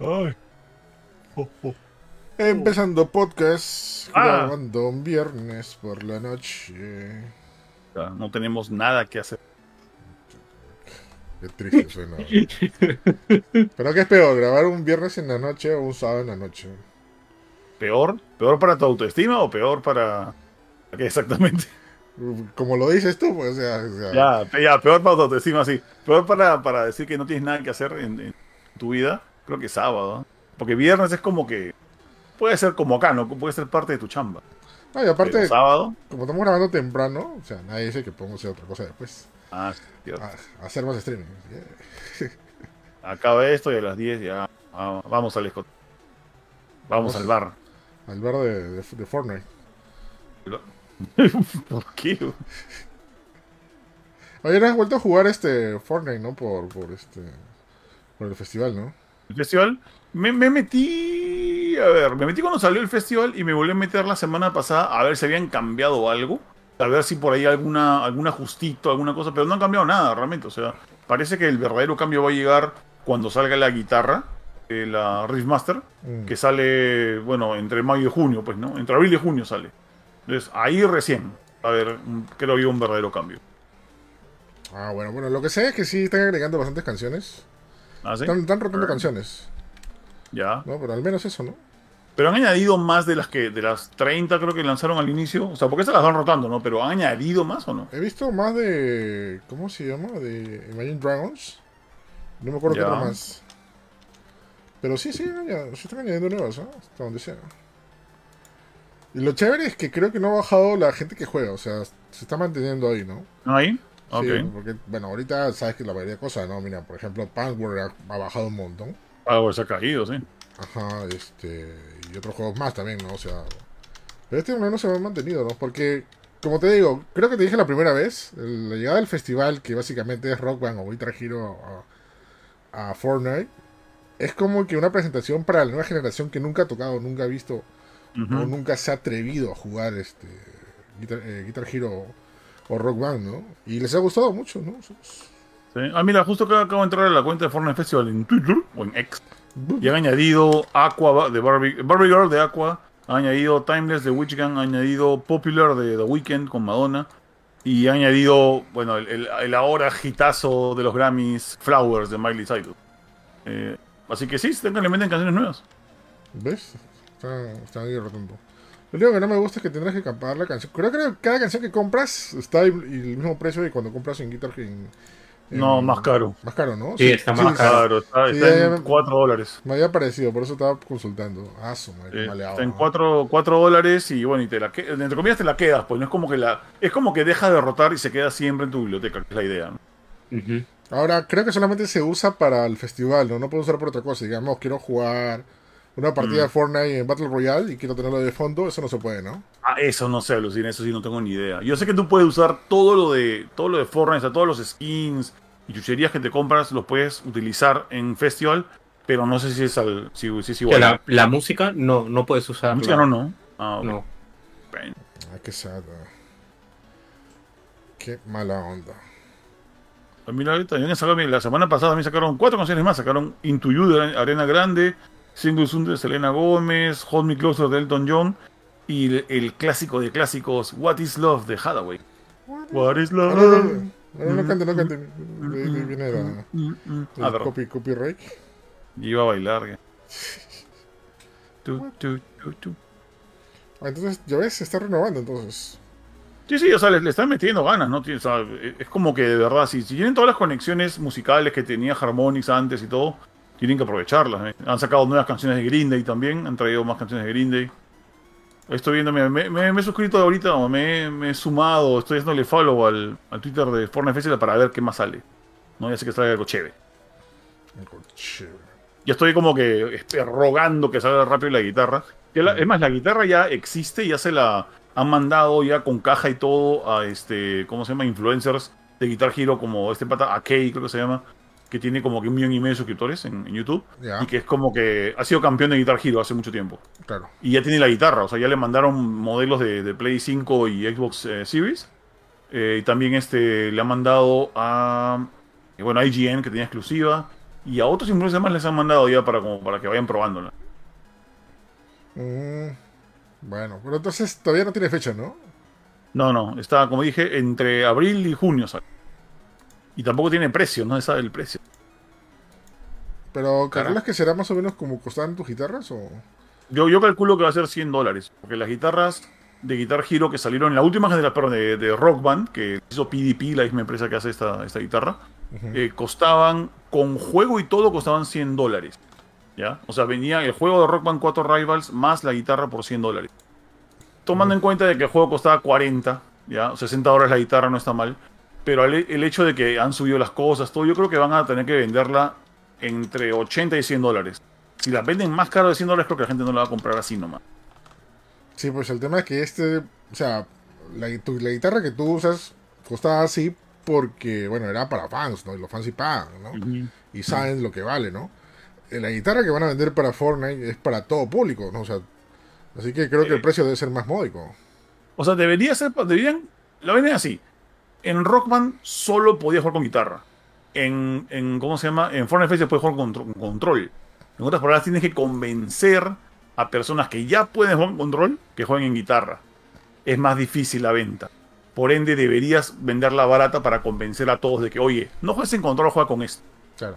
Ay. Oh, oh. Empezando podcast, Ah. grabando un viernes por la noche. No tenemos nada que hacer. Qué triste suena. Pero ¿qué es peor, grabar un viernes en la noche o un sábado en la noche? ¿Peor? ¿Peor para tu autoestima o peor para... ¿Qué exactamente? Como lo dices tú, pues, o sea, o sea, Ya, ya, peor para tu autoestima, sí. Peor para, para decir que no tienes nada que hacer en, en tu vida. Creo que sábado. Porque viernes es como que... Puede ser como acá, ¿no? Puede ser parte de tu chamba. No, y aparte, Pero sábado... como estamos grabando temprano, o sea, nadie dice que podemos hacer otra cosa después. Ah, cierto. Ah, hacer más streaming. Yeah. Acaba esto y a las 10 ya... ah, vamos al escot. Vamos Vamos. al bar. Al bar de, de, de Fortnite. ¿Por qué? Oye, ¿no has vuelto a jugar este Fortnite, no? Por, por este. Por el festival, ¿no? El festival, me, me metí. A ver, me metí cuando salió el festival y me volví a meter la semana pasada a ver si habían cambiado algo. A ver si por ahí alguna, algún ajustito, alguna cosa, pero no han cambiado nada realmente. O sea, parece que el verdadero cambio va a llegar cuando salga la guitarra, eh, la Riffmaster, Mm. que sale, bueno, entre mayo y junio, pues, ¿no? Entre abril y junio sale. Entonces, ahí recién, a ver, creo que un verdadero cambio. Ah, bueno, bueno, lo que sé es que sí están agregando bastantes canciones. ¿Ah, sí? Están, están rotando canciones, Ya. ¿no? Pero al menos eso, ¿no? Pero han añadido más de las que de las 30 creo que lanzaron al inicio. O sea, porque estas las van rotando, ¿no? Pero ¿han añadido más o no? He visto más de. ¿Cómo se llama? De Imagine Dragons. No me acuerdo qué otra más. Pero sí, sí, ya, sí están añadiendo nuevas, ¿no? Hasta donde sea. Y lo chévere es que creo que no ha bajado la gente que juega, o sea, se está manteniendo ahí. ¿No ahí? Sí, porque, bueno, ahorita sabes que la mayoría de cosas, ¿no? Mira, por ejemplo, Password ha, ha bajado un montón. Algo se ha caído, sí. Ajá, este. Y otros juegos más también, ¿no? O sea. Pero este menos se ha mantenido, ¿no? Porque, como te digo, creo que te dije la primera vez, la llegada del festival, que básicamente es Rock Band o Guitar Hero a, a Fortnite, es como que una presentación para la nueva generación que nunca ha tocado, nunca ha visto o nunca se ha atrevido a jugar este Guitar, eh, Guitar Hero o Rock Band, ¿no? Y les ha gustado mucho, ¿no? Sí. Ah, mira, justo acá acabo de entrar a la cuenta de Fortnite Festival en Twitter o en X. Y han añadido Aqua de Barbie, Barbie Girl de Aqua. Han añadido Timeless de Witch Gang. Han añadido Popular de The Weeknd con Madonna. Y han añadido, bueno, el, el- el ahora hitazo de los Grammys, Flowers de Miley Cyrus. Eh, así que sí, que le meten canciones nuevas. ¿Ves? Están, están ahí rotando. Lo único que no me gusta es que tendrás que comprar la canción. Creo que cada canción que compras está el, el mismo precio de cuando compras en Guitar en, en- No, más caro. Más caro, ¿no? Sí, está más caro. Está, Sí, está ya- en ya- 4 dólares. Me había parecido, por eso estaba consultando. Ah, su madre, qué Eh, maleado, está en ¿no? 4 dólares y bueno, y te la que- entre comillas te la quedas, pues no es como que la es como que deja de rotar y se queda siempre en tu biblioteca, que es la idea. Ahora, creo que solamente se usa para el festival, ¿no? No puedo usar por otra cosa. Digamos, quiero jugar una partida Mm. de Fortnite en Battle Royale y quiero tenerlo de fondo, eso no se puede, ¿no? Ah, eso no sé, alucina, eso sí no tengo ni idea. Yo sé que tú puedes usar todo lo de todo lo de Fortnite, o sea, todos los skins y chucherías que te compras los puedes utilizar en festival, pero no sé si es al si, si es igual. la, la música no, no puedes usar. La música no, no. Ah, ok. No. Bueno. Ah, qué sad. ah. Qué mala onda. Mira, ahorita también sacaron- la semana pasada también sacaron cuatro canciones más. Sacaron Into You de Arena Grande, Single Soon de Selena Gómez, Hold Me Closer de Elton John y el, el clásico de clásicos What Is Love de Hathaway. What is love? no, no, no cante, no cante. De- de- Viene la, Mm, mm. Ah, copy, copyright. Y iba a bailar. que- Tu, tu, tu, tu. Ah, entonces, ya ves, se está renovando entonces. Sí, sí, o sea, le, le están metiendo ganas, ¿no? O sea, es como que de verdad, si, si tienen todas las conexiones musicales que tenía Harmonix antes y todo, tienen que aprovecharlas. ¿eh? Han sacado nuevas canciones de Green Day también, han traído más canciones de Green Day. Estoy viendo, me, me, me- me he suscrito ahorita, me, me he sumado, estoy haciéndole follow al, al Twitter de Fortnite Festival para ver qué más sale. No, ya sé que sale algo chévere. Algo chévere. Ya estoy como que este, rogando que salga rápido la guitarra. La- es más, la guitarra ya existe, ya se la han mandado ya con caja y todo a este, ¿cómo se llama? Influencers de Guitar Hero como este pata Akei, creo que se llama, que tiene como que un millón y medio de suscriptores en, en YouTube. Y que es como que ha sido campeón de Guitar Hero hace mucho tiempo. Claro. Y ya tiene la guitarra, o sea, ya le mandaron modelos de, de Play 5 y Xbox eh, Series. Eh, y también este, le ha mandado a, eh, bueno, a IGN, que tenía exclusiva. Y a otros influencers más les han mandado ya para, como para que vayan probándola. Mm, bueno, pero entonces todavía no tiene fecha, ¿no? No, no, está, como dije, entre abril y junio. sale. Y tampoco tiene precio, no se sabe el precio. Pero. ¿calculas que será más o menos como costaban tus guitarras? O... Yo, yo calculo que va a ser 100 dólares. Porque las guitarras de Guitar Hero que salieron en la última generación perdón, de, de Rock Band, que hizo PDP, la misma empresa que hace esta, esta guitarra, eh, costaban, con juego y todo, costaban 100 dólares. ¿Ya? O sea, venía el juego de Rock Band 4 Rivals más la guitarra por 100 dólares. Tomando en cuenta de que el juego costaba 40, ¿ya? 60 dólares la guitarra no está mal. Pero el, el hecho de que han subido las cosas, todo, yo creo que van a tener que venderla entre 80 y 100 dólares. Si la venden más caro de 100 dólares, creo que la gente no la va a comprar así nomás. Sí, pues el tema es que este, o sea, la, tu- la guitarra que tú usas costaba así porque, bueno, era para fans, ¿no? Y los fans sí pagan, ¿no? Y saben lo que vale, ¿no? Eh, La guitarra que van a vender para Fortnite es para todo público, ¿no? O sea, así que creo que el Eh. precio debe ser más módico. O sea, debería ser, deberían, lo venden así. En Rock Band solo podías jugar con guitarra. En, en ¿cómo se llama? En Fortnite se puede jugar con, contro- con control. En otras palabras, tienes que convencer a personas que ya pueden jugar con control que jueguen en guitarra. Es más difícil la venta. Por ende, deberías venderla barata para convencer a todos de que, oye, no juegues en control, juega con esto. Claro.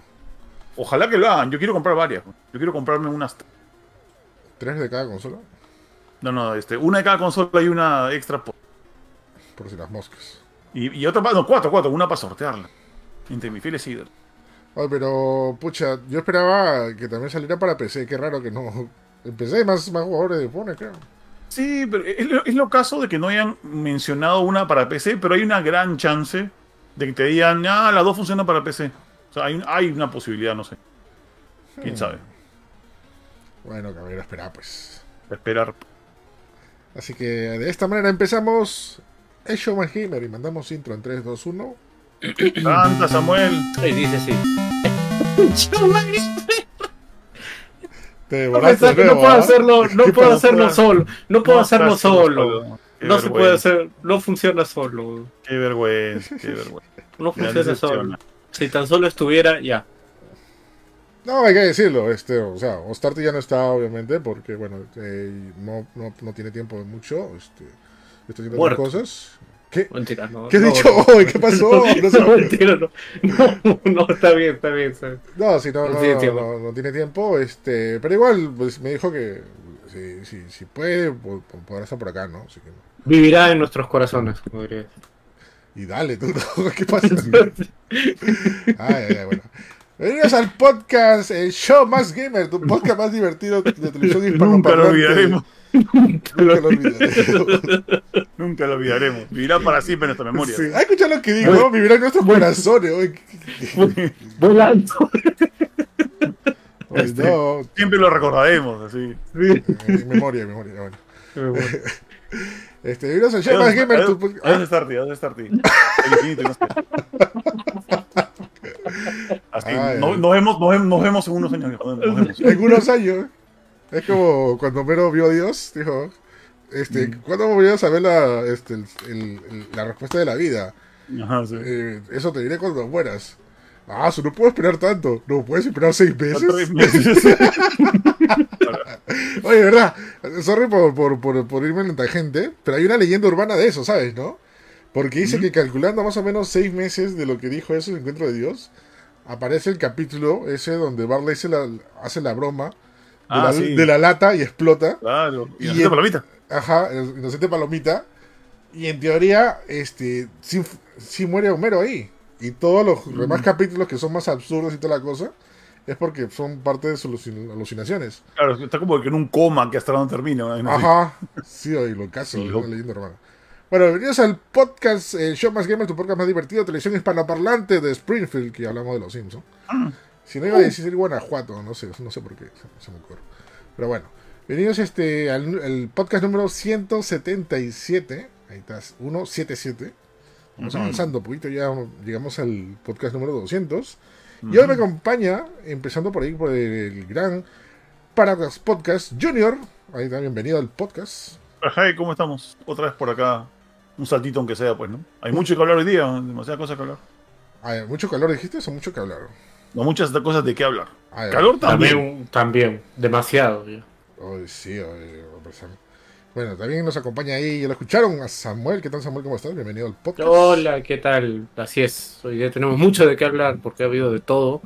Ojalá que lo hagan. Yo quiero comprar varias. Yo quiero comprarme unas. ¿Tres de cada consola? No, no, este, una de cada consola y una extra. por- Por si las moscas. Y, y otra. No, cuatro, cuatro. Una para sortearla. Entre mis fieles ídolos. Ay, pero, pucha, yo esperaba que también saliera para PC. Qué raro que no. En PC hay más, más jugadores de Fortnite, creo. Sí, pero es lo, es lo caso de que no hayan mencionado una para PC, pero hay una gran chance de que te digan, ah, las dos funcionan para PC. O sea, hay, hay una posibilidad, no sé. Quién sabe. Bueno, caballero, espera, pues. Esperar. Así que de esta manera empezamos el Show más Gamer y mandamos intro en 3, 2, 1. Canta, Samuel. Ahí dice sí. Te No, de pensaba que no nuevo, puedo ¿ah? hacerlo, no puedo No hacerlo solo, no puedo hacerlo solo. Qué No se puede vergüenza, hacer, no funciona solo. Qué vergüenza, qué vergüenza. No funciona solo. Si tan solo estuviera, ya. No, hay que decirlo, este, o sea, Ostarte ya no está, obviamente, porque, bueno, eh, no, no, no tiene tiempo de mucho, este, está haciendo otras cosas. ¿Qué? Mentira, no. ¿Qué has no, dicho hoy? ¿Qué pasó? No, No se- mentira, no. No, no, está bien, está bien. está bien. No, si no, No no, tiene no, tiempo. no- no tiene tiempo, este, pero igual, pues me dijo que si, si, si puede, po- po- podrá estar por acá, ¿no? Así que, Vivirá en nuestros corazones, como diría. y dale, tú, no, ¿qué pasa? Ay, ay, ay, bueno. Bienvenidos al podcast, el show más gamer, tu podcast más divertido de televisión Nunca lo hispanoparlante. olvidaremos. Nunca lo olvidaremos. Nunca lo olvidaremos. Vivirá para siempre en nuestra memoria. Sí, ¿Has escuchado lo que digo? ¿no? Vivirá en nuestros corazones. Volando. No, Siempre lo recordaremos, así. en memoria, en memoria. Bueno. Este, al show más gamer, tu podcast. ¿Dónde está Arti? ¿Dónde está Arti? El infinito no sé. Así, Ay, no- nos, vemos, nos, vemos, nos vemos en unos años. Nos vemos. En unos años. Es como cuando Homero vio a Dios, dijo, este, Mm. ¿cuándo voy a saber la, este, el- el- el- la respuesta de la vida? Ajá, sí. Eh, eso te diré cuando mueras. Ah, eso no puedo esperar tanto. No puedes esperar seis Tres meses. Oye, verdad, sorry por, por, por, por irme en tangente, pero hay una leyenda urbana de eso, ¿sabes, no? Porque dice que calculando más o menos seis meses de lo que dijo eso, el encuentro de Dios, aparece el capítulo ese donde Barley hace la, hace la broma Ah, la, sí. de la lata y explota. Claro. Y, en- palomita. Ajá, inocente palomita. Y en teoría, este, sí, sí muere Homero ahí. Y todos los Mm. demás capítulos que son más absurdos y toda la cosa, es porque son parte de sus alucin- alucinaciones. Claro, está como que en un coma que hasta no termina. Ajá, sí, oye, lo caso, Sí, lo- una leyenda hermana. Bueno, bienvenidos al podcast eh, Show Más Gamer, tu podcast más divertido, televisión hispanoparlante de Springfield, que hablamos de los Simpsons. Ah. Si no iba a decir Guanajuato, no sé, no sé por qué, se, se me ocurre. Pero bueno, bienvenidos este, al al podcast número 177, ahí estás, 177. Vamos Ujú. avanzando un poquito, ya llegamos al podcast número 200. Y hoy me acompaña, empezando por ahí, por el gran Paradox Podcast Junior. Ahí está, bienvenido al podcast. Ajá, ¿cómo estamos? Otra vez por acá. Un saltito aunque sea, pues, ¿no? Hay mucho que hablar hoy día, demasiadas cosas que hablar. ¿Mucho calor dijiste o mucho que hablar? No muchas cosas de qué hablar. Calor también. También, también, demasiado. ya. Ay, sí, ay. Bueno, también nos acompaña ahí, ya lo escucharon, a Samuel. ¿Qué tal, Samuel? ¿Cómo estás? Bienvenido al podcast. Hola, ¿qué tal? Así es, hoy día tenemos mucho de qué hablar porque ha habido de todo.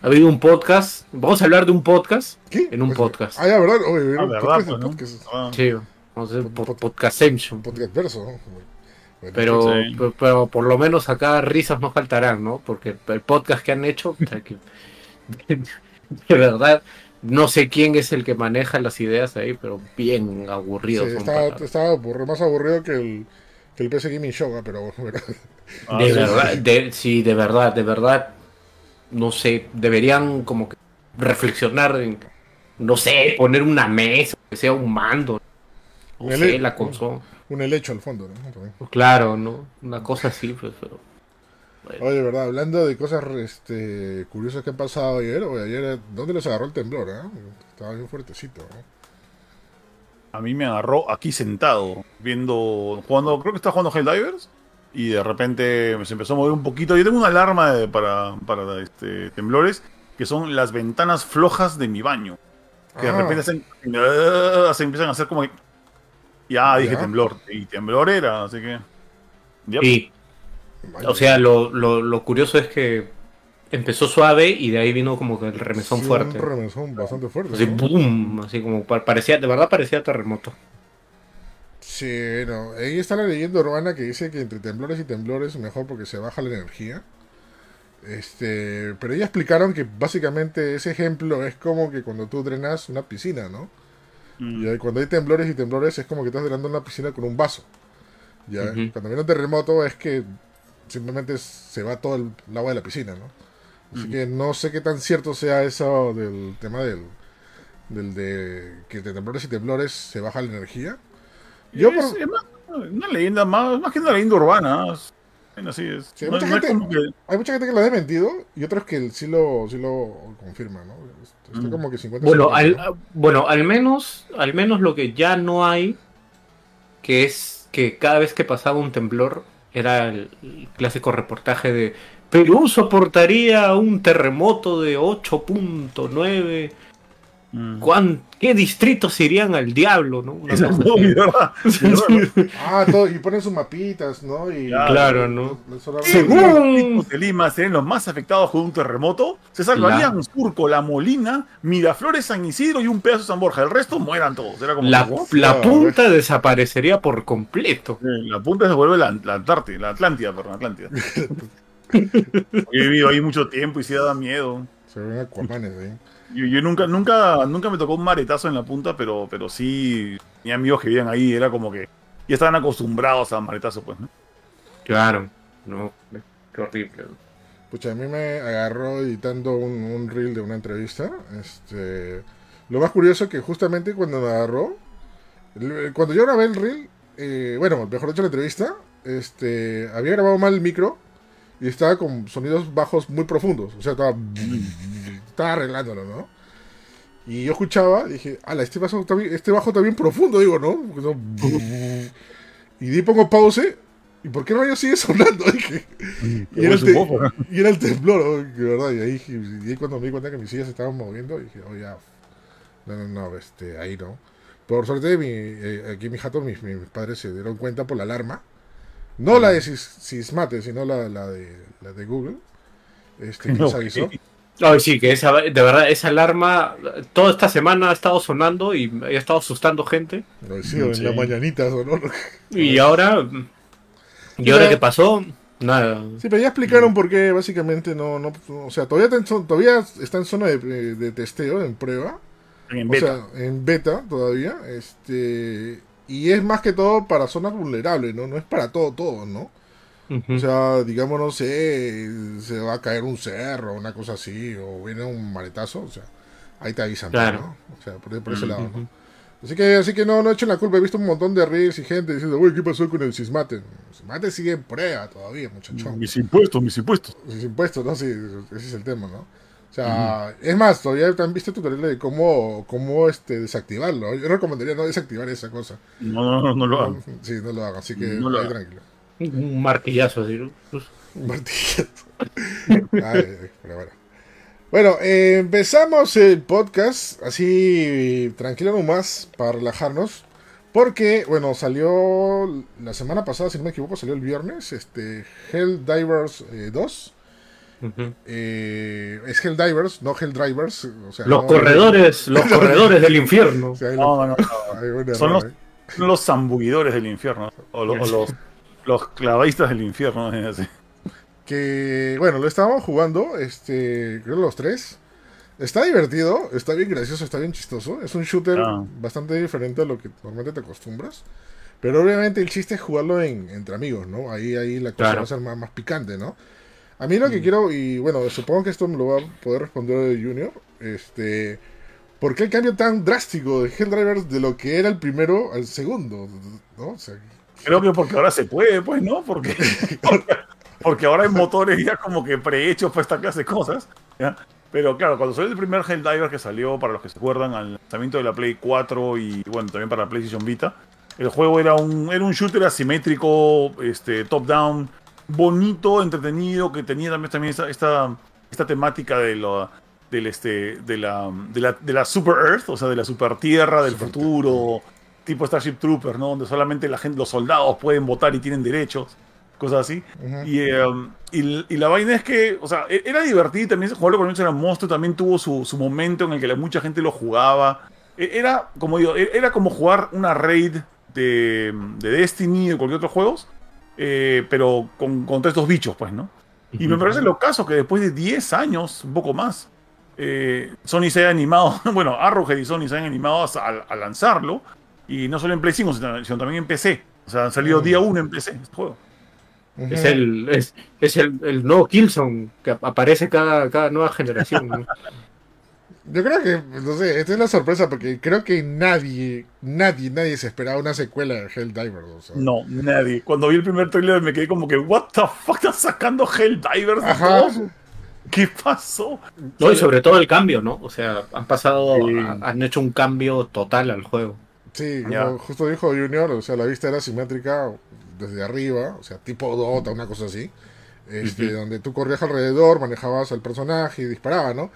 Ha habido un podcast, vamos a hablar de un podcast ¿Qué? en un Pues, podcast. Ah, ya, ¿verdad? Oye, Ah, un verdad, podcast, pues, ¿no? podcast, Ah, Sí, vamos a hacer un Pod- pod- podcastation. un podcast verso, ¿no? Pero, Sí. pero, pero por lo menos acá risas no faltarán, ¿no? Porque el podcast que han hecho, o sea, que- de verdad, no sé quién es el que maneja las ideas ahí, pero bien aburridos. sí, estaba, aburrido, más aburrido que el, que el PC Gaming Show, ah, pero bueno. ah, de sí, verdad, de- sí, de verdad, de verdad, no sé, deberían como que reflexionar en, no sé, poner una mesa, que sea un mando, no sé, la consola. Un helecho al fondo, ¿no? Claro, ¿no? Una cosa así, pues, pero... bueno. Oye, verdad, hablando de cosas este, curiosas que han pasado ayer, oye, ayer, ¿dónde les agarró el temblor, ah? Estaba bien fuertecito, ¿no? A mí me agarró aquí sentado, viendo, jugando, creo que estaba jugando Helldivers, y de repente se empezó a mover un poquito. Yo tengo una alarma de- para, para este, temblores, que son las ventanas flojas de mi baño. Que de Ah. repente hacen, se empiezan a hacer como que... Ya dije Ya. temblor, y temblor era, así que... Yep. Y, o sea, lo, lo, lo curioso es que empezó suave y de ahí vino como que el remesón Sí, fuerte. Un remesón bastante fuerte. Así, ¿no? boom, así como pa- parecía, de verdad parecía terremoto. Sí, no. Ahí está la leyenda urbana que dice que entre temblores y temblores es mejor porque se baja la energía. Este, pero ya explicaron que básicamente ese ejemplo es como que cuando tú drenas una piscina, ¿no? Mm. Y cuando hay temblores y temblores es como que estás drenando una piscina con un vaso. Ya, cuando viene un terremoto es que simplemente se va todo el, el agua de la piscina, ¿no? Así que no sé qué tan cierto sea eso del tema del, del de que de temblores y temblores se baja la energía. Yo es, por- es más, una leyenda más, más que una leyenda urbana. así es. Sí, No- mucha no es gente- como que- Hay mucha gente que lo ha desmentido y otros que sí lo, sí lo confirman, ¿no? Está Mm. como que 50 Bueno, 50, al, ¿no? bueno, al menos, al menos lo que ya no hay, que es que cada vez que pasaba un temblor, era el, el clásico reportaje de Perú soportaría un terremoto de 8.9. Mm. ¿Cuán- ¿Qué distritos irían al diablo? ¿no? Una verdad. Ah, todo, y ponen sus mapitas, ¿no? Y, Claro. ¿no? Según- Los distritos de Lima serían los más afectados con un terremoto. Se salvarían La- Surco, La Molina, Miraflores, San Isidro y un pedazo de San Borja. El resto mueran todos. Era como La, Ah, punta desaparecería por completo. eh, la punta se vuelve la, la Antártida, la Atlántida, perdón, Atlántida. He vivido ahí mucho tiempo y sí da miedo. Se ven acuamanes ahí. Yo, yo nunca, nunca, nunca me tocó un maretazo en la punta, pero, pero sí tenía amigos que vivían ahí, era como que ya estaban acostumbrados a maretazo, pues, ¿no? Claro, no, qué horrible. Pucha, a mí me agarró editando un, un reel de una entrevista. Este, lo más curioso que justamente cuando me agarró, cuando yo grabé el reel, eh, bueno, mejor dicho la entrevista, este, había grabado mal el micro y estaba con sonidos bajos muy profundos. O sea, estaba, estaba arreglándolo, ¿no? Y yo escuchaba, dije, ala, este bajo está bien, este bajo está bien profundo, digo, ¿no? Porque Y di pongo pause. ¿Y por qué rayos sigue sonando? Dije. Y era, el te- y era el temblor, ¿no? De verdad. Y ahí, y ahí cuando me di cuenta que mis sillas se estaban moviendo, dije, oh, ya. No, no, no, este, ahí no. Por suerte, mi, eh, aquí en mi jato, mis, mis padres se dieron cuenta por la alarma. No la de Sis- Sismate, sino la, la, de, la de Google. Este, que nos Ok. avisó. Ay, sí, que esa, de verdad, esa alarma toda esta semana ha estado sonando y ha estado asustando gente. No, sí, en Sí. las mañanitas, ¿o no? Y ahora, y ahora que pasó, nada. Sí, pero ya explicaron por qué básicamente no, no, o sea, todavía está en, todavía está en zona de, de testeo, en prueba. En O beta. sea, en beta todavía. Este. Y es más que todo para zonas vulnerables, ¿no? No es para todo, todo, ¿no? Ujú. O sea, digamos, no sé, se va a caer un cerro, una cosa así, o viene un maretazo, o sea, ahí te avisan, Claro. ¿no? O sea, por, por ese lado, Ujú. ¿no? Así que, así que no, no echen la culpa. He visto un montón de reels y gente diciendo, uy, ¿qué pasó con el Sismate? El Sismate sigue en prueba todavía, muchachón. Mis impuestos, mis impuestos. Los impuestos, ¿no? Sí, ese es el tema, ¿no? O sea, es más, todavía han visto tutoriales de cómo, cómo este, desactivarlo. Yo recomendaría no desactivar esa cosa. No, no, no, no lo hagan. Sí, no lo hagan, así que No lo ahí tranquilo. Un martillazo así. Un martillazo. Ay, ay, pero bueno. Bueno, eh, empezamos el podcast así tranquilo nomás para relajarnos. Porque, bueno, salió la semana pasada, si no me equivoco, salió el viernes, este, Helldivers eh, 2. Ujú. Eh, es Helldivers, no Helldrivers. O sea, Los no- corredores, los corredores del infierno. O sea, hay, No, no, Son error, los, ¿eh? los zambuguidores del infierno. O, lo- o los, los clavadistas del infierno. ¿no? Así. Que, bueno, lo estábamos jugando, este, creo los tres. Está divertido, está bien gracioso, está bien chistoso. Es un shooter Ah. bastante diferente a lo que normalmente te acostumbras. Pero obviamente el chiste es jugarlo en, entre amigos, ¿no? Ahí, ahí la cosa Claro. va a ser más, más picante, ¿no? A mí lo que quiero, y bueno, supongo que esto me lo va a poder responder Junior, este... ¿Por qué el cambio tan drástico de Helldivers de lo que era el primero al segundo? ¿No? O sea, Creo que porque ahora se puede, pues, ¿no? Porque, porque ahora hay motores ya como que prehechos para esta clase de cosas. ¿ya? Pero claro, cuando salió el primer Helldiver que salió, para los que se acuerdan, al lanzamiento de la Play 4 y bueno, también para la PlayStation Vita, el juego era un, era un shooter asimétrico, este, top-down, bonito, entretenido, que tenía también, también esta, esta, esta temática de, lo, del, este, de, la, de, la, de la Super Earth, o sea, de la super tierra del Super futuro, tipo Starship Troopers, ¿no? Donde solamente la gente, los soldados pueden votar y tienen derechos, cosas así. Ujú. y, y, y la vaina es que, o sea, e- era divertido también jugarlo con era monstruo, también tuvo su, su momento en el que la- mucha gente lo jugaba. E- Era, como digo, e- era como jugar una raid de, de Destiny o cualquier otro juego, eh, pero con, contra estos bichos, pues, ¿no? Y me parece lo caso que después de 10 años, un poco más, eh, Sony se haya animado, bueno, Arrowhead y Sony se hayan animado a, a lanzarlo, y no solo en Play 5, sino, también en PC. O sea, han salido Mm. día 1 en PC este juego. Es el, es, es el, el nuevo Killzone que ap- aparece cada, cada nueva generación. ¿no? Yo creo que, no sé, esta es la sorpresa porque creo que nadie, nadie, nadie se esperaba una secuela de Helldivers. O sea. No, nadie. Cuando vi el primer trailer me quedé como que, what the fuck, están sacando Helldivers. Ajá. ¿Qué pasó? No, y sobre todo el cambio, ¿no? O sea, han pasado, Sí. a- han hecho un cambio total al juego. Sí, como justo dijo Junior, o sea, la vista era simétrica desde arriba, o sea, tipo Dota, una cosa así. Este, donde tú corrías alrededor, manejabas al personaje y disparabas, ¿no?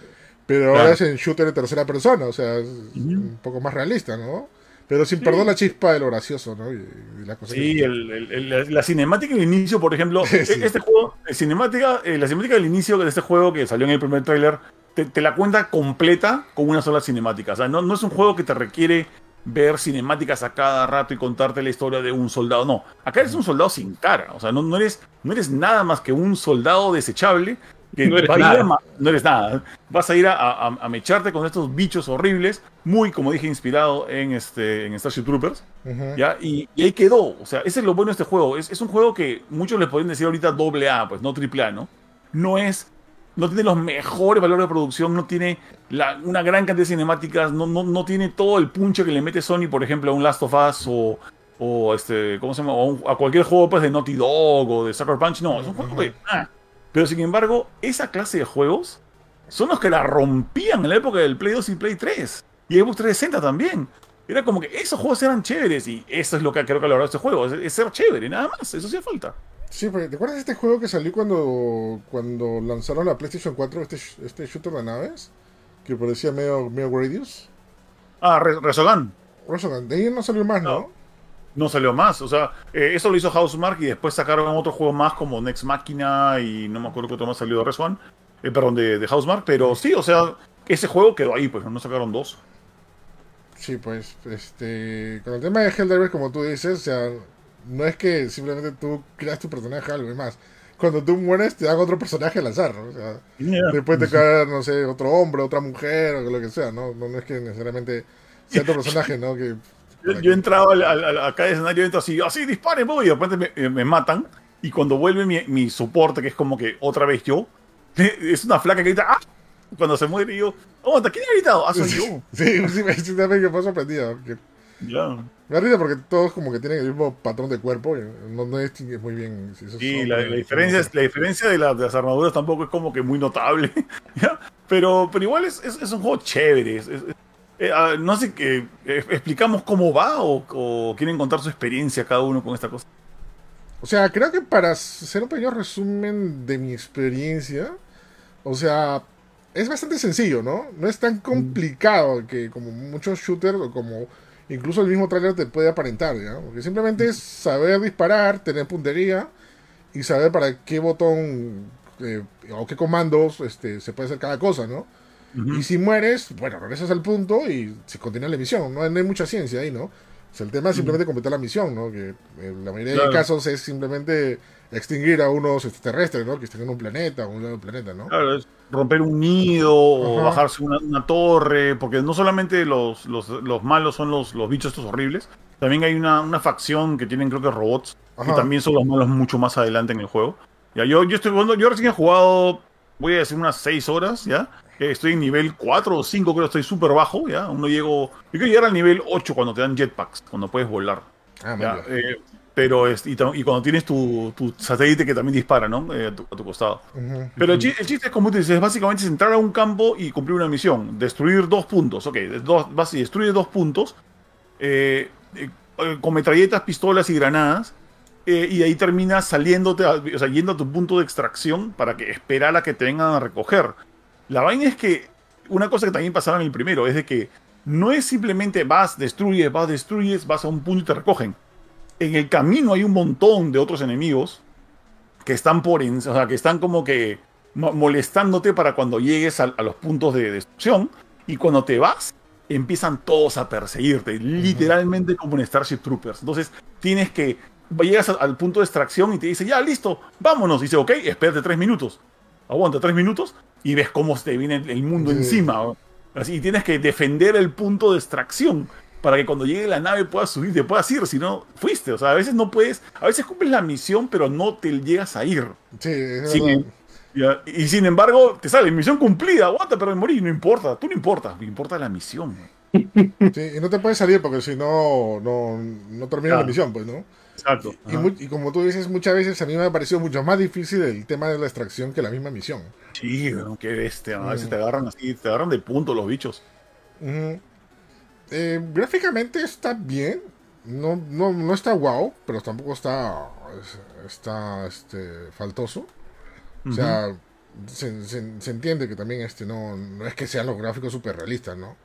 Pero Claro. ahora es en shooter de tercera persona, o sea, es un poco más realista, ¿no? Pero sin perder la chispa de lo gracioso, ¿no? Y, y la cosa Sí, que- el- el- el- la- la cinemática del inicio, por ejemplo, Sí. este juego, la cinemática, eh, la cinemática del inicio de este juego que salió en el primer tráiler, te, te la cuenta completa con una sola cinemática. O sea, no, no es un juego que te requiere ver cinemáticas a cada rato y contarte la historia de un soldado. No, acá eres un soldado sin cara. O sea, no, no, eres, no eres nada más que un soldado desechable que No eres va nada. a no eres nada. Vas a ir a, a- a mecharte con estos bichos horribles, muy, como dije, inspirado en, este, en Starship Troopers. ¿Ya? Y, y ahí quedó. O sea, ese es lo bueno de este juego. Es, es un juego que muchos le podrían decir ahorita doble A, pues no triple A, ¿no? No es. No tiene los mejores valores de producción, no tiene una gran cantidad de cinemáticas, no, no, no tiene todo el punche que le mete Sony, por ejemplo, a un Last of Us o, o este, ¿cómo se llama? O a cualquier juego pues, de Naughty Dog o de Sucker Punch. No, es un juego de. ah. Pero sin embargo, esa clase de juegos son los que la rompían en la época del Play 2 y Play 3. Y Xbox 360 también. Era como que esos juegos eran chéveres y eso es lo que creo que ha logrado este juego, es, ser chévere, nada más, eso hace falta. Sí, porque ¿te acuerdas de este juego que salió cuando, cuando lanzaron la PlayStation 4, este, este shooter de naves? Que parecía medio, medio Gradius. Ah, Re- Resogun Resogun, de ahí no salió más, ¿no? no salió más, o sea, eh, eso lo hizo Housemark y después sacaron otros juegos más como Next Machina y no me acuerdo qué otro más salió de Resogun, eh, perdón, de, de Housemark, pero sí, o sea, ese juego quedó ahí, pues no sacaron dos. Sí, pues, este, con el tema de Helldivers, como tú dices, o sea, no es que simplemente tú creas tu personaje algo, es más, cuando tú mueres te dan otro personaje al azar, ¿no? O sea, después te cae, no sé, otro hombre, otra mujer, o lo que sea, ¿no? No, no es que necesariamente sea tu personaje, ¿no? Que, Yo, yo entraba al, al- al- a cada escenario entro así, así, disparen, voy, y de repente me, eh, me matan. Y cuando vuelve mi, mi soporte, que es como que otra vez yo, es una flaca que grita, ¡ah! Cuando se muere, yo, oh, ¿quién ha gritado? Ah, soy yo. Sí, sí, me- sí, también me fue sorprendido. que- Ya. Me da risa porque todos como que tienen el mismo patrón de cuerpo no, no distingues muy bien si esos Y son- la, la diferencia, es- la diferencia de, la- de las armaduras tampoco es como que muy notable. ¿ya? Pero, pero igual es, es- es un juego chévere. es- eh, ah, no sé qué. eh, ¿Explicamos cómo va o, o quieren contar su experiencia cada uno con esta cosa? O sea, creo que para hacer un pequeño resumen de mi experiencia, o sea, es bastante sencillo, ¿no? No es tan complicado que como muchos shooters o como incluso el mismo trailer te puede aparentar, ¿ya? Porque simplemente es saber disparar, tener puntería y saber para qué botón eh, o qué comandos este, se puede hacer cada cosa, ¿no? Y si mueres, bueno, regresas al punto y se continúa la misión. No, hay mucha ciencia ahí, ¿no? O sea, el tema es simplemente completar la misión, ¿no? Que en la mayoría de casos es simplemente extinguir a unos extraterrestres, ¿no? Que estén en un planeta un planeta, ¿no? Claro, es romper un nido o bajarse una, torre, porque no solamente los, los, los malos son los, los, bichos estos horribles, también hay una, una, facción que tienen creo que robots, que también son los malos mucho más adelante en el juego. Ya, yo, yo estoy jugando, yo recién he jugado, voy a decir unas 6 horas, ¿ya? Estoy en nivel 4 o 5, creo, estoy súper bajo, ¿ya? Uno llego, yo quiero llegar al nivel 8 cuando te dan jetpacks, cuando puedes volar. Ah, ¿ya? Pero es, y, cuando tienes tu, satélite que también dispara, ¿no? Eh, a, tu, costado. Pero el, chiste es como tú dices, básicamente es entrar a un campo y cumplir una misión. Destruir dos puntos. Ok, dos, vas y destruye dos puntos. Eh, eh, con metralletas, pistolas y granadas. y ahí terminas saliéndote, o sea, yendo a tu punto de extracción para que esperar a que te vengan a recoger. La vaina es que una cosa que también pasaba en el primero es de que no es simplemente vas, destruyes, vas, destruyes, vas a un punto y te recogen en el camino hay un montón de otros enemigos que están por, o sea, que están como que molestándote para cuando llegues a, los puntos de destrucción y cuando te vas empiezan todos a perseguirte, literalmente como en Starship Troopers. Entonces tienes que llegas al punto de extracción y te dice ya listo, vámonos. dice ok, espérate tres minutos, aguanta tres minutos y ves cómo te viene el mundo encima. Así tienes que defender el punto de extracción para que cuando llegue la nave puedas subir, te puedas ir, si no, fuiste. O sea, a veces no puedes, a veces cumples la misión, pero no te llegas a ir. Sí, es y sin embargo, te sale misión cumplida, aguanta, pero me morí, no importa, tú no importa, me importa la misión. Sí, y no te puedes salir porque si no, no, no termina la misión, pues, ¿no? Exacto. Y, como tú dices, muchas veces a mí me ha parecido mucho más difícil el tema de la extracción que la misma misión. Sí, qué bestia. A veces te agarran así, te agarran de punto los bichos. Eh, gráficamente está bien. No, no, no está wow, pero tampoco está, está este, faltoso. O sea, se, se, entiende que también este, no, no es que sean los gráficos super realistas, ¿no?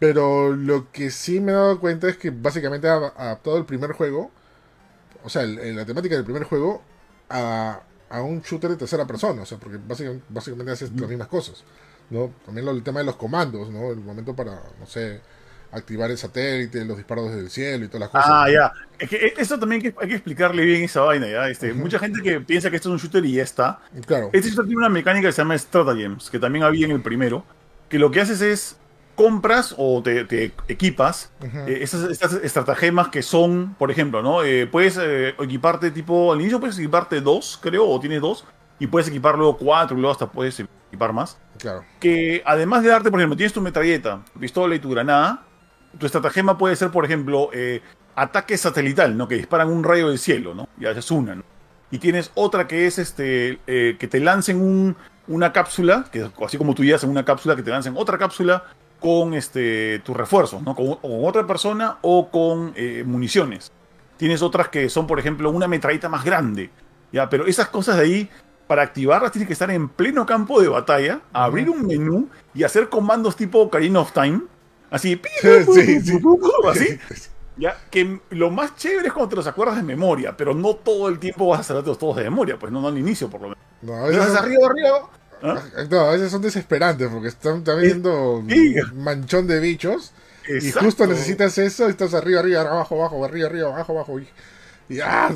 Pero lo que sí me he dado cuenta es que básicamente ha adaptado el primer juego, o sea, la temática del primer juego, a, a, un shooter de tercera persona, o sea, porque básicamente, básicamente haces las mismas cosas, ¿no? También lo, el tema de los comandos, ¿no? El momento para, no sé, activar el satélite, los disparos desde el cielo y todas las cosas. Ah, ya. Es que e, eso también hay que, explicarle bien esa vaina, ¿ya? Este, Mucha gente que piensa que esto es un shooter y ya está. Claro. Este shooter tiene una mecánica que se llama Stratagems, que también había en el primero, que lo que haces es compras o te, equipas eh, esas, estas estratagemas que son, por ejemplo, ¿no? Eh, puedes eh, equiparte tipo, al inicio puedes equiparte dos, creo, o tienes dos, y puedes equipar luego cuatro, y luego hasta puedes equipar más. Claro. Que además de darte, por ejemplo, tienes tu metralleta, tu pistola y tu granada, tu estratagema puede ser, por ejemplo, eh, ataque satelital, ¿no? Que disparan un rayo del cielo, ¿no? Ya es una, ¿no? Y tienes otra que es este eh, que te lancen un, una cápsula, que así como tú llegas en una cápsula, que te lancen otra cápsula con este tus refuerzos, ¿no? Con, otra persona o con eh, municiones. Tienes otras que son, por ejemplo, una metralleta más grande. Ya, pero esas cosas de ahí, para activarlas, tienes que estar en pleno campo de batalla, abrir un menú y hacer comandos tipo Ocarina of Time Así, así. Ya, que lo más chévere es cuando te los acuerdas de memoria, pero no todo el tiempo vas a saberlos todos de memoria, pues no, no al inicio por lo menos. No, a veces arriba, arriba. ¿Ah? No, a veces son desesperantes porque están, viendo un manchón de bichos y justo necesitas eso y estás arriba, arriba, abajo, abajo, arriba, arriba, abajo, abajo. Y y, ah,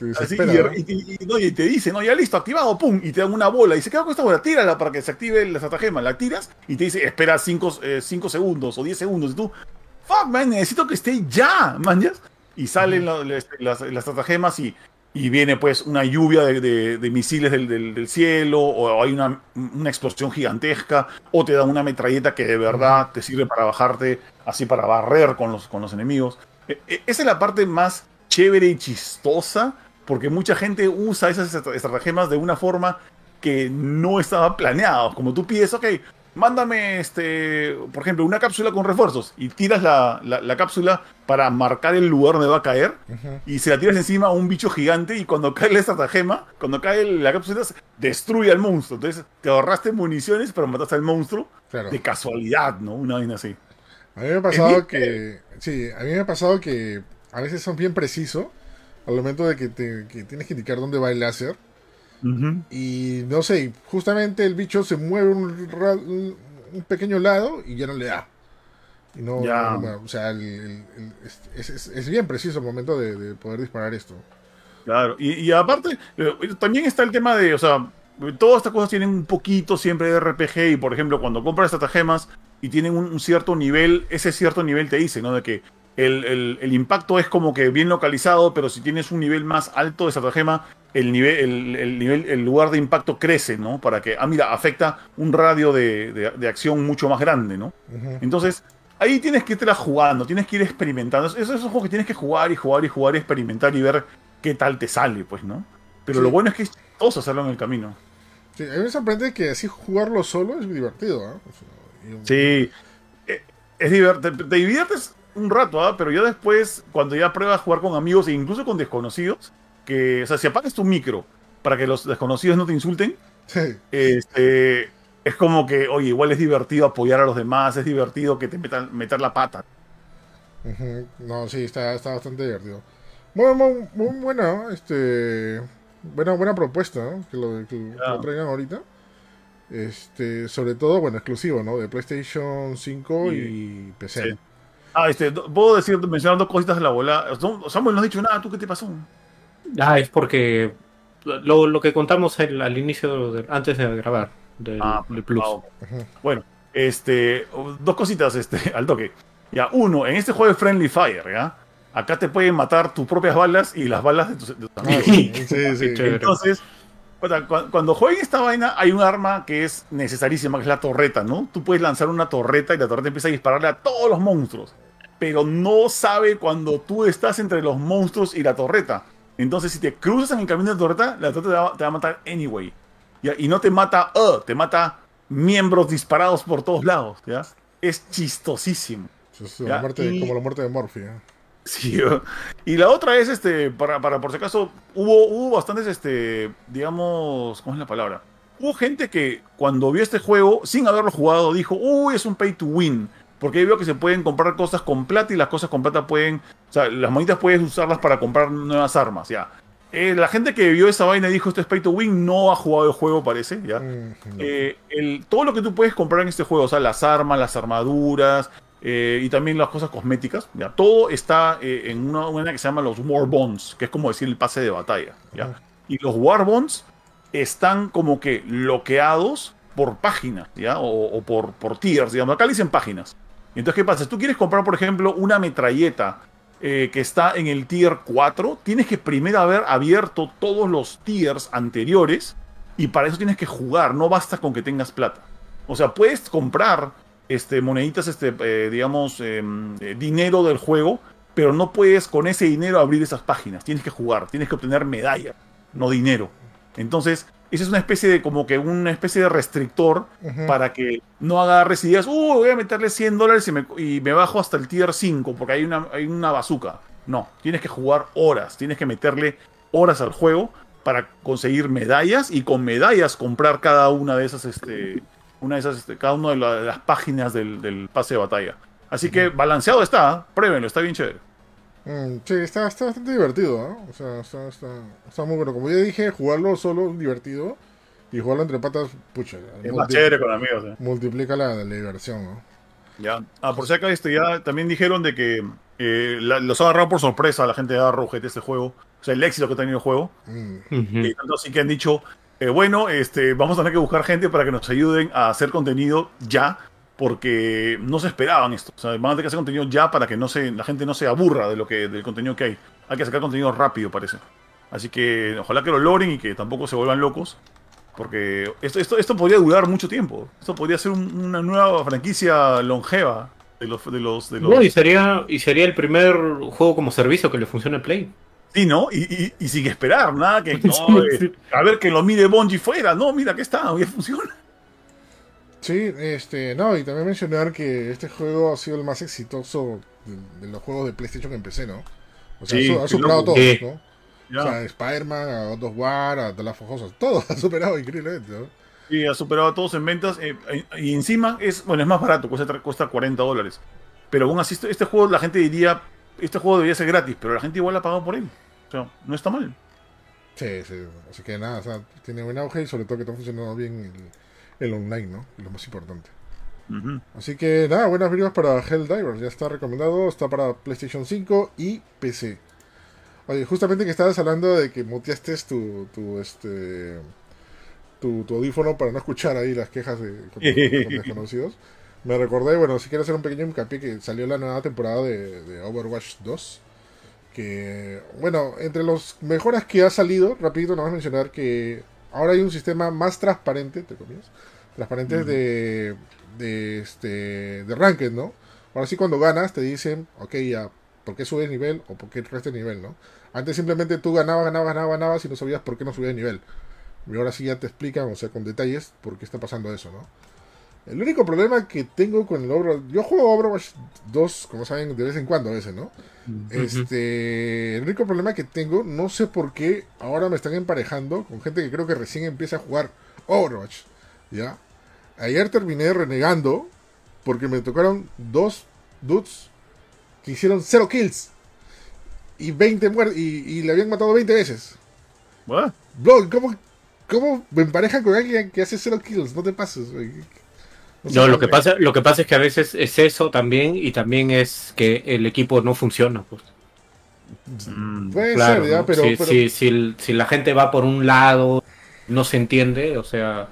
y, te dice, no, ya listo, activado, pum, y te dan una bola. Y se queda con esta bola, tírala para que se active la estratagema. La tiras y te dice, espera 5 eh, segundos o 10 segundos. Y tú, fuck, man, necesito que esté ya, man, Y salen las, las, estratagemas y, y viene pues una lluvia de, misiles del, del, cielo, o hay una, una, explosión gigantesca, o te dan una metralleta que de verdad te sirve para bajarte, así para barrer con los, con los enemigos. E, e, esa es la parte más chévere y chistosa, porque mucha gente usa esas estratagemas de una forma que no estaba planeada. Como tú pides, ok, mándame, este, por ejemplo, una cápsula con refuerzos y tiras la, la- la cápsula para marcar el lugar donde va a caer y se la tiras encima a un bicho gigante y cuando cae la estratagema, cuando cae la cápsula, destruye al monstruo. Entonces te ahorraste municiones, pero mataste al monstruo Claro. de casualidad, ¿no? Una vaina así. A mí me ha pasado que. Sí, a mí me ha pasado que a veces son bien precisos al momento de que, te, que tienes que indicar dónde va el láser. Y no sé, justamente el bicho se mueve un, ra- un un pequeño lado y ya no le da. Y no, Ya. no- o sea, el- el- el- es, es- es bien preciso el momento de, de poder disparar esto. Claro, y, y aparte, eh, también está el tema de, o sea, todas estas cosas tienen un poquito siempre de RPG y, por ejemplo, cuando compras estratagemas y tienen un, un cierto nivel, ese cierto nivel te dice, ¿no? De que el, el- el impacto es como que bien localizado, pero si tienes un nivel más alto de estratagema, el nivel, el, el nivel, el lugar de impacto crece, ¿no? Para que, ah, mira, afecta un radio de, de- de acción mucho más grande, ¿no? Entonces, ahí tienes que irte jugando, tienes que ir experimentando. Esos esos juegos que tienes que jugar y jugar y jugar y experimentar y ver qué tal te sale, pues, ¿no? Pero Sí. lo bueno es que es chistoso hacerlo en el camino. Sí, a mí me sorprende que así jugarlo solo es divertido. O sea, y- Sí. Eh, Es divert- te, te diviertes un rato, ¿ah? Pero ya después, cuando ya pruebas a jugar con amigos e incluso con desconocidos, que, o sea, si apagas tu micro para que los desconocidos no te insulten, Sí, este, es como que, oye, igual es divertido apoyar a los demás, es divertido que te metan meter la pata. No, sí, está, está bastante divertido. Muy, muy, muy buena, este, buena, buena propuesta, ¿no? Que lo, que lo- que lo Ya. traigan ahorita. Este, sobre todo, bueno, exclusivo, ¿no? De PlayStation 5 y, Y- PC. sí. Ah, este, do- puedo decir, mencionar dos cositas de la bola. No, Samuel no has dicho nada, ¿tú qué te pasó? Ah, es porque lo, lo que contamos al, al inicio, de- antes de grabar, del, del Plus. ah, ok. Ujú. Bueno, este, dos cositas este, al toque. Ya, uno, en este juego de Friendly Fire, ¿ya? Acá te pueden matar tus propias balas y las balas de tus, de tus amigos. sí, sí. Entonces, cuando jueguen esta vaina, hay un arma que es necesarísima, que es la torreta, ¿no? Tú puedes lanzar una torreta y la torreta empieza a dispararle a todos los monstruos. Pero no sabe cuando tú estás entre los monstruos y la torreta. Entonces, si te cruzas en el camino de la torreta, la torreta te va, te va a matar anyway. ¿ya? Y no te mata, uh, te mata miembros disparados por todos lados. ¿ya? Es chistosísimo. Es Ya, la muerte, y- Como la muerte de Morphy. ¿eh? Sí, ¿no? y la otra es, este, para, para por si acaso, hubo, hubo bastantes, este, digamos, ¿cómo es la palabra? Hubo gente que cuando vio este juego, sin haberlo jugado, dijo, uy, es un pay to win. Porque ahí veo que se pueden comprar cosas con plata y las cosas con plata pueden, o sea, las monitas puedes usarlas para comprar nuevas armas, ya. Eh, la gente que vio esa vaina y dijo, esto es pay to win, no ha jugado el juego, parece, ya. Mm, no. Eh, el, todo lo que tú puedes comprar en este juego, o sea, las armas, las armaduras eh, y también las cosas cosméticas, ¿ya? todo está eh, en una, una que se llama los War Bonds, que es como decir el pase de batalla. ¿ya? Y los War Bonds están como que bloqueados por páginas, ¿ya? O, o por, por tiers, digamos. Acá le dicen páginas. Entonces, ¿qué pasa? Si tú quieres comprar, por ejemplo, una metralleta eh, que está en el tier 4, tienes que primero haber abierto todos los tiers anteriores y para eso tienes que jugar, no basta con que tengas plata. O sea, puedes comprar este, moneditas, este, eh, digamos, em, eh, dinero del juego, pero no puedes con ese dinero abrir esas páginas. Tienes que jugar, tienes que obtener medalla, no dinero. Entonces, esa es una especie de, como que una especie de restrictor para que no agarres y digas, uh, voy a meterle 100 dólares y me, y me bajo hasta el tier 5 porque hay una, hay una bazooka. No, tienes que jugar horas, tienes que meterle horas al juego para conseguir medallas y con medallas comprar cada una de esas, este, una de esas, este, cada una de, la- de las páginas del, del pase de batalla. Así que balanceado está, ¿eh? pruébenlo, está bien chévere. Mm, sí, está, está bastante divertido, ¿no? O sea, está, está, está muy bueno. Como ya dije, jugarlo solo es divertido. Y jugarlo entre patas, pucha. Es más chévere con amigos. ¿eh? Multiplica la, la diversión, ¿no? Ya. Ah, por si acá este, ya también dijeron de que eh, la- los ha agarrado por sorpresa a la gente de Arrowhead este juego. O sea, el éxito que ha tenido el juego. Mm, Ujú. Y tanto así que han dicho, eh, bueno, este, vamos a tener que buscar gente para que nos ayuden a hacer contenido ya, porque no se esperaban esto. O sea, van a tener que hacer contenido ya para que no se, la gente no se aburra de lo que, del contenido que hay. Hay que sacar contenido rápido, parece. Así que ojalá que lo logren y que tampoco se vuelvan locos. Porque esto, esto, esto podría durar mucho tiempo. Esto podría ser un- una nueva franquicia longeva de los... De los, de los... No, y sería, y sería el primer juego como servicio que le funcione Play. Sí, ¿no? Y, y- y sin esperar, nada que... no, Sí, eh, sí. A ver que lo mire Bungie fuera. No, mira, que está, ya funciona. Sí, este, no, y también mencionar que este juego ha sido el más exitoso de, de los juegos de PlayStation que empecé, ¿no? O sea, Sí, ha su- ha qué superado a todos, Sí. ¿no? Ya. O sea, Spider-Man, a God of War, a The Last of Us, todo ha superado increíblemente, ¿no? Y ha superado a todos en ventas. eh, y encima es, bueno, es más barato, cuesta, cuesta 40 dólares. Pero aún así, este, este juego la gente diría, este juego debería ser gratis, pero la gente igual ha pagado por él. O sea, no está mal. Sí, sí, así que nada, o sea, tiene buen auge y sobre todo que está funcionando bien el, el online, ¿no? Es lo más importante. Así que nada, buenas videos para Helldivers, ya está recomendado, está para PlayStation 5 y PC. Oye, justamente que estabas hablando de que muteaste tu, tu este tu, tu audífono para no escuchar ahí las quejas de con- con desconocidos. Me recordé, bueno, si quiero hacer un pequeño hincapié que salió la nueva temporada de, de Overwatch 2. Que, bueno, entre los mejoras que ha salido, rapidito a mencionar que ahora hay un sistema más transparente, te comillas, transparente Ujú. de, de, este, de ranked, ¿no? Ahora sí cuando ganas te dicen, ok, ya, ¿por qué subes nivel o por qué restas nivel, ¿no? Antes simplemente tú ganabas, ganabas, ganabas, ganabas y no sabías por qué no subías nivel. Y ahora sí ya te explican, o sea, con detalles, por qué está pasando eso, ¿no? El único problema que tengo con el Overwatch... Yo juego Overwatch 2, como saben, de vez en cuando a veces, ¿no? Este, el único problema que tengo, no sé por qué ahora me están emparejando con gente que creo que recién empieza a jugar Overwatch. ¿Ya? Ayer terminé renegando porque me tocaron dos dudes que hicieron 0 kills y 20 muertos y, y le habían matado 20 veces. What? Bro, ¿cómo, ¿cómo me emparejan con alguien que hace 0 kills? No te pases. güey. No lo que pasa, lo que pasa es que a veces es eso también y también es que el equipo no funciona. Pues. Mm. Puede Claro, ser, ya, ¿no? pero, si, pero- si- si el- si la gente va por un lado, no se entiende, o sea,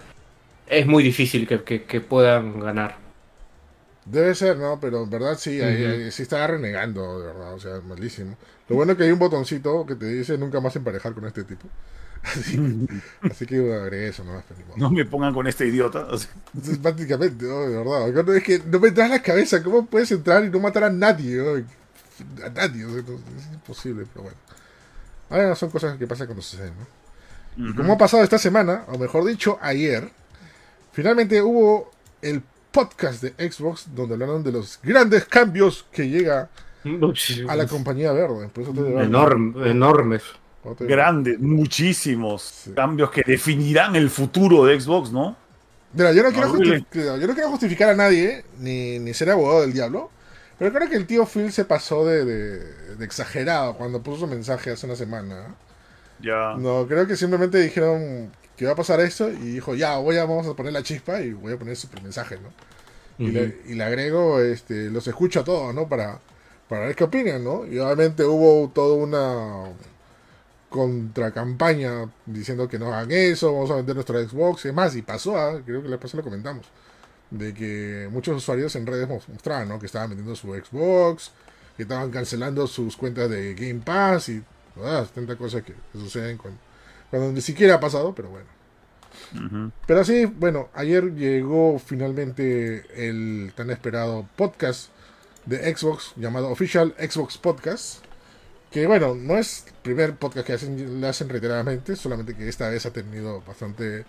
es muy difícil que, que- que puedan ganar. Debe ser, ¿no? Pero en verdad sí, ahí- Ujú. ahí sí estaba renegando, de verdad, o sea, malísimo. Lo bueno es que hay un botoncito que te dice nunca más emparejar con este tipo. Así, así que agregué eso, ¿no? Pero ni modo. No me pongan con este idiota. o sea, Entonces, prácticamente, ¿no? De verdad. No, Es que no me entra en la cabeza. ¿Cómo puedes entrar y no matar a nadie? ¿no? A nadie. o sea, no- es imposible, pero bueno. Ahora son cosas que pasan cuando suceden, ¿no? Y ujú. como ha pasado esta semana, o mejor dicho, ayer, finalmente hubo el podcast de Xbox donde hablaron de los grandes cambios que llega a la compañía verde. Por eso te digo, Enorme, enormes. Grandes, muchísimos Sí. cambios que definirán el futuro de Xbox, ¿no? Mira, yo no, quiero justificar, yo no quiero justificar a nadie, ni, ni ser abogado del diablo, pero creo que el tío Phil se pasó de, de- de exagerado cuando puso su mensaje hace una semana. Ya. No, creo que simplemente dijeron que iba a pasar esto y dijo, ya, voy a, vamos a poner la chispa y voy a poner su mensaje, ¿no? Y, le, y le agrego, este, los escucho a todos, ¿no? Para, para ver qué opinan, ¿no? Y obviamente hubo toda una contracampaña diciendo que no hagan eso, vamos a vender nuestra Xbox y demás. Y pasó, ¿ah? creo que la pasó lo comentamos, de que muchos usuarios en redes mos- mostraban, ¿no? Que estaban vendiendo su Xbox, que estaban cancelando sus cuentas de Game Pass y todas tantas cosas que, que suceden cuando, cuando ni siquiera ha pasado, pero bueno. Pero sí, bueno, ayer llegó finalmente el tan esperado podcast de Xbox llamado Official Xbox Podcast. Que bueno, no es el primer podcast que hacen, le hacen reiteradamente, solamente que esta vez ha tenido bastante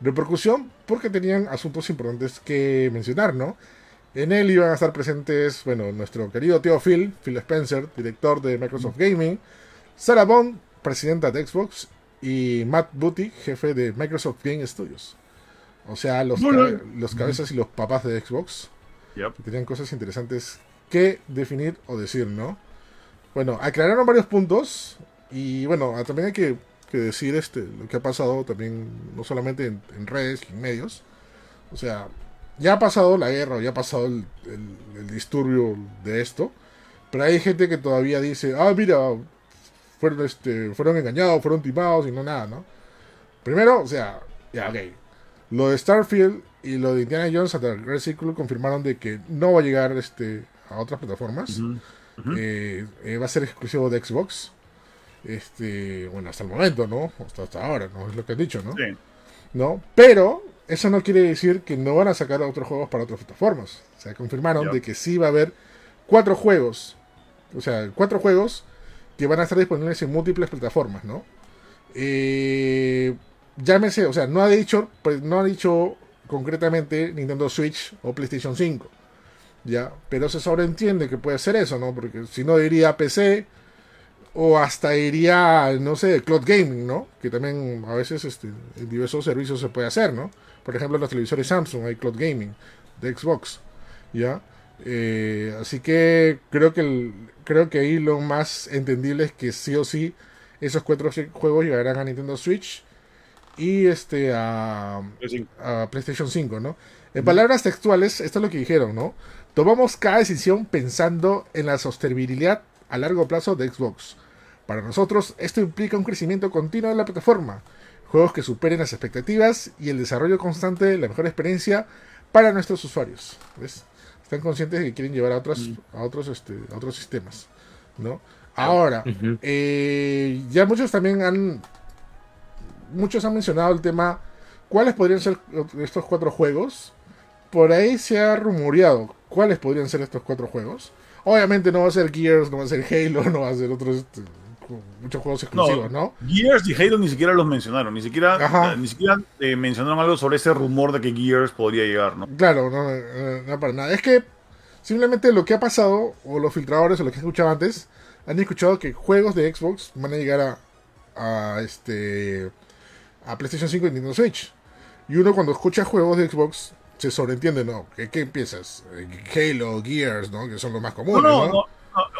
repercusión porque tenían asuntos importantes que mencionar, ¿no? En él iban a estar presentes, bueno, nuestro querido tío Phil, Phil Spencer, director de Microsoft Gaming, Sarah Bond, presidenta de Xbox, y Matt Booty, jefe de Microsoft Game Studios. O sea, los, cabe- los cabezas y los papás de Xbox Yep. tenían cosas interesantes que definir o decir, ¿no? Bueno, aclararon varios puntos y bueno, ah, también hay que, que decir este lo que ha pasado también, no solamente en, en redes y en medios. O sea, ya ha pasado la guerra, ya ha pasado el, el- el disturbio de esto, pero hay gente que todavía dice, ah, mira, fueron, este, fueron engañados, fueron timados y no nada, ¿no? Primero, o sea, ya, ok. Lo de Starfield y lo de Indiana Jones hasta el Red Circle confirmaron de que no va a llegar este, a otras plataformas. Eh, eh, va a ser exclusivo de Xbox. Este, bueno, hasta el momento, ¿no? Hasta, hasta ahora, ¿no? Es lo que han dicho, ¿no? Sí. ¿no? Pero eso no quiere decir que no van a sacar otros juegos para otras plataformas. O sea, confirmaron de que sí va a haber cuatro juegos. O sea, cuatro juegos que van a estar disponibles en múltiples plataformas, ¿no? Eh, llámese, o sea, no ha dicho, pues no ha dicho concretamente Nintendo Switch o PlayStation 5. ¿Ya? Pero se sobreentiende que puede ser eso, ¿no? Porque si no diría PC o hasta iría, no sé, cloud gaming, ¿no? Que también a veces este, en diversos servicios se puede hacer, ¿no? Por ejemplo, en los televisores Samsung hay cloud gaming de Xbox, ¿ya? Eh, así que creo que el, creo que ahí lo más entendible es que sí o sí esos cuatro juegos llegarán a Nintendo Switch y este a, a PlayStation 5, ¿no? En palabras textuales, esto es lo que dijeron, ¿no? Tomamos cada decisión pensando en la sostenibilidad a largo plazo de Xbox. Para nosotros, esto implica un crecimiento continuo de la plataforma, juegos que superen las expectativas y el desarrollo constante de la mejor experiencia para nuestros usuarios. ¿Ves? Están conscientes de que quieren llevar a otros, a otros, este, a otros sistemas, ¿no? Ahora, eh, ya muchos también han, muchos han mencionado el tema, ¿cuáles podrían ser estos cuatro juegos? Por ahí se ha rumoreado cuáles podrían ser estos cuatro juegos. Obviamente no va a ser Gears, no va a ser Halo, no va a ser otros este, muchos juegos exclusivos, ¿no? Gears y Halo ni siquiera los mencionaron, ni siquiera, eh, ni siquiera eh, mencionaron algo sobre ese rumor de que Gears podría llegar, ¿no? Claro, no, no, para nada. Es que simplemente lo que ha pasado, o los filtradores, o lo que he escuchado antes, han escuchado que juegos de Xbox van a llegar a, a este a PlayStation 5 y Nintendo Switch. Y uno cuando escucha juegos de Xbox se sobreentiende, ¿no? ¿Qué, qué empiezas? Halo, Gears, ¿no? Que son los más comunes, no, no,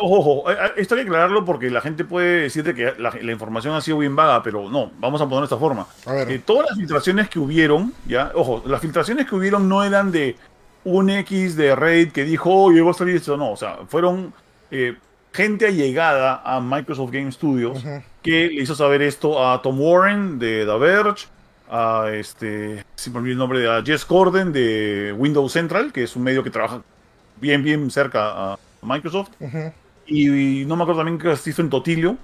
Ojo, ojo, eh, esto hay que aclararlo porque la gente puede decirte que la, información ha sido bien vaga, pero no, vamos a ponerlo de esta forma. A ver. Eh, todas las filtraciones que hubieron, ya, ojo, las filtraciones que hubieron no eran de un X de Raid que dijo, oh, llegó a salir esto, no, o sea, fueron eh, gente allegada a Microsoft Game Studios que le hizo saber esto a Tom Warren de The Verge, a este, si me olvidé el nombre, de Jess Corden de Windows Central, que es un medio que trabaja bien, bien cerca a Microsoft. y, no me acuerdo también que Stephen Totilio,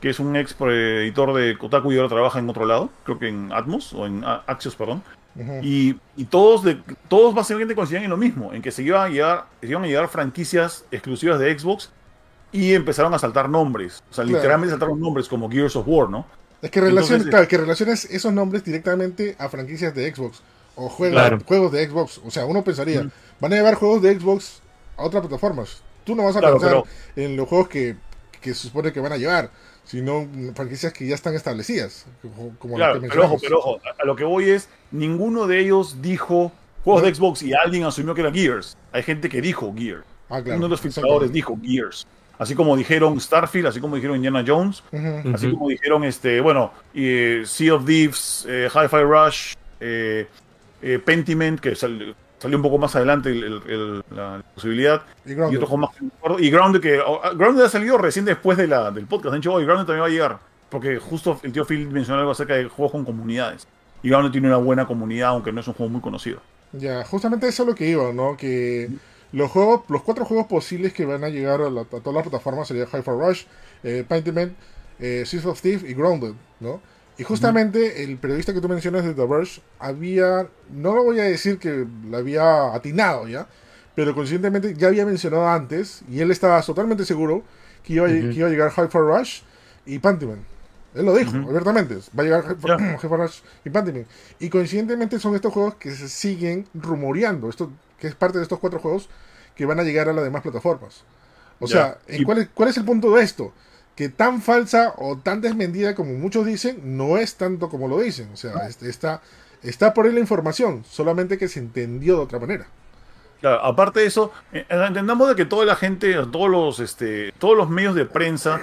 que es un ex editor de Kotaku y ahora trabaja en otro lado, creo que en Atmos, o en Axios, perdón. y, todos, de, todos básicamente coincidían en lo mismo, en que se iban a llegar, iban a llegar franquicias exclusivas de Xbox y empezaron a saltar nombres. O sea, literalmente saltaron nombres como Gears of War, ¿no? Es que relaciones, que relaciones esos nombres directamente a franquicias de Xbox o juegos, juegos de Xbox. O sea, uno pensaría, van a llevar juegos de Xbox a otras plataformas. Tú no vas a pensar en los juegos que, se supone que van a llevar, sino franquicias que ya están establecidas. Como claro, pero ojo, pero ojo, a lo que voy es, ninguno de ellos dijo juegos de Xbox y alguien asumió que era Gears. Hay gente que dijo Gears. Ah, Uno de los filtradores dijo Gears así como dijeron Starfield, así como dijeron Indiana Jones, así como dijeron, este, bueno, Sea of Thieves, eh, Hi-Fi Rush, eh, eh, Pentiment, que salió un poco más adelante la posibilidad, y, otro juego más y Grounded, que oh, ah, Grounded ha salido recién después de la, del podcast, de hecho, hoy Grounded también va a llegar, porque justo el tío Phil mencionó algo acerca de juegos con comunidades, y Grounded tiene una buena comunidad, aunque no es un juego muy conocido. Ya, justamente eso es lo que iba, ¿no? Que los juegos, los cuatro juegos posibles que van a llegar a, todas las plataformas serían High for Rush, eh, Paintment, eh, of Thief y Grounded, ¿no? Y justamente el periodista que tú mencionas de The Verge había, no lo voy a decir que lo había atinado ya, pero conscientemente ya había mencionado antes, y él estaba totalmente seguro que iba, a llegar High for Rush y Pentiment. Él lo dijo, abiertamente. Va a llegar High for Rush y Pentiment. Y coincidentemente son estos juegos que se siguen rumoreando. Esto que es parte de estos cuatro juegos que van a llegar a las demás plataformas. O sea, ¿cuál, es, ¿cuál es el punto de esto? Que tan falsa o tan desmentida como muchos dicen, no es tanto como lo dicen. O sea, este, está, está por ahí la información, solamente que se entendió de otra manera. Claro, aparte de eso, eh, entendamos de que toda la gente, todos los, este, todos los medios de prensa,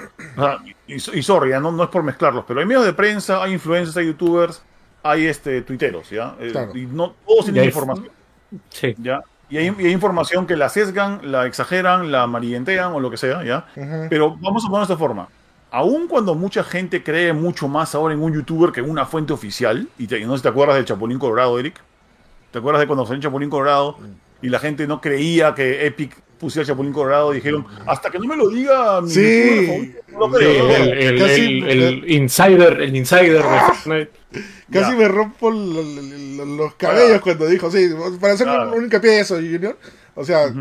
y, y, sorry, no, no es por mezclarlos, pero hay medios de prensa, hay influencers, hay youtubers, hay este, tuiteros, ¿ya? Eh, y no todos tienen información. Sí. ¿Ya? Y hay, información que la sesgan, la exageran, la amarillentean o lo que sea, ¿ya? Pero vamos a poner de esta forma. Aún cuando mucha gente cree mucho más ahora en un youtuber que en una fuente oficial, y no sé si te acuerdas del Chapulín Colorado, Eric, ¿te acuerdas de cuando salió el Chapulín Colorado y la gente no creía que Epic pusiera el Chapulín Colorado? Dijeron, hasta que no me lo diga mi sí. no creo. el, insider, el insider Casi me rompo los cabellos cuando dijo, sí, para hacer un, hincapié de eso, Junior. O sea,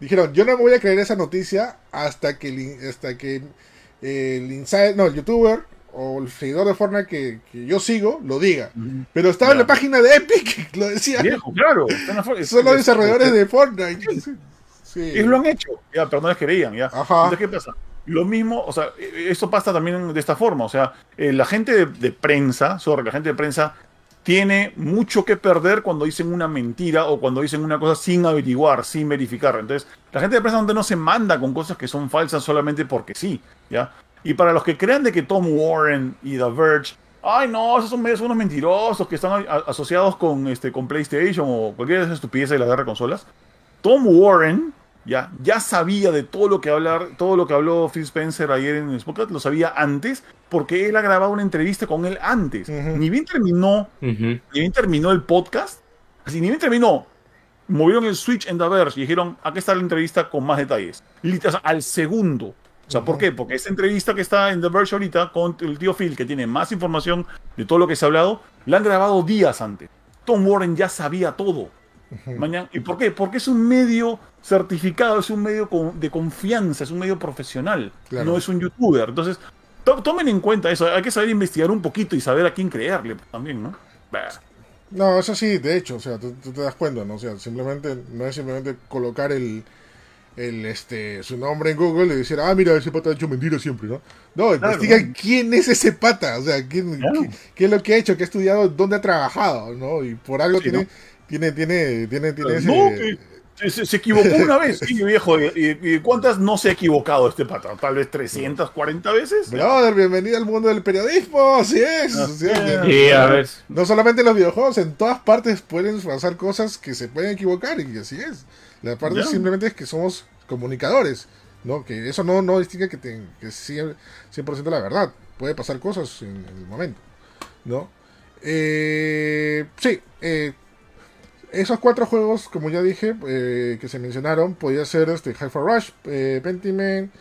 dijeron, yo no me voy a creer esa noticia hasta que, hasta que el insider, no, el youtuber o el seguidor de Fortnite que, que yo sigo lo diga. Pero estaba en la página de Epic, lo decía. Viejo, claro. Son los desarrolladores de Fortnite. Sí. Y lo han hecho. Ya, pero no les creían, ya. Ajá. Entonces, ¿qué pasa? Lo mismo, o sea, esto pasa también de esta forma. O sea, eh, la gente de, prensa, sobre la gente de prensa, tiene mucho que perder cuando dicen una mentira o cuando dicen una cosa sin averiguar, sin verificar. Entonces, la gente de prensa donde no se manda con cosas que son falsas solamente porque sí, ¿ya? Y para los que crean de que Tom Warren y The Verge, ay no, esos son, son unos mentirosos que están a- asociados con, este, con PlayStation o cualquier de esas estupideces de la guerra de consolas, Tom Warren ya, ya sabía de todo lo que hablar, todo lo que habló Phil Spencer ayer en el podcast, lo sabía antes, porque él ha grabado una entrevista con él antes. Ni bien terminó Ujú. ni bien terminó el podcast, así ni bien terminó, movieron el switch en The Verge y dijeron, aquí está la entrevista con más detalles. O sea, al segundo. O sea, ¿por qué? Porque esta entrevista que está en The Verge ahorita con el tío Phil, que tiene más información de todo lo que se ha hablado, la han grabado días antes. Tom Warren ya sabía todo. Mañana, ¿Y por qué? Porque es un medio certificado, es un medio de confianza, es un medio profesional, Claro. no es un youtuber. Entonces, to- tomen en cuenta eso, hay que saber investigar un poquito y saber a quién creerle también, ¿no? Bah. No, eso sí, de hecho, o sea, tú, tú te das cuenta, ¿no? O sea, simplemente, no es simplemente colocar el, el este, su nombre en Google y decir, ah, mira, ese pata ha hecho mentiras siempre, ¿no? No, investiga quién es ese pata, o sea, quién, Claro. qué, qué es lo que ha hecho, qué ha estudiado, dónde ha trabajado, ¿no? Y por algo Sí, tiene, ¿no? Tiene, tiene, tiene, tiene ese... No, que se, se- se equivocó una vez, sí, viejo. ¿Y, y- y cuántas no se ha equivocado este pata? Tal vez 340 veces. Brother, bienvenido al mundo del periodismo, así es. Ah, así es. yeah. Sí, a ver. No solamente en los videojuegos, en todas partes pueden pasar cosas que se pueden equivocar y así es. La parte simplemente es que somos comunicadores, ¿no? Que eso no, no distingue que, te, que sea 100% la verdad. Puede pasar cosas en, en el momento, ¿no? Eh, sí, eh, esos cuatro juegos, como ya dije, eh, que se mencionaron, podía ser este Hi-Fi Rush, eh, Pentiment,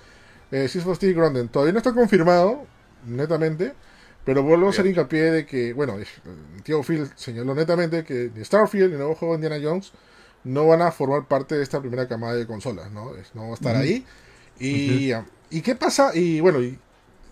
eh, Six of Steel, Grounded. Todavía no está confirmado, netamente, pero vuelvo a hacer hincapié de que, bueno, el tío Phil señaló netamente que ni Starfield ni el nuevo juego de Indiana Jones no van a formar parte de esta primera camada de consolas, ¿no? No va a estar ahí. Y, ah, ¿Y qué pasa? Y bueno, y,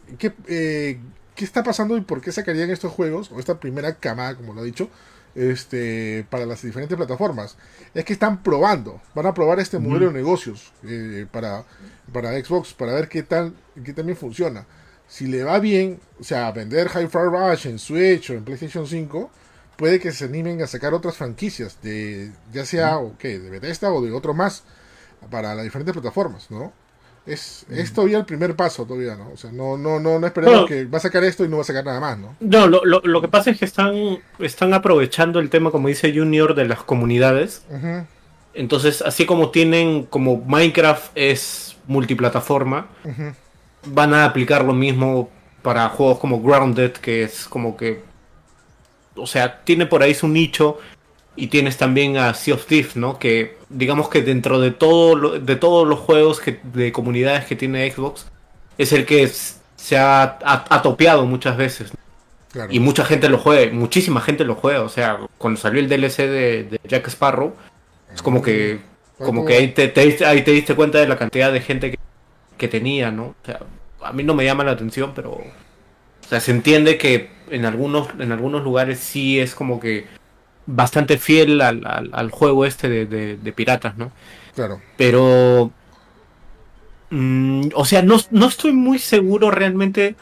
y qué, eh, ¿qué está pasando y por qué sacarían estos juegos, o esta primera camada, como lo ha dicho, este, para las diferentes plataformas? Es que están probando, van a probar este modelo de negocios eh, para, para Xbox, para ver qué tal, qué también funciona. Si le va bien, o sea, vender Hi-Fi Rush en Switch o en PlayStation 5, puede que se animen a sacar otras franquicias, de ya sea o qué, de Bethesda o de otro más, para las diferentes plataformas, ¿no? Es, es todavía el primer paso, todavía, ¿no? O sea, no, no, no, no esperemos Bueno. que va a sacar esto y no va a sacar nada más, ¿no? No, lo, lo, lo que pasa es que están, están aprovechando el tema, como dice Junior, de las comunidades. Entonces, así como tienen, como Minecraft es multiplataforma, van a aplicar lo mismo para juegos como Grounded, que es como que. O sea, tiene por ahí su nicho. Y tienes también a Sea of Thieves, ¿no? Que digamos que dentro de todo lo- de todos los juegos que, de comunidades que tiene Xbox, es el que se ha, ha- ha topeado muchas veces. ¿no? Claro. Y mucha gente lo juega, muchísima gente lo juega. O sea, cuando salió el DLC de, de Jack Sparrow, es como que como que ahí te, ahí te diste cuenta de la cantidad de gente que, que tenía, ¿no? O sea, a mí no me llama la atención, pero o sea, se entiende que en algunos en algunos lugares sí es como que bastante fiel al, al- al juego este de, de- de piratas, ¿no? Claro. Pero mm, o sea, no, no estoy muy seguro realmente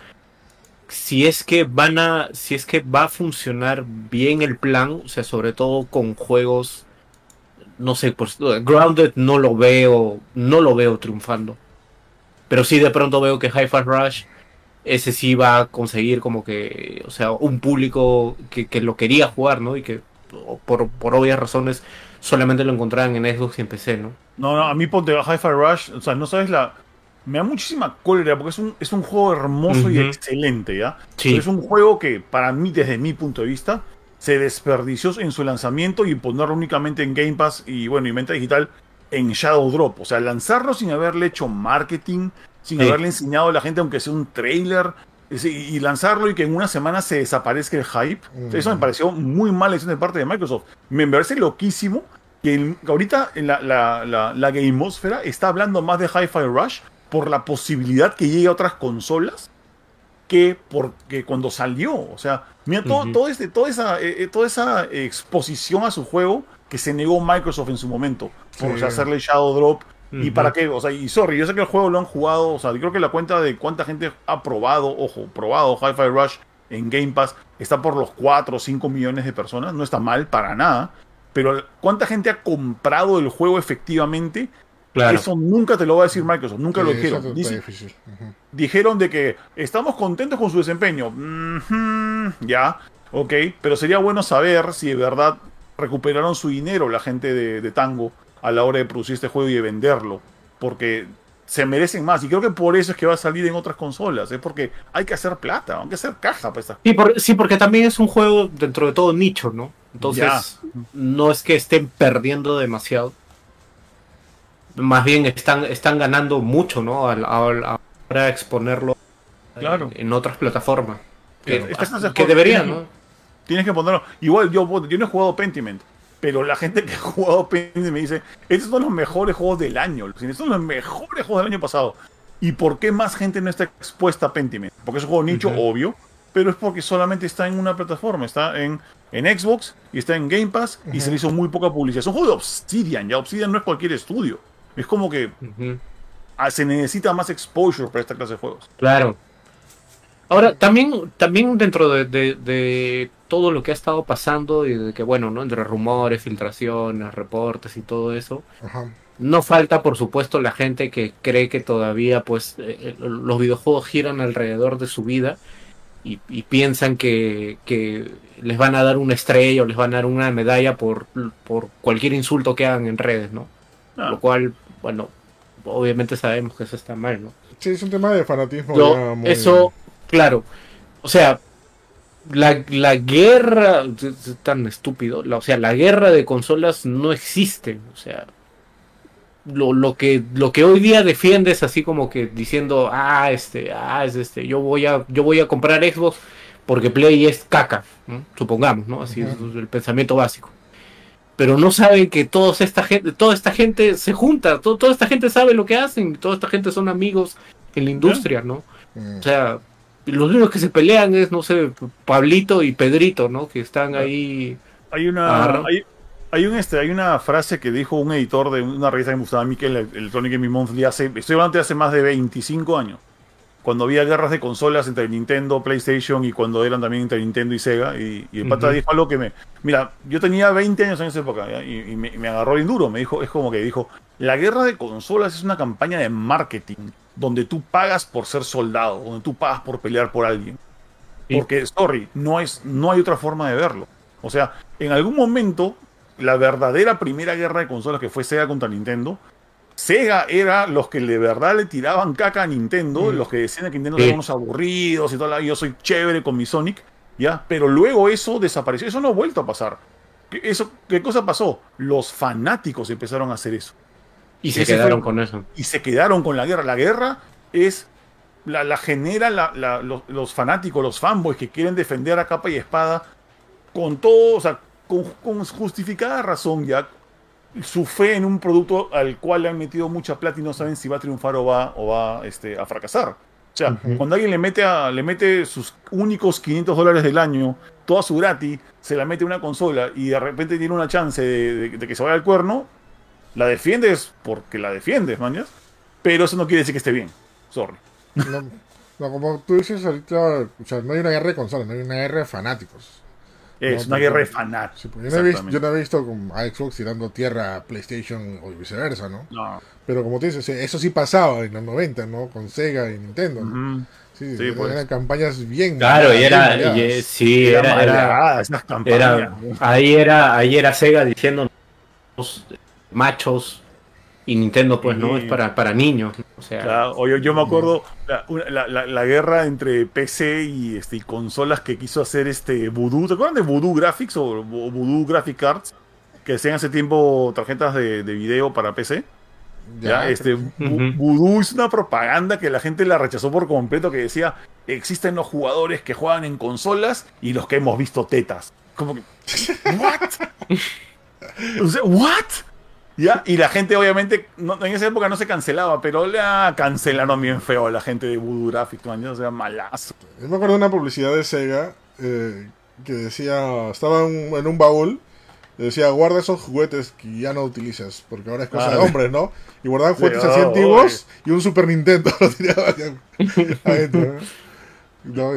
si es que van a si es que va a funcionar bien el plan, o sea, sobre todo con juegos no sé, pues Grounded no lo veo, no lo veo triunfando. Pero sí de pronto veo que Hi-Fi Rush ese sí va a conseguir como que, o sea, un público que, que lo quería jugar, ¿no? Y que por, por obvias razones solamente lo encontraban en Xbox y en PC, ¿no? No, no, a mí ponte Hi-Fi Rush, o sea, no sabes la... Me da muchísima cólera porque es un, es un juego hermoso y excelente, ¿ya? Sí. Pero es un juego que, para mí, desde mi punto de vista, se desperdició en su lanzamiento y ponerlo únicamente en Game Pass y, bueno, y venta digital en Shadow Drop. O sea, lanzarlo sin haberle hecho marketing, sin Sí. haberle enseñado a la gente, aunque sea un trailer, y lanzarlo y que en una semana se desaparezca el hype. Eso me pareció muy mala decisión de parte de Microsoft. Me parece loquísimo que ahorita en la, la, la, la Gameosfera está hablando más de Hi-Fi Rush por la posibilidad que llegue a otras consolas qué? Porque cuando salió, o sea, mira todo, todo este, toda, esa, eh, eh, toda esa exposición a su juego que se negó Microsoft en su momento por Sí. hacerle Shadow Drop. ¿Y para qué? O sea, y sorry, yo sé que el juego lo han jugado, o sea, yo creo que la cuenta de cuánta gente ha probado, ojo, probado Hi-Fi Rush en Game Pass está por los 4 o 5 millones de personas, no está mal para nada, pero cuánta gente ha comprado el juego efectivamente, Claro. eso nunca te lo va a decir Microsoft, nunca lo Sí, dijeron. Dice- dijeron de que estamos contentos con su desempeño. Ya, ok, pero sería bueno saber si de verdad recuperaron su dinero la gente de, de Tango a la hora de producir este juego y de venderlo, porque se merecen más y creo que por eso es que va a salir en otras consolas, es porque hay que hacer plata, hay que hacer caja para estas Sí, por- sí, porque también es un juego dentro de todo nicho, ¿no? Entonces, Ya. no es que estén perdiendo demasiado. Más bien están, están ganando mucho, ¿no? Al, al- a la hora de exponerlo Claro. en otras plataformas. Que, Claro. Que deberían, ¿no? Tienes que ponerlo. Igual yo, yo no he jugado Pentiment. Pero la gente que ha jugado Pentiment me dice, estos son los mejores juegos del año. Estos son los mejores juegos del año pasado. ¿Y por qué más gente no está expuesta a Pentiment? Porque es un juego nicho, obvio. Pero es porque solamente está en una plataforma. Está en, en Xbox y está en Game Pass. Y se le hizo muy poca publicidad. Es un juego de Obsidian. Ya Obsidian no es cualquier estudio. Es como que se necesita más exposure para esta clase de juegos. Claro. Ahora, también, también dentro de, de- de todo lo que ha estado pasando y de que, bueno, ¿no? Entre rumores, filtraciones, reportes y todo eso, Ajá. no falta, por supuesto, la gente que cree que todavía, pues, eh, los videojuegos giran alrededor de su vida y, y piensan que, que les van a dar una estrella o les van a dar una medalla por, por cualquier insulto que hagan en redes, ¿no? Ah, Lo cual, bueno, obviamente sabemos que eso está mal, ¿no? Sí, es un tema de fanatismo. Yo, ya muy- eso, claro. O sea, la, la guerra, es- tan estúpido, la- o sea, la guerra de consolas no existe. O sea, lo, lo que lo que hoy día defiendes así como que diciendo, ah, este, ah, es este, yo voy a, yo voy a comprar Xbox porque Play es caca, ¿no? supongamos, ¿no? Así es el pensamiento básico. Pero no saben que toda esta gente, toda esta gente se junta, to- toda esta gente sabe lo que hacen, toda esta gente son amigos en la industria, ¿no? Mm. O sea, los únicos que se pelean es, no sé, Pablito y Pedrito, ¿no? Que están ahí. Hay una, hay, hay un este, hay una frase que dijo un editor de una revista que me gustaba a mí, que es el Electronic Gaming Monthly, hace, estoy hablando de hace más de 25 años. Cuando había guerras de consolas entre Nintendo, PlayStation y cuando eran también entre Nintendo y Sega. Y, y el pata dijo algo que me. Mira, yo tenía 20 años en esa época ¿ya? y, y me, me agarró bien duro. Me dijo, es como que dijo: La guerra de consolas es una campaña de marketing donde tú pagas por ser soldado, donde tú pagas por pelear por alguien. Sí. Porque, sorry, no, es, no hay otra forma de verlo. O sea, en algún momento, la verdadera primera guerra de consolas que fue Sega contra Nintendo, Sega era los que de verdad le tiraban caca a Nintendo, Mm. los que decían que Nintendo Sí. eran unos aburridos y todo, yo soy chévere con mi Sonic, ¿ya? Pero luego eso desapareció, eso no ha vuelto a pasar. ¿Qué, eso, ¿Qué cosa pasó? Los fanáticos empezaron a hacer eso Y se quedaron fue- con eso. y se quedaron con la guerra. La guerra es. La, la genera la- la- los, los fanáticos, los fanboys que quieren defender a capa y espada con todo, o sea, con, con justificada razón ya su fe en un producto al cual le han metido mucha plata y no saben si va a triunfar o va, o va este, a fracasar. O sea, cuando alguien le mete, a, le mete sus únicos 500 dólares del año, toda su gratis, se la mete a una consola y de repente tiene una chance de, de- de que se vaya al cuerno, la defiendes porque la defiendes, mañas. Pero eso no quiere decir que esté bien. Sorry. No, no, como tú dices ahorita, o sea, no hay una guerra de consolas, no hay una guerra de fanáticos. Es No, una guerra de fanáticos. Sí, yo, no he visto, yo no he visto como a Xbox tirando tierra a PlayStation o viceversa, ¿no? No. Pero como tú dices, eso sí pasaba en los 90, ¿no? Con Sega y Nintendo. Sí, Sí, eran pues. campañas bien. Claro, y era, y, sí, Era era, esas campañas. era- ahí era, ahí era Sega diciendo "Los machos y Nintendo pues no es para, para niños, o sea, Claro, yo, yo me acuerdo la, la- guerra entre PC y, este, y consolas que quiso hacer este Voodoo. ¿Te acuerdan de Voodoo Graphics o, o Voodoo Graphic Cards? Que hacían hace tiempo tarjetas de, de video para PC. Ya, este, Voodoo es una propaganda que la gente la rechazó por completo que decía existen los jugadores que juegan en consolas y los que hemos visto tetas. Como que, ¿what? o sea, ¿what? ¿Ya? Y la gente, obviamente, no- en esa época no se cancelaba, pero la cancelaron bien feo a la gente de Voodoo Graphics, man, o sea, malazo. Yo me acuerdo de una publicidad de Sega eh, que decía, estaba en, en un baúl, decía, guarda esos juguetes que ya no utilizas, porque ahora es cosa Ah, de sí. hombres, ¿no? Y guardaban Sí, juguetes ah, así antiguos y un Super Nintendo lo tiraban adentro, ¿no?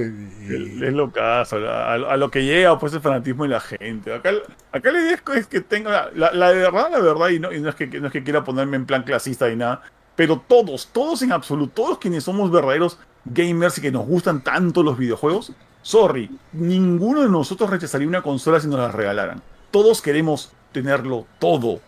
Y- y- Es lo caso, a, a lo que llega pues el fanatismo de la gente. Acá, acá la idea es que- tenga, la, la verdad, la verdad, y no, y no es que, no es que quiera ponerme en plan clasista y nada, pero todos, todos en absoluto, todos quienes somos verdaderos gamers y que nos gustan tanto los videojuegos, sorry, ninguno de nosotros rechazaría una consola si nos la regalaran. Todos queremos tenerlo todo.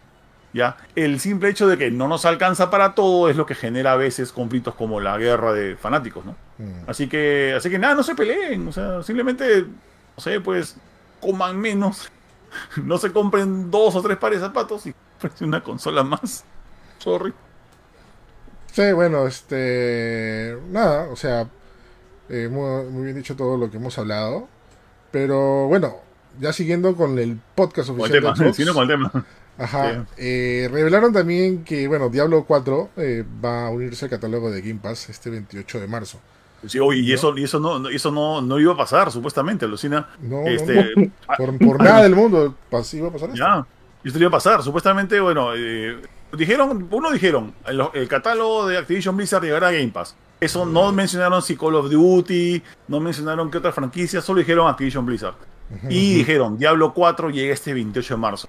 ¿Ya? El simple hecho de que no nos alcanza para todo es lo que genera a veces conflictos como la guerra de fanáticos, ¿no? Mm. Así que, así que nada, no se peleen. O sea, simplemente, no sé, pues, coman menos. No se compren dos o tres pares de zapatos y compren una consola más. Sorry. Sí, bueno, este. Nada, o sea, eh, muy, muy bien dicho todo lo que hemos hablado. Pero bueno, ya siguiendo con el podcast Con el oficial tema, de Xbox, con el tema. Ajá, eh, revelaron también que, bueno, Diablo 4 eh, va a unirse al catálogo de Game Pass este 28 de marzo. Sí, oye, y eso, y eso no, no- eso no, no iba a pasar, supuestamente, Lucina. No, Este, no, por, por nada del mundo pas- iba a pasar esto. Ya, esto iba a pasar. Supuestamente, bueno, eh, dijeron, uno dijeron, el, el catálogo de Activision Blizzard llegará a Game Pass. Eso no mencionaron si Call of Duty, no mencionaron qué otra franquicia, solo dijeron Activision Blizzard. Y dijeron, Diablo 4 llega este 28 de marzo.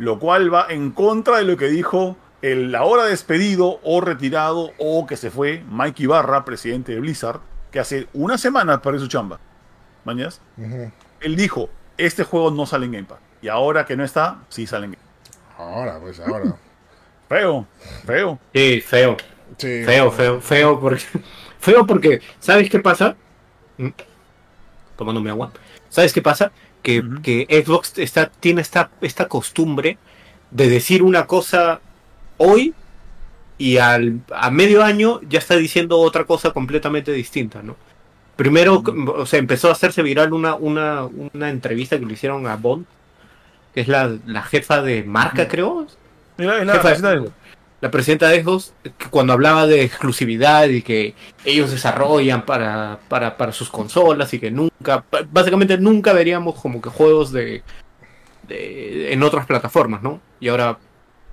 Lo cual va en contra de lo que dijo el ahora despedido o retirado o que se fue Mike Ibarra, presidente de Blizzard, que hace una semana perdió su chamba. ¿Mañas? Él dijo, este juego no sale en Game Pass. Y ahora que no está, sí sale en Game Pass. Ahora, pues ahora. Feo, feo. Sí, feo. Sí. Feo, feo, feo porque. Feo porque. ¿Sabes qué pasa? Mm. Tomándome agua. ¿Sabes qué pasa? Que, que Xbox está, tiene esta, esta costumbre de decir una cosa hoy y al, a medio año ya está diciendo otra cosa completamente distinta, ¿no? Primero, o sea, empezó a hacerse viral una, una, una entrevista que le hicieron a Bond, que es la, la jefa de marca, creo, Es la- es la Jefa, de- la presidenta de Xbox, que cuando hablaba de exclusividad y que ellos desarrollan para, para, para sus consolas y que nunca, básicamente nunca veríamos como que juegos de, de- en otras plataformas, ¿no? Y ahora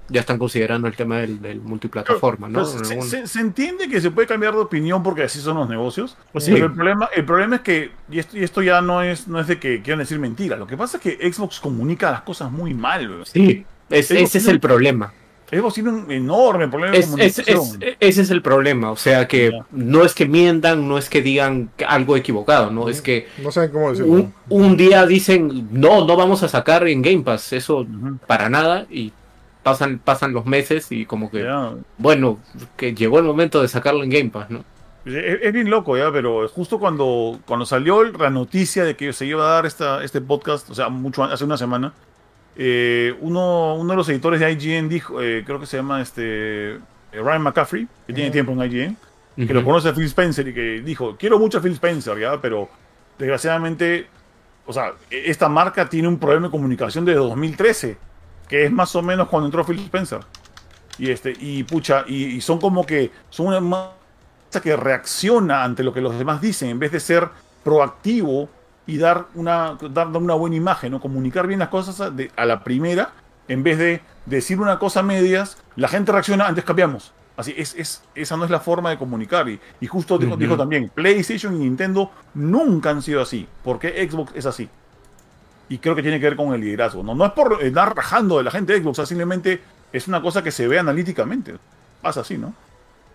ya están considerando el tema del, del multiplataforma, ¿no? Pues, se, se- se entiende que se puede cambiar de opinión porque así son los negocios. Pues sí. Pero el problema, el problema es que, y esto, y esto ya no es, no es de que quieran decir mentiras, lo que pasa es que Xbox comunica las cosas muy mal. Sí, es- Xbox ese es el problema. Xbox tiene un enorme problema de Es- es- comunicación. es- ese es el problema, o sea que Ya. no es que mientan, no es que digan algo equivocado, no es que No saben cómo decirlo. un, un día dicen no, no vamos a sacar en Game Pass, eso Ujú. para nada y pasan pasan los meses y como que Ya. bueno, que llegó el momento de sacarlo en Game Pass, ¿no? Es, es bien loco, ya, pero justo cuando, cuando salió la noticia de que se iba a dar esta, este podcast, o sea, mucho hace una semana, eh, uno, uno de los editores de IGN dijo, eh, creo que se llama este eh, Ryan McCaffrey, que tiene Ujú. tiempo en IGN, que lo conoce a Phil Spencer y que dijo, quiero mucho a Phil Spencer, ya, pero desgraciadamente, o sea, e- esta marca tiene un problema de comunicación desde 2013, que es más o menos cuando entró Phil Spencer. Y este, y pucha, y, y son como que, son una marca que reacciona ante lo que los demás dicen, en vez de ser proactivo y dar una, dar una buena imagen, ¿no? comunicar bien las cosas a, de- a la primera, en vez de decir una cosa a medias, la gente reacciona, antes cambiamos. Así, es, es, esa no es la forma de comunicar. Y, y justo dijo, también, PlayStation y Nintendo nunca han sido así. porque Xbox es así? Y creo que tiene que ver con el liderazgo. No, no es por estar rajando de la gente de Xbox, o sea, simplemente es una cosa que se ve analíticamente. Pasa así, ¿no?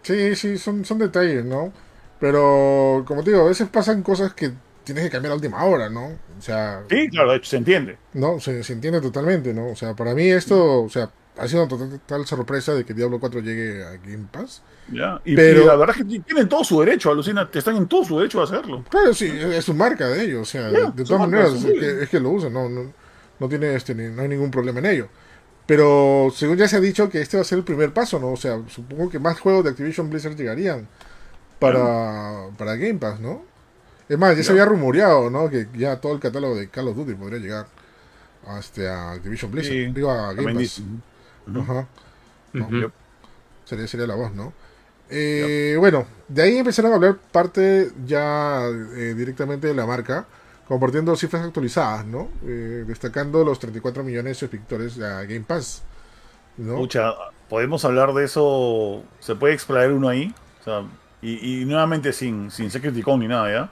Sí, sí, son, son detalles, ¿no? Pero, como te digo, a veces pasan cosas que tienes que cambiar a última hora, ¿no? O sea, Sí, claro, de hecho se entiende. no, se, se entiende totalmente, ¿no? O sea, para mí esto, o sea, ha sido una total, total sorpresa de que Diablo 4 llegue a Game Pass. ¿ya? Y, Pero- y la verdad es que tienen todo su derecho, alucina, te están en todo su derecho a hacerlo. Claro, sí, es, su marca de ellos, o sea, de, todas maneras, que, es que lo usan, no, no, no tiene este, ni- no hay ningún problema en ello. Pero según ya se ha dicho que este va a ser el primer paso, ¿no? O sea, supongo que más juegos de Activision Blizzard llegarían para, para Game Pass, ¿no? Es más, ya se había rumoreado, ¿no? Que ya todo el catálogo de Call of Duty podría llegar a, este, a Activision Blizzard, Sí, digo a Game Pass. Ajá. Ujú. Sería, sería la voz, ¿no? Eh, Bueno, de ahí empezaron a hablar parte ya eh, directamente de la marca, compartiendo cifras actualizadas, ¿no? Eh, destacando los 34 millones de suscriptores a Game Pass, ¿no? Pucha, podemos hablar de eso. ¿Se puede explorar uno ahí? O sea, y, y nuevamente sin, sin criticón ni nada, ¿ya?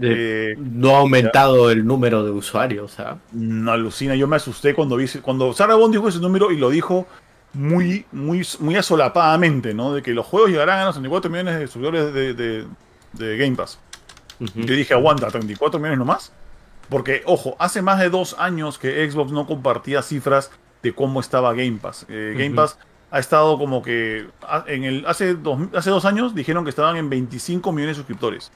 Eh, no ha aumentado el número de usuarios, sea. no alucina, yo me asusté cuando vi cuando Sarah Bond dijo ese número y lo dijo muy, muy, muy asolapadamente, ¿no? De que los juegos llegarán a los 34 millones de suscriptores de, de- de Game Pass. Yo dije, aguanta, 34 millones nomás. Porque, ojo, hace más de dos años que Xbox no compartía cifras de cómo estaba Game Pass. Eh, Game. Pass ha estado como que. En el, hace, dos, hace dos años dijeron que estaban en 25 millones de suscriptores.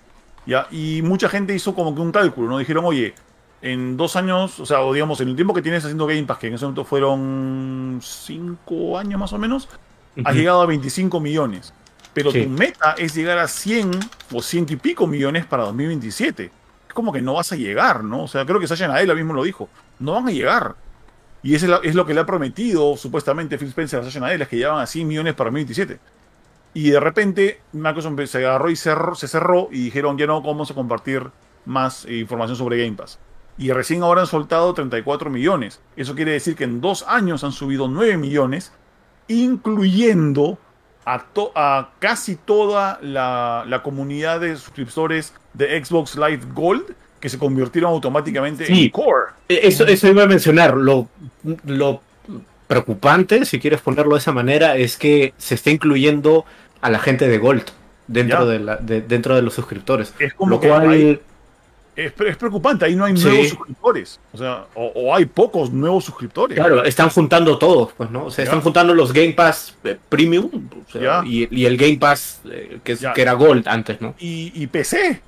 ¿Ya? Y mucha gente hizo como que un cálculo, ¿no? Dijeron, oye, en dos años, o sea, o digamos, en el tiempo que tienes haciendo Game Pass, que en ese momento fueron cinco años más o menos, has Ujú. llegado a 25 millones. Pero Sí. tu meta es llegar a 100 o ciento y pico millones para 2027. Es como que no vas a llegar, ¿no? O sea, creo que Sasha Nadella mismo lo dijo. No van a llegar. Y eso es, lo que le ha prometido supuestamente Phil Spencer a Sasha Nadella, que llegaban a 100 millones para 2027. Y de repente Microsoft se agarró y cerró, se cerró y dijeron ya no vamos a compartir más eh, información sobre Game Pass. Y recién ahora han soltado 34 millones. Eso quiere decir que en dos años han subido 9 millones, incluyendo a, to- a casi toda la, la comunidad de suscriptores de Xbox Live Gold que se convirtieron automáticamente Sí. en Core. Eh, Eso, eso iba a mencionar. Lo, lo preocupante, si quieres ponerlo de esa manera, es que se está incluyendo a la gente de Gold dentro, de, la, de- dentro de los suscriptores. Es como Lo que cual, hay- Es, pre- es preocupante, ahí no hay Sí. nuevos suscriptores. O sea, o, o hay pocos nuevos suscriptores. claro, están juntando todos, pues, ¿no? O sea, están juntando los Game Pass eh, Premium o sea, Ya. y, y el Game Pass eh, que, era Gold antes, ¿no? Y, y PC.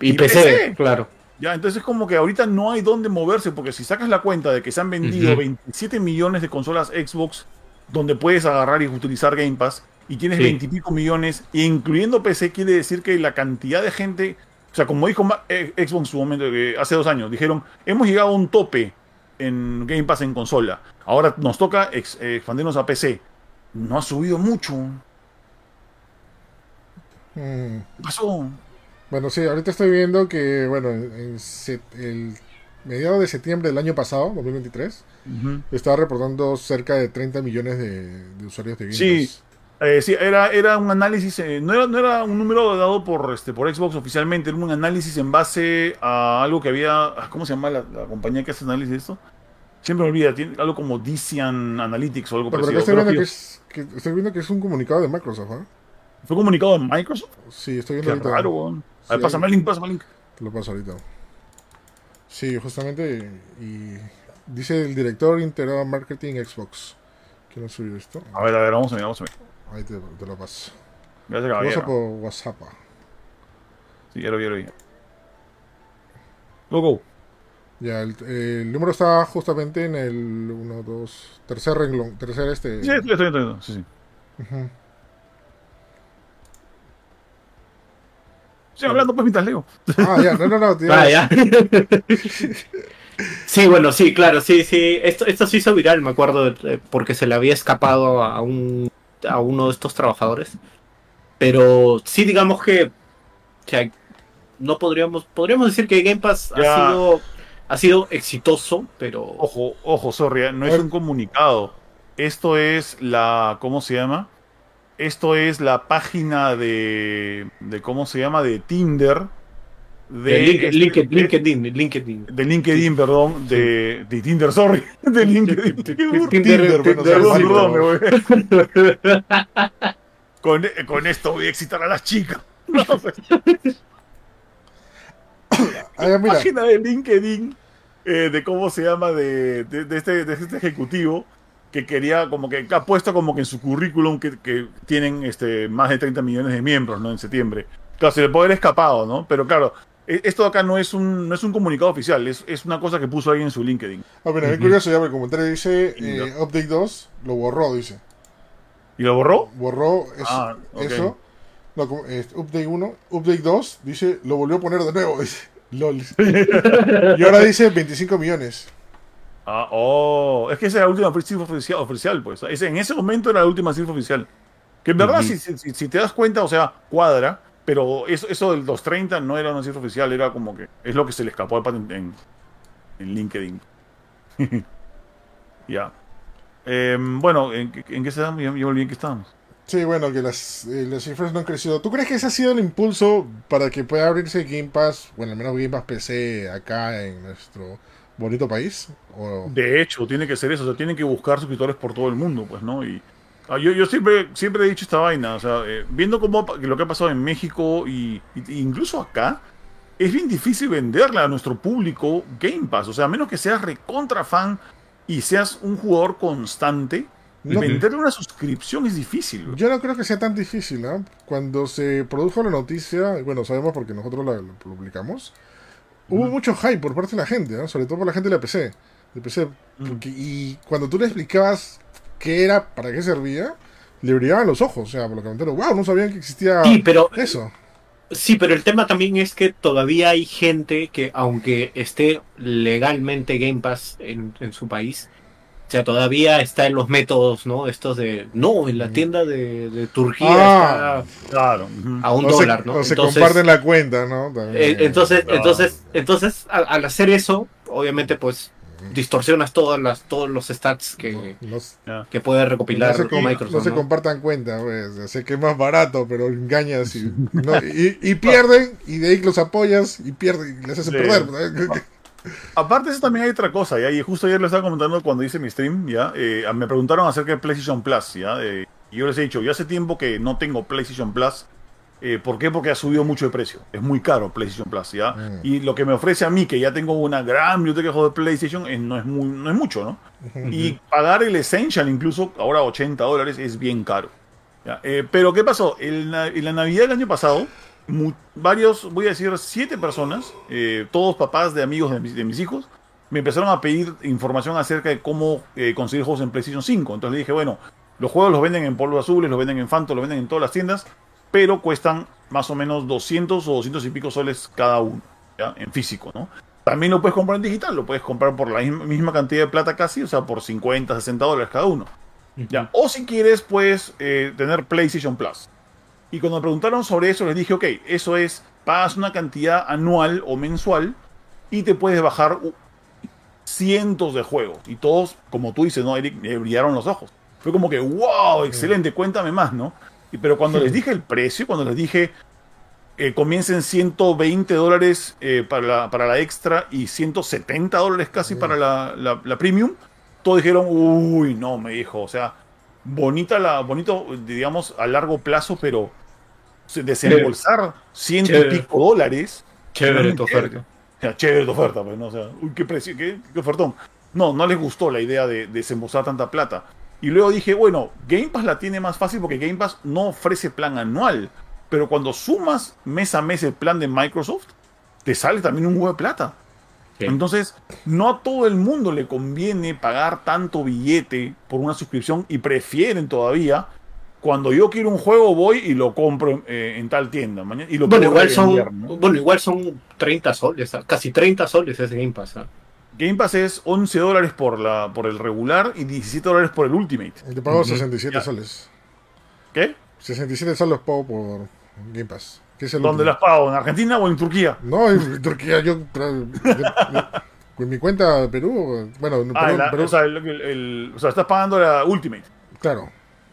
Y, y PC, claro. Ya, entonces como que ahorita no hay dónde moverse, porque si sacas la cuenta de que se han vendido Ujú. 27 millones de consolas Xbox donde puedes agarrar y utilizar Game Pass, y tienes Sí. 20 y pico millones, incluyendo PC, quiere decir que la cantidad de gente, o sea, como dijo eh, Xbox en su momento, que hace dos años, dijeron, hemos llegado a un tope en Game Pass en consola, ahora nos toca ex- eh, expandirnos a PC. No ha subido mucho. Mm. ¿Qué pasó? Bueno, sí, ahorita estoy viendo que, bueno, en, el mediado de septiembre del año pasado, 2023, Ujú. estaba reportando cerca de 30 millones de, de usuarios de Game Sí. Eh, sí, era, era un análisis, eh, no, era, no era un número dado por, este, por Xbox oficialmente, era un análisis en base a algo que había, ah, ¿cómo se llama la, la compañía que hace análisis de esto? Siempre me olvida, tiene algo como Dician Analytics o algo Pero, parecido. estoy viendo que, es, que estoy viendo que es un comunicado de Microsoft, ¿ah? Fue comunicado de Microsoft. Sí, estoy Qué viendo ahorita. raro, weón. A ver, pásame el link, pásame el link. Te lo paso ahorita. Sí, justamente. Y dice el director integrado marketing Xbox. Quiero subir esto. A ver, a ver, vamos a ver, vamos a ver. Ahí te, te lo paso. Gracias, Lo paso caballero. por WhatsApp. Sí, ya lo vi, ya lo vi. Go, go. Ya, el, el número está justamente en el 1, 2, tercer renglón. Tercer este. Sí, estoy, estoy, estoy, sí, sí. Estoy hablando pues mientras leo. Ah, ya, no, no, no. tío. Ah, ya. sí, bueno, sí, claro, sí, sí. Esto, esto se hizo viral, me acuerdo, eh, porque se le había escapado a, un, a uno de estos trabajadores. Pero sí, digamos que. O sea, no podríamos. Podríamos decir que Game Pass ha sido. Ha sido exitoso, pero. Ojo, ojo, sorry, eh, no es un comunicado. Esto es la, ¿cómo se llama? Esto es la página de, de ¿cómo se llama? De Tinder. De De, Link- este- LinkedIn, LinkedIn, LinkedIn. de LinkedIn, perdón, de, de Tinder, sorry, de LinkedIn. Tinder, bueno, Tinder, o sea, Perdón, sí, me voy. con, con esto voy a excitar a las chicas. No, pues, página de LinkedIn eh, de cómo se llama de, de- de este, de este ejecutivo que quería como que ha puesto como que en su currículum que, que tienen este más de 30 millones de miembros no en septiembre claro se le puede haber escapado no pero claro esto acá no es un no es un comunicado oficial es, es una cosa que puso alguien en su LinkedIn Ah, mira, es curioso ya, el comentario dice eh, Update 2, lo borró, dice. y lo borró Borró eso. Ah, eso. No, como- eh, update 1, Update 2, dice, lo volvió a poner de nuevo, dice. LOL. y ahora dice 25 millones. Ah, oh, es que esa era la última cifra oficial, oficial pues. Ese- en ese momento era la última cifra oficial. Que en verdad, si- si te das cuenta, o sea, cuadra, pero eso, eso del 230 no era una cifra oficial, era como que es lo que se le escapó al patent en, en LinkedIn. ya. Em, bueno, ¿en, qué- en qué estábamos? Ya me olvidé en qué estábamos. Sí, bueno, que las, eh, las cifras no han crecido. ¿Tú crees que ese ha sido el impulso para que pueda abrirse Game Pass, bueno, al menos Game Pass PC acá en nuestro bonito país? ¿O... De hecho, tiene que ser eso, o sea, tienen que buscar suscriptores por todo el mundo, pues, ¿no? Y ah, yo, yo siempre, siempre he dicho esta vaina, o sea, eh, viendo cómo lo que ha pasado en México y, y- incluso acá, es bien difícil venderle a nuestro público Game Pass, o sea, a menos que seas recontra fan y seas un jugador constante, No. venderle una suscripción es difícil. Yo no creo que sea tan difícil, ¿no? Cuando se produjo la noticia, bueno, sabemos porque nosotros la, la publicamos, hubo mucho hype por parte de la gente, ¿no? Sobre todo por la gente de la PC. De PC porque- y cuando tú le explicabas qué era, para qué servía, le brillaban los ojos, o sea, por lo que me entero, wow, no sabían que existía Sí, pero eso. Sí, pero el tema también es que todavía hay gente que, aunque esté legalmente Game Pass en, en su país, o sea, todavía está en los métodos, ¿no? Estos de, no, en la tienda de, de Turquía Ah. Claro. está a un o dólar, se, ¿no? o se Entonces, comparten la cuenta, ¿no? También. eh, entonces, Ah. entonces, entonces, al, al hacer eso, obviamente, pues, distorsionas todas las, todos los stats que, No, Ya. que puede recopilar no se, Microsoft. no se compartan cuenta, pues. Sé que es más barato, pero engañas y, no, y, y pierden, y de ahí los apoyas y pierden, y les haces Sí. perder. Aparte de eso también hay otra cosa, ¿ya? Y justo ayer lo estaba comentando cuando hice mi stream, ¿ya? Eh, me preguntaron acerca de PlayStation Plus, ¿ya? Eh, y yo les he dicho, yo hace tiempo que no tengo PlayStation Plus. Eh, ¿Por qué? Porque ha subido mucho de precio. Es muy caro PlayStation Plus, ¿ya? Mm. Y lo que me ofrece a mí, que ya tengo una gran biblioteca de juegos de PlayStation, eh, no, es muy, no es mucho, ¿no? Y pagar el Essential, incluso ahora 80 dólares, es bien caro. ¿ya? Eh, pero ¿qué pasó? En la, en la Navidad del año pasado, varios, voy a decir, siete personas, eh, todos papás de amigos de mis, de mis hijos, me empezaron a pedir información acerca de cómo eh, conseguir juegos en PlayStation 5. Entonces le dije, bueno, los juegos los venden en polvo azules, los venden en Phantom, los venden en todas las tiendas, pero cuestan más o menos 200 o 200 y pico soles cada uno, ¿ya? En físico, ¿no? También lo puedes comprar en digital, lo puedes comprar por la misma- cantidad de plata casi, o sea, por 50, 60 dólares cada uno. ¿ya? O si quieres, puedes eh, tener PlayStation Plus. Y cuando me preguntaron sobre eso, les dije, ok, eso es, pagas una cantidad anual o mensual y te puedes bajar cientos de juegos. Y todos, como tú dices, ¿no, Eric? Me brillaron los ojos. Fue como que, wow, excelente, cuéntame más, ¿no? Pero cuando les dije el precio, cuando les dije, eh, comiencen 120 dólares eh, para, la, para la extra y 170 dólares casi para la, la- la premium, todos dijeron, uy, no, me dijo, o sea, bonita la, bonito, digamos, a largo plazo, pero se- desembolsar ciento y pico dólares. Chévere tu oferta. O sea, chévere tu oferta, pues, ¿no? O sea, uy, qué precio, qué, qué ofertón. No, no les gustó la idea de, de desembolsar tanta plata. Y luego dije, bueno, Game Pass la tiene más fácil porque Game Pass no ofrece plan anual. Pero cuando sumas mes a mes el plan de Microsoft, te sale también un huevo de plata. Sí. Entonces, no a todo el mundo le conviene pagar tanto billete por una suscripción y prefieren todavía, cuando yo quiero un juego voy y lo compro eh, en tal tienda. mañana- y lo Bueno, igual son, bueno, igual son 30 soles, casi 30 soles es Game Pass. ¿ah? Game Pass es 11 dólares por, la, por el regular y 17 dólares por el Ultimate. Te pago Ujú. 67 Ya. soles. ¿Qué? 67 soles pago por Game Pass. ¿Qué es el ¿Dónde último? las pago? ¿En Argentina o en Turquía? No, en Turquía, yo. Con mi cuenta de Perú, bueno, en Ah, Perú, la- Perú- o, sea, el- el- el- o sea, estás pagando la Ultimate. claro.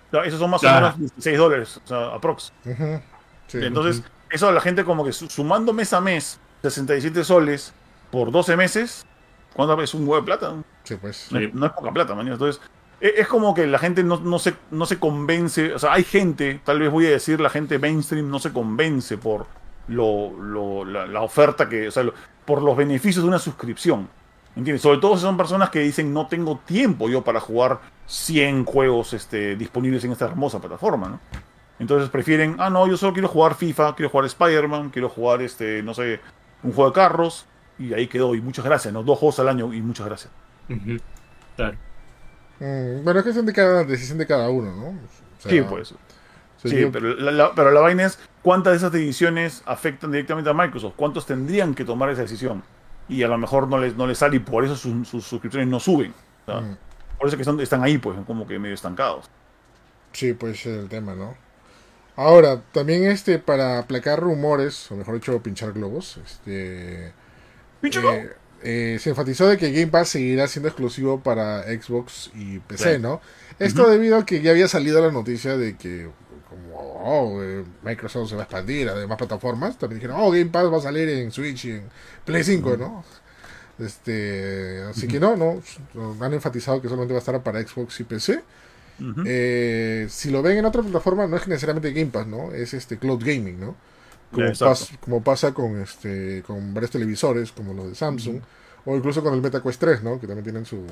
O sea, esos son más Claro. o menos 16 dólares, o sea, aprox. Ujú, sí. Entonces, eso a la gente como que su- sumando mes a mes 67 soles por 12 meses, ¿cuánto es un huevo de plata? Sí, pues. No, es- no es poca plata, man. Entonces, e- es como que la gente no, no, se, no se convence. O sea, hay gente, tal vez voy a decir, la gente mainstream no se convence por lo, lo- la, la oferta que. O sea, lo- por los beneficios de una suscripción. ¿Entiendes? Sobre todo si son personas que dicen no tengo tiempo yo para jugar 100 juegos este, disponibles en esta hermosa plataforma, ¿no? Entonces prefieren, ah, no, yo solo quiero jugar FIFA, quiero jugar Spider-Man, quiero jugar, este, no sé, un juego de carros, y ahí quedó. Y muchas gracias, ¿no? Dos juegos al año y muchas gracias. Claro. Mm, bueno, es que es de cada, decisión de cada uno, ¿no? O sea, Sí, pues. o sea, Sí, yo- pero la, la- pero la vaina es cuántas de esas decisiones afectan directamente a Microsoft. ¿Cuántos tendrían que tomar esa decisión? y a lo mejor no les, no les sale y por eso sus, sus suscripciones no suben. Mm. Por eso que son, están ahí, pues, como que medio estancados. Sí, puede ser el tema, ¿no? Ahora, también este, para aplacar rumores, o mejor dicho, pinchar globos, este... Eh, eh, se enfatizó de que Game Pass seguirá siendo exclusivo para Xbox y PC. ¿no? Esto debido a que ya había salido la noticia de que como oh, eh, Microsoft se va a expandir a demás plataformas, también dijeron, oh, Game Pass va a salir en Switch y en Play 5, ¿no? Este, así que no, no, han enfatizado que solamente va a estar para Xbox y PC. Eh, si lo ven en otra plataforma, no es necesariamente Game Pass, ¿no? Es este Cloud Gaming, ¿no? Como, pas- como pasa con este con varios televisores, como los de Samsung, o incluso con el MetaQuest 3, ¿no? Que también tienen su,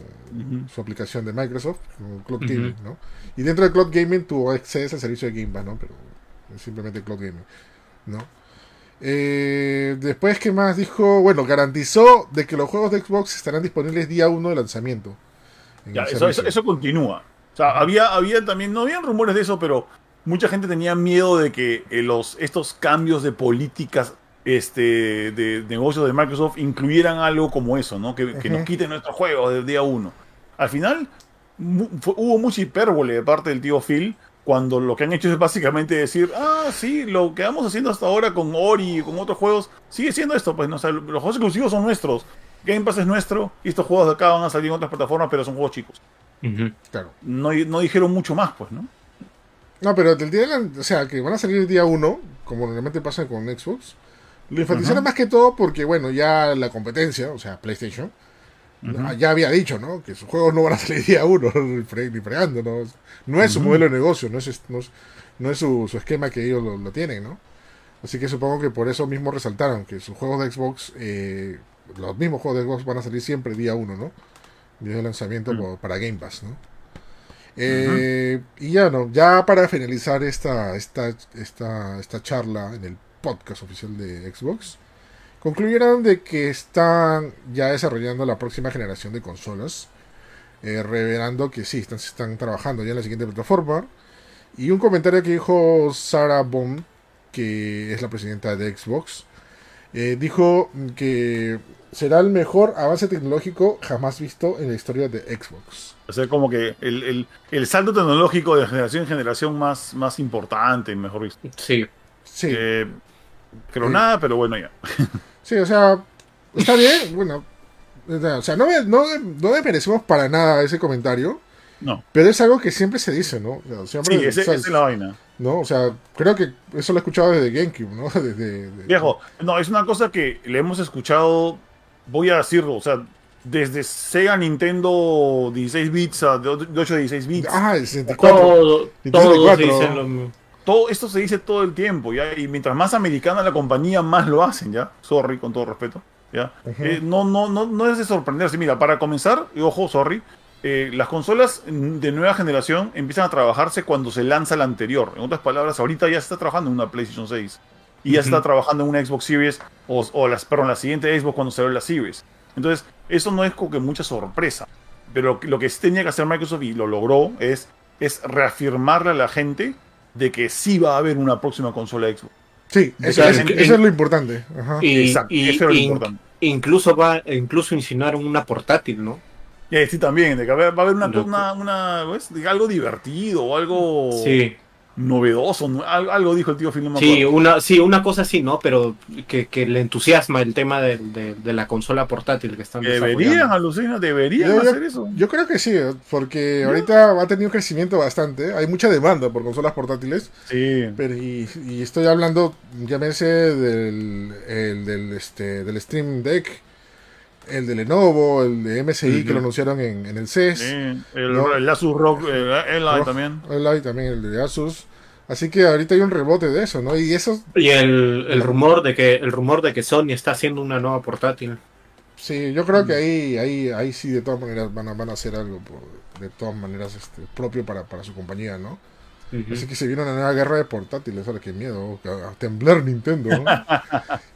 su aplicación de Microsoft, como Cloud. Gaming, ¿no? Y dentro de Cloud Gaming tú accedes al servicio de Game Pass, ¿no? Pero es simplemente Cloud Gaming, ¿no? Eh, después, ¿qué más dijo? Bueno, garantizó de que los juegos de Xbox estarán disponibles día 1 de lanzamiento. en Ya, eso, eso, eso continúa. O sea, había, había también, no habían rumores de eso, pero mucha gente tenía miedo de que eh, los, estos cambios de políticas este, de negocios de Microsoft incluyeran algo como eso, ¿no? Que, que nos quiten nuestros juegos del día uno. Al final, mu- fue- hubo mucha hipérbole de parte del tío Phil cuando lo que han hecho es básicamente decir, ah, sí, lo que vamos haciendo hasta ahora con Ori y con otros juegos sigue siendo esto, pues, no, o sea, los juegos exclusivos son nuestros, Game Pass es nuestro y estos juegos de acá van a salir en otras plataformas, pero son juegos chicos. Claro. no, no dijeron mucho más, pues, ¿no? No, pero del día de la- o sea, que van a salir el día 1, como normalmente pasa con Xbox. Lo enfatizaron más que todo porque, bueno, ya la competencia, o sea, PlayStation, Ujú. ya había dicho, ¿no? Que sus juegos no van a salir día 1, ni fre- ni fregando, ¿no? No es su modelo de negocio, no es, no es, no es su, su esquema que ellos lo, lo tienen, ¿no? Así que supongo que por eso mismo resaltaron que sus juegos de Xbox, eh, los mismos juegos de Xbox van a salir siempre día 1, ¿no? Día de lanzamiento para Game Pass, ¿no? Eh, Y ya no, ya para finalizar esta, esta, esta, esta charla en el podcast oficial de Xbox, concluyeron de que están ya desarrollando la próxima generación de consolas, eh, revelando que sí, están, están trabajando ya en la siguiente plataforma. Y un comentario que dijo Sarah Bond, que es la presidenta de Xbox, eh, dijo que será el mejor avance tecnológico jamás visto en la historia de Xbox. O sea, como que el, el, el salto tecnológico de generación en generación más, más importante, mejor visto. Sí. Sí, Eh, creo Sí. nada, pero bueno, ya. sí, o sea, está bien, bueno, o sea, no, me- no, no desmerecemos para nada ese comentario, No. pero es algo que siempre se dice, ¿no? O sea, siempre, Sí, ese- o sea, esa es la vaina. ¿no? O sea, creo que eso lo he escuchado desde GameCube, ¿no? Desde, de- Viejo, no, es una cosa que le hemos escuchado, voy a decirlo, o sea, desde Sega Nintendo 16 bits a de 8 a 16 bits. Ah, el 64. Todo, Nintendo todos 64. dicen lo mismo. Todo esto se dice todo el tiempo, ¿ya? Y mientras más americana la compañía, más lo hacen, ¿ya? Sorry, con todo respeto, ¿ya? Eh, no, no, no, no es de sorprenderse. Mira, para comenzar, y ojo, sorry, eh, las consolas de nueva generación empiezan a trabajarse cuando se lanza la anterior. En otras palabras, ahorita ya se está trabajando en una PlayStation 6. Y ya está trabajando en una Xbox Series, o, o las, perdón, la siguiente Xbox cuando se ve la Series. Entonces, eso no es como que mucha sorpresa. Pero lo que- lo que sí tenía que hacer Microsoft, y lo logró, es, es reafirmarle a la gente de que sí va a haber una próxima consola Xbox. Sí, eso, es, en- eso es lo importante. Ajá. Y, Exacto, y- eso era lo importante. incluso va, incluso insinuaron una portátil, ¿no? Y sí, también, de que va a haber una, una, una-. De algo divertido o algo Sí, novedoso. ¿no? Al- Algo dijo el tío Phil, no sí, una, sí, una cosa así, ¿no? Pero que, que le entusiasma el tema de, de- de la consola portátil que están Deberían, alucina, deberían Yo- yo- hacer eso. Yo creo que sí, ¿eh? porque ahorita ha tenido un crecimiento bastante. Hay mucha demanda por consolas portátiles. Sí. Pero y, y estoy hablando, llámese del, el del, este, del Stream Deck, el de Lenovo, el de MSI que lo anunciaron en, en el CES. sí. El, No. el Asus Rock, eh, el Rock. también. el hay también el de Asus. Así que ahorita hay un rebote de eso, ¿no? Y eso, Y el, el rumor de que el rumor de que Sony está haciendo una nueva portátil. sí, yo creo que ahí, ahí, ahí sí de todas maneras van a, van a hacer algo por- de todas maneras este, propio para, para su compañía, ¿no? Ujú. Así que se viene una nueva guerra de portátiles, ahora qué miedo, a, a temblar Nintendo, ¿no?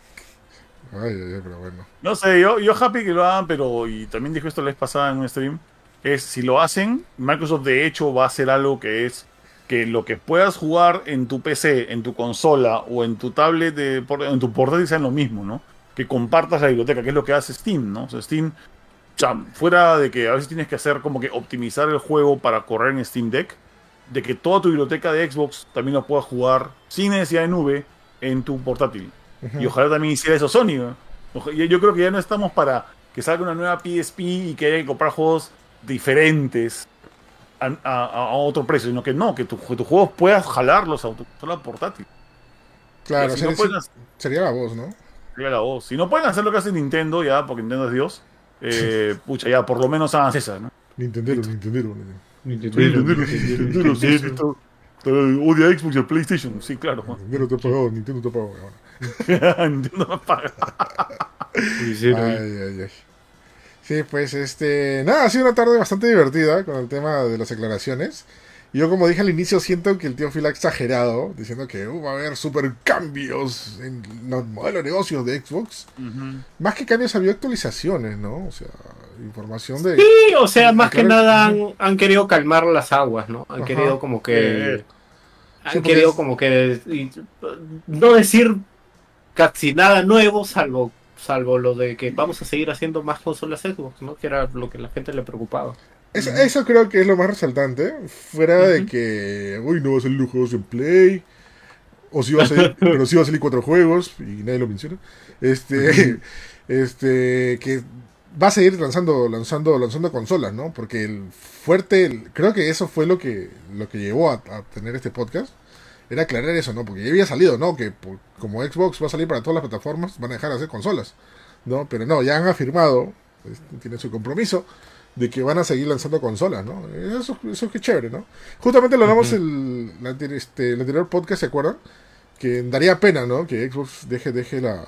Ay, ay, ay, pero bueno. No sé, yo, yo happy que lo hagan, pero, y también dijo esto la vez pasada en un stream, es si lo hacen, Microsoft de hecho va a hacer algo que es que lo que puedas jugar en tu PC, en tu consola o en tu tablet, de, en tu portátil sean lo mismo, ¿no? que compartas la biblioteca, que es lo que hace Steam, ¿no? O sea, Steam, o sea, fuera de que a veces tienes que hacer como que optimizar el juego para correr en Steam Deck, de que toda tu biblioteca de Xbox también lo puedas jugar sin necesidad de nube en tu portátil. Y ojalá también hiciera eso Sony. yo creo que ya no estamos para que salga una nueva PSP y que haya que comprar juegos diferentes a, a- a otro precio, sino que no, que, tu- que tus juegos puedas jalarlos a tu consola portátil. Claro, si sería, no pueden hacer- sería la voz, ¿no? sería la voz. Si no pueden hacer lo que hace Nintendo, ya, porque Nintendo es Dios, eh, pucha, ya, por lo menos hagan esa, ¿no? Nintendero, Nintendero. Nintendo, sí, sí, Odia a Xbox y a PlayStation. Sí, claro. Juan. Nintendo te ha pagado, Nintendo te ha pagado. Nintendo me paga. Sí, Ay, ay, ay. Sí, pues este. Nada, ha sido una tarde bastante divertida con el tema de las declaraciones. Yo, como dije al inicio, siento que el tío Phil ha exagerado, diciendo que uh, va a haber super cambios en los modelos de negocios de Xbox. Más que cambios, había actualizaciones, ¿no? O sea, información de. Sí, o sea, más que nada han, han querido calmar las aguas, ¿no? Han Ajá. querido como que... Eh. Han querido es- como que... y- no decir casi nada nuevo, salvo salvo lo de que vamos a seguir haciendo más consolas Xbox, ¿no? Que era lo que la gente le preocupaba. Eso, eso creo que es lo más resaltante. Fuera de que, uy, no va a salir los juegos en Play. O sí va a salir, pero sí va a salir cuatro juegos. Y nadie lo menciona. Este, este, que va a seguir lanzando, lanzando, lanzando consolas, ¿no? Porque el fuerte, el- creo que eso fue lo que, lo que llevó a, a tener este podcast. Era aclarar eso, ¿no? Porque ya había salido, ¿no? Que por- como Xbox va a salir para todas las plataformas, van a dejar de hacer consolas, ¿no? Pero no, ya han afirmado, este, tienen su compromiso, de que van a seguir lanzando consolas, ¿no? Eso, eso es que chévere, ¿no? Justamente lo hablamos el, la anter- este, el anterior podcast, ¿se acuerdan? Que daría pena, ¿no? Que Xbox deje, deje, la,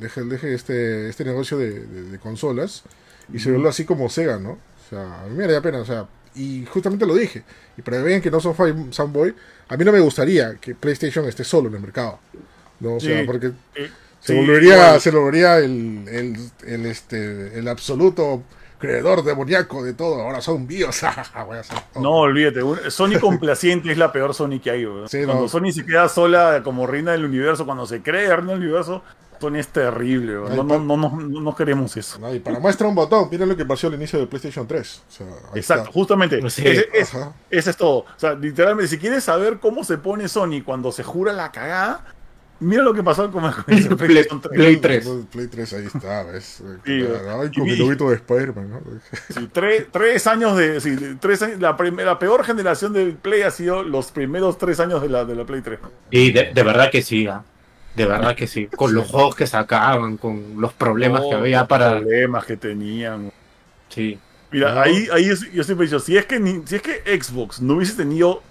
deje, deje este, este negocio de, de- de consolas y se vuelva así como Sega, ¿no? O sea, a mí me daría pena, o sea, y justamente lo dije. Y para que vean que no son fan- fanboy, a mí no me gustaría que PlayStation esté solo en el mercado, ¿no? O sea, Sí. porque se volvería, se volvería el, el, el, este, el absoluto creador demoníaco de todo. Ahora son bios. Voy a hacer todo. No, olvídate. Sony complaciente es la peor Sony que hay. Sí, Cuando no. Sony se queda sola como reina del universo, cuando se cree reina del universo, Sony es terrible, No, no, no, no, no queremos eso. No, y para muestra un botón, miren lo que pasó al inicio de PlayStation 3. O sea, ahí Exacto, está. justamente. Sí. Ese, es- ese es todo. O sea, literalmente, si quieres saber cómo se pone Sony cuando se jura la cagada, mira lo que pasó con el Play, PlayStation 3. Play 3. El Play 3 ahí está, ¿ves? Sí, ay, con el lobito de Spider-Man, ¿no? Sí, tres, tres años de. sí, tres años- la, prim- la peor generación del Play ha sido los primeros tres años de la, de la Play 3. Y de, de verdad que sí, ¿ah? De verdad que sí. Con los juegos que sacaban, con los problemas que había los para... problemas que tenían. Sí. Mira, No. ahí, ahí yo siempre he dicho, si es, que ni- si es que Xbox no hubiese tenido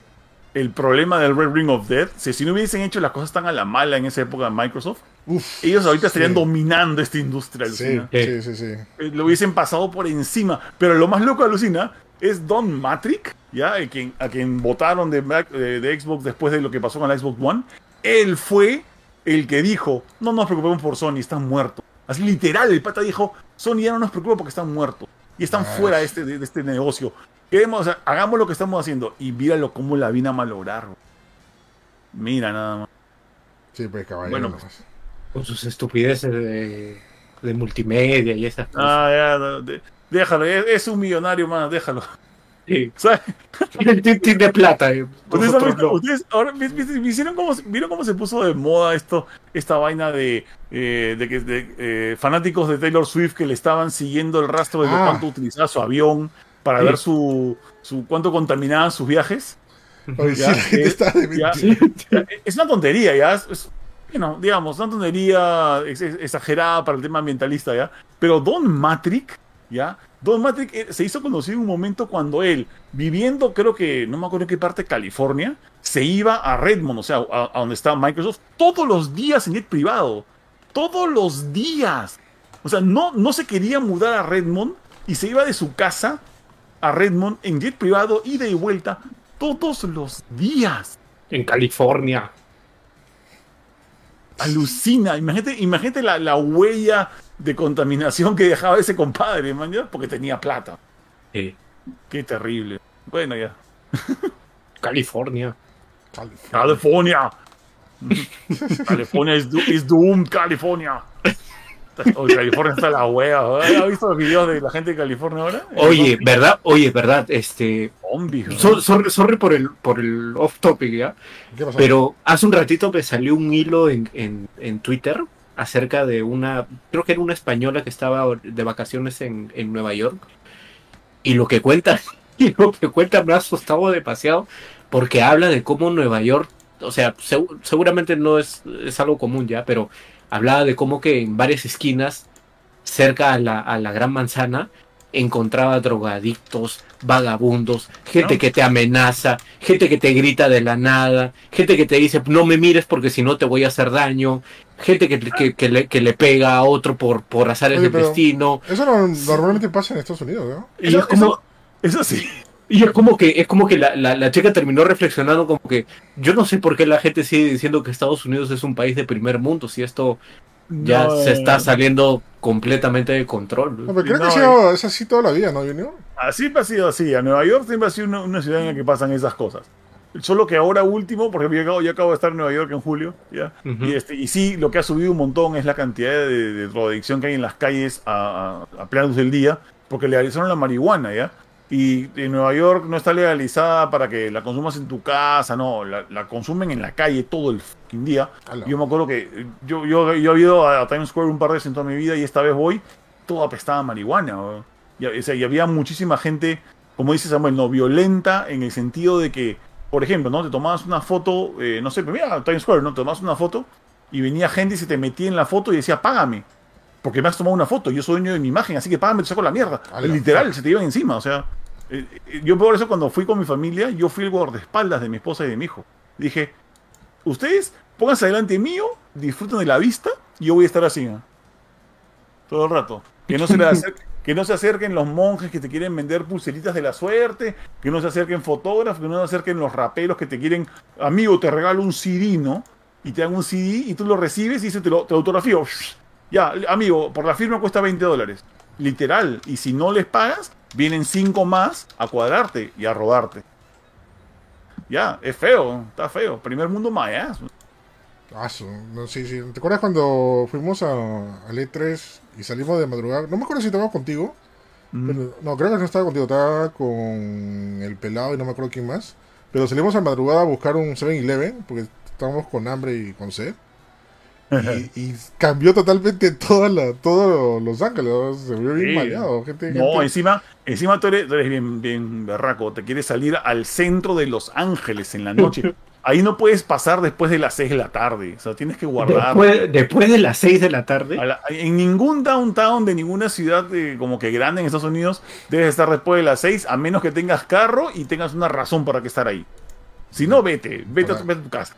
el problema del Red Ring of Death, si, si no hubiesen hecho las cosas tan a la mala en esa época de Microsoft, Uf. ellos ahorita estarían Sí. dominando esta industria. Sí, alucina. sí, sí, sí. Eh, Lo hubiesen pasado por encima. Pero lo más loco, alucina, es Don Matrick, ¿ya? A quien, a quien votaron de, Mac- de- de Xbox después de lo que pasó con la Xbox One. Él fue el que dijo, no nos preocupemos por Sony, están muertos. Así literal, el pata dijo, Sony ya no nos preocupa porque están muertos. Y están fuera de este, de, de este negocio. Queremos, o sea, hagamos lo que estamos haciendo. Y míralo cómo la vino a malograr. Mira nada más. Sí, pues caballero. Bueno, nomás. Con sus estupideces de, de multimedia y esas cosas. Ah, ya, de- déjalo, es, es un millonario más, déjalo. Sí. Tiene, plata. eh. Ustedes, Nosotros han visto- no. ustedes ahora vi- vi- ¿vieron cómo, se- ¿Vieron cómo se puso de moda esto, esta vaina de, eh, de que de, eh, fanáticos de Taylor Swift que le estaban siguiendo el rastro de Ah. cuánto utilizaba su avión para Sí. ver su, su cuánto contaminaban sus viajes? Oye, sí, Ya, la gente está de ya. mentira. Es una tontería, ya. Es, es, bueno, digamos, una tontería ex- ex- exagerada para el tema ambientalista, ya. Pero Don Matrick, ya. Don Matrick eh, se hizo conocido en un momento cuando él, viviendo, creo que, no me acuerdo en qué parte California, se iba a Redmond, o sea, a, a donde está Microsoft, todos los días en jet privado. Todos los días. O sea, no, no se quería mudar a Redmond y se iba de su casa a Redmond en jet privado, ida y vuelta, todos los días. En California. Alucina, imagínate, imagínate la, la huella de contaminación que dejaba ese compadre, man, ¿ya? porque tenía plata. Sí. Qué terrible. Bueno, ya. California. California. California is, do- is doomed, California. California está la wea. ¿Has visto los videos de la gente de California ahora? Oye, ¿verdad? Oye, ¿verdad? Este. Zombies, ¿no? so- sorry, sorry por el por el off topic, ¿ya? ¿Qué pasó? Pero hace un ratito me salió un hilo en, en, en Twitter acerca de una, creo que era una española que estaba de vacaciones en, en Nueva York. Y lo que cuenta, y lo que cuenta me ha asustado demasiado porque habla de cómo Nueva York, o sea, segu- seguramente no es, es algo común ya, pero hablaba de cómo que en varias esquinas, cerca a la, a la Gran Manzana, encontraba drogadictos, vagabundos, gente ¿No? que te amenaza, gente que te grita de la nada, gente que te dice no me mires porque si no te voy a hacer daño, gente que, que, que le, que le pega a otro por, por azares Oye, del destino. Eso no- normalmente pasa en Estados Unidos, ¿no? Y Eso- es como, eso- Eso sí. Y es como que, es como que la, la, la chica terminó reflexionando como que yo no sé por qué la gente sigue diciendo que Estados Unidos es un país de primer mundo, si esto ya No, se eh, está saliendo completamente de control. No, pero creo No, que ha sido, es así toda la vida, ¿no, Junior? Así ha sido así. A Nueva York siempre ha sido una, una ciudad en la que pasan esas cosas. Solo que ahora último, porque yo acabo, yo acabo de estar en Nueva York en julio, ¿ya? Ujú. y, este, y sí, lo que ha subido un montón es la cantidad de, de drogadicción que hay en las calles a, a, a del día, porque legalizaron la marihuana, ¿ya? Y en Nueva York no está legalizada para que la consumas en tu casa, no, la, la consumen en la calle todo el fucking día. Yo me acuerdo que eh, yo, yo, yo he ido a, Times Square un par de veces en toda mi vida y esta vez voy, todo apestaba a marihuana. ¿no? Y, o sea, y había muchísima gente, como dice Samuel, no violenta en el sentido de que, por ejemplo, ¿no? Te tomabas una foto, eh, no sé, pero mira, Times Square, ¿no? Te tomabas una foto y venía gente y se te metía en la foto y decía, págame. Porque me has tomado una foto, yo soy dueño de mi imagen, así que págame, te saco la mierda. Ala. Literal, se te iban encima, o sea. eh, eh, Yo por eso cuando fui con mi familia, yo fui el guardaespaldas de mi esposa y de mi hijo. Dije, ustedes pónganse delante mío, disfruten de la vista y yo voy a estar así. Todo el rato. Que no, se le acerque- que no se acerquen los monjes que te quieren vender pulseritas de la suerte, que no se acerquen fotógrafos, que no se acerquen los raperos que te quieren, amigo, te regalo un CD, ¿no? Y te dan un CD y tú lo recibes y dice, te lo, te autografío. Ya, amigo, por la firma cuesta 20 dólares. Literal. Y si no les pagas, vienen cinco más a cuadrarte y a robarte. Ya, es feo, está feo. Primer mundo mayas. Ah, su- no, sí, sí. ¿Te acuerdas cuando fuimos a, al E3 y salimos de madrugada? No me acuerdo si estaba contigo. pero- no, creo que no estaba contigo. Estaba con el pelado y no me acuerdo quién más. Pero salimos a madrugada a buscar un 7-Eleven porque estábamos con hambre y con sed. Y, y cambió totalmente toda la, todo Los Ángeles. ¿no? Se vio bien Sí. maleado. Gente, No, gente- encima, encima tú eres, tú eres bien, bien berraco. Te quieres salir al centro de Los Ángeles en la noche. Ahí no puedes pasar después de las 6 de la tarde. O sea, tienes que guardar. Después, después de las 6 de la tarde. La- en ningún downtown de ninguna ciudad eh, como que grande en Estados Unidos debes estar después de las 6 a menos que tengas carro y tengas una razón para que estar ahí. Si no, vete, vete, a, tu- vete a tu casa.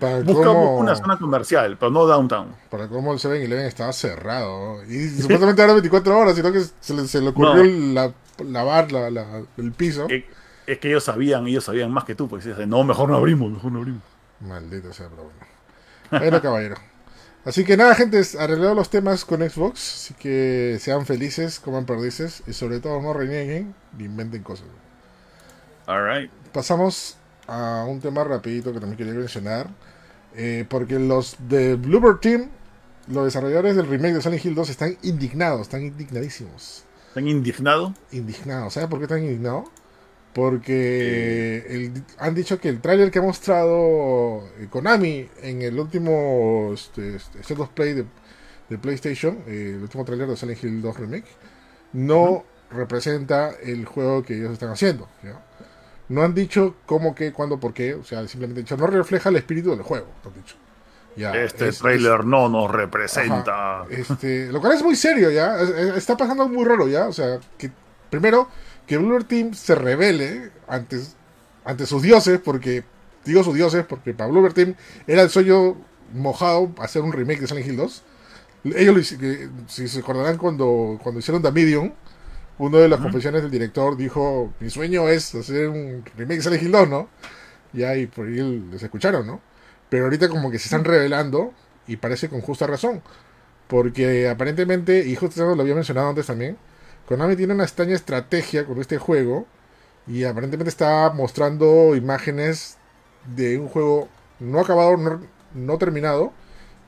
Para Busca cómo- una zona comercial, pero no downtown. Para cómo el 7-Eleven estaba cerrado. Y supuestamente era 24 horas, sino que se le, se le ocurrió No. la- lavar la, la- el piso. Eh, Es que ellos sabían, ellos sabían más que tú, pues dicen, no, mejor no abrimos, mejor no abrimos. Maldito sea, pero bueno. Bueno, caballero. Así que nada, gente, arreglado los temas con Xbox. Así que sean felices, coman perdices y sobre todo no renieguen ni inventen cosas. Alright. Pasamos a un tema rapidito que también quería mencionar. eh, porque los de Bluebird Team, los desarrolladores del remake de Silent Hill 2, están indignados, están indignadísimos. ¿Están indignados? Indignados. ¿Sabes por qué están indignados? Porque el- han dicho que el tráiler que ha mostrado eh, Konami en el último este, este, State of Play de, de PlayStation, eh, el último tráiler de Silent Hill 2 Remake, no representa el juego que ellos están haciendo. ¿ya? No han dicho cómo, qué, cuándo, por qué. O sea, simplemente han dicho, no refleja el espíritu del juego. Han dicho. Ya, Este es- trailer es- no nos representa. Ajá. Este, lo cual es muy serio, ¿ya? Es- es- Está pasando algo muy raro, ¿ya? O sea, que primero, que Blue Team se revele ante, ante sus dioses, porque, digo sus dioses, porque para Blue Team era el sueño mojado hacer un remake de Silent Hill 2. Ellos, lo si se acordarán, cuando, cuando hicieron The Medium, uno de las confesiones del director dijo, mi sueño es hacer un remake de Silent Hill 2, ¿no? Ya, y por ahí les escucharon, ¿no? Pero ahorita como que se están revelando y parece con justa razón. Porque aparentemente, y justo lo había mencionado antes también, Konami tiene una extraña estrategia con este juego y aparentemente está mostrando imágenes de un juego no acabado, no, no terminado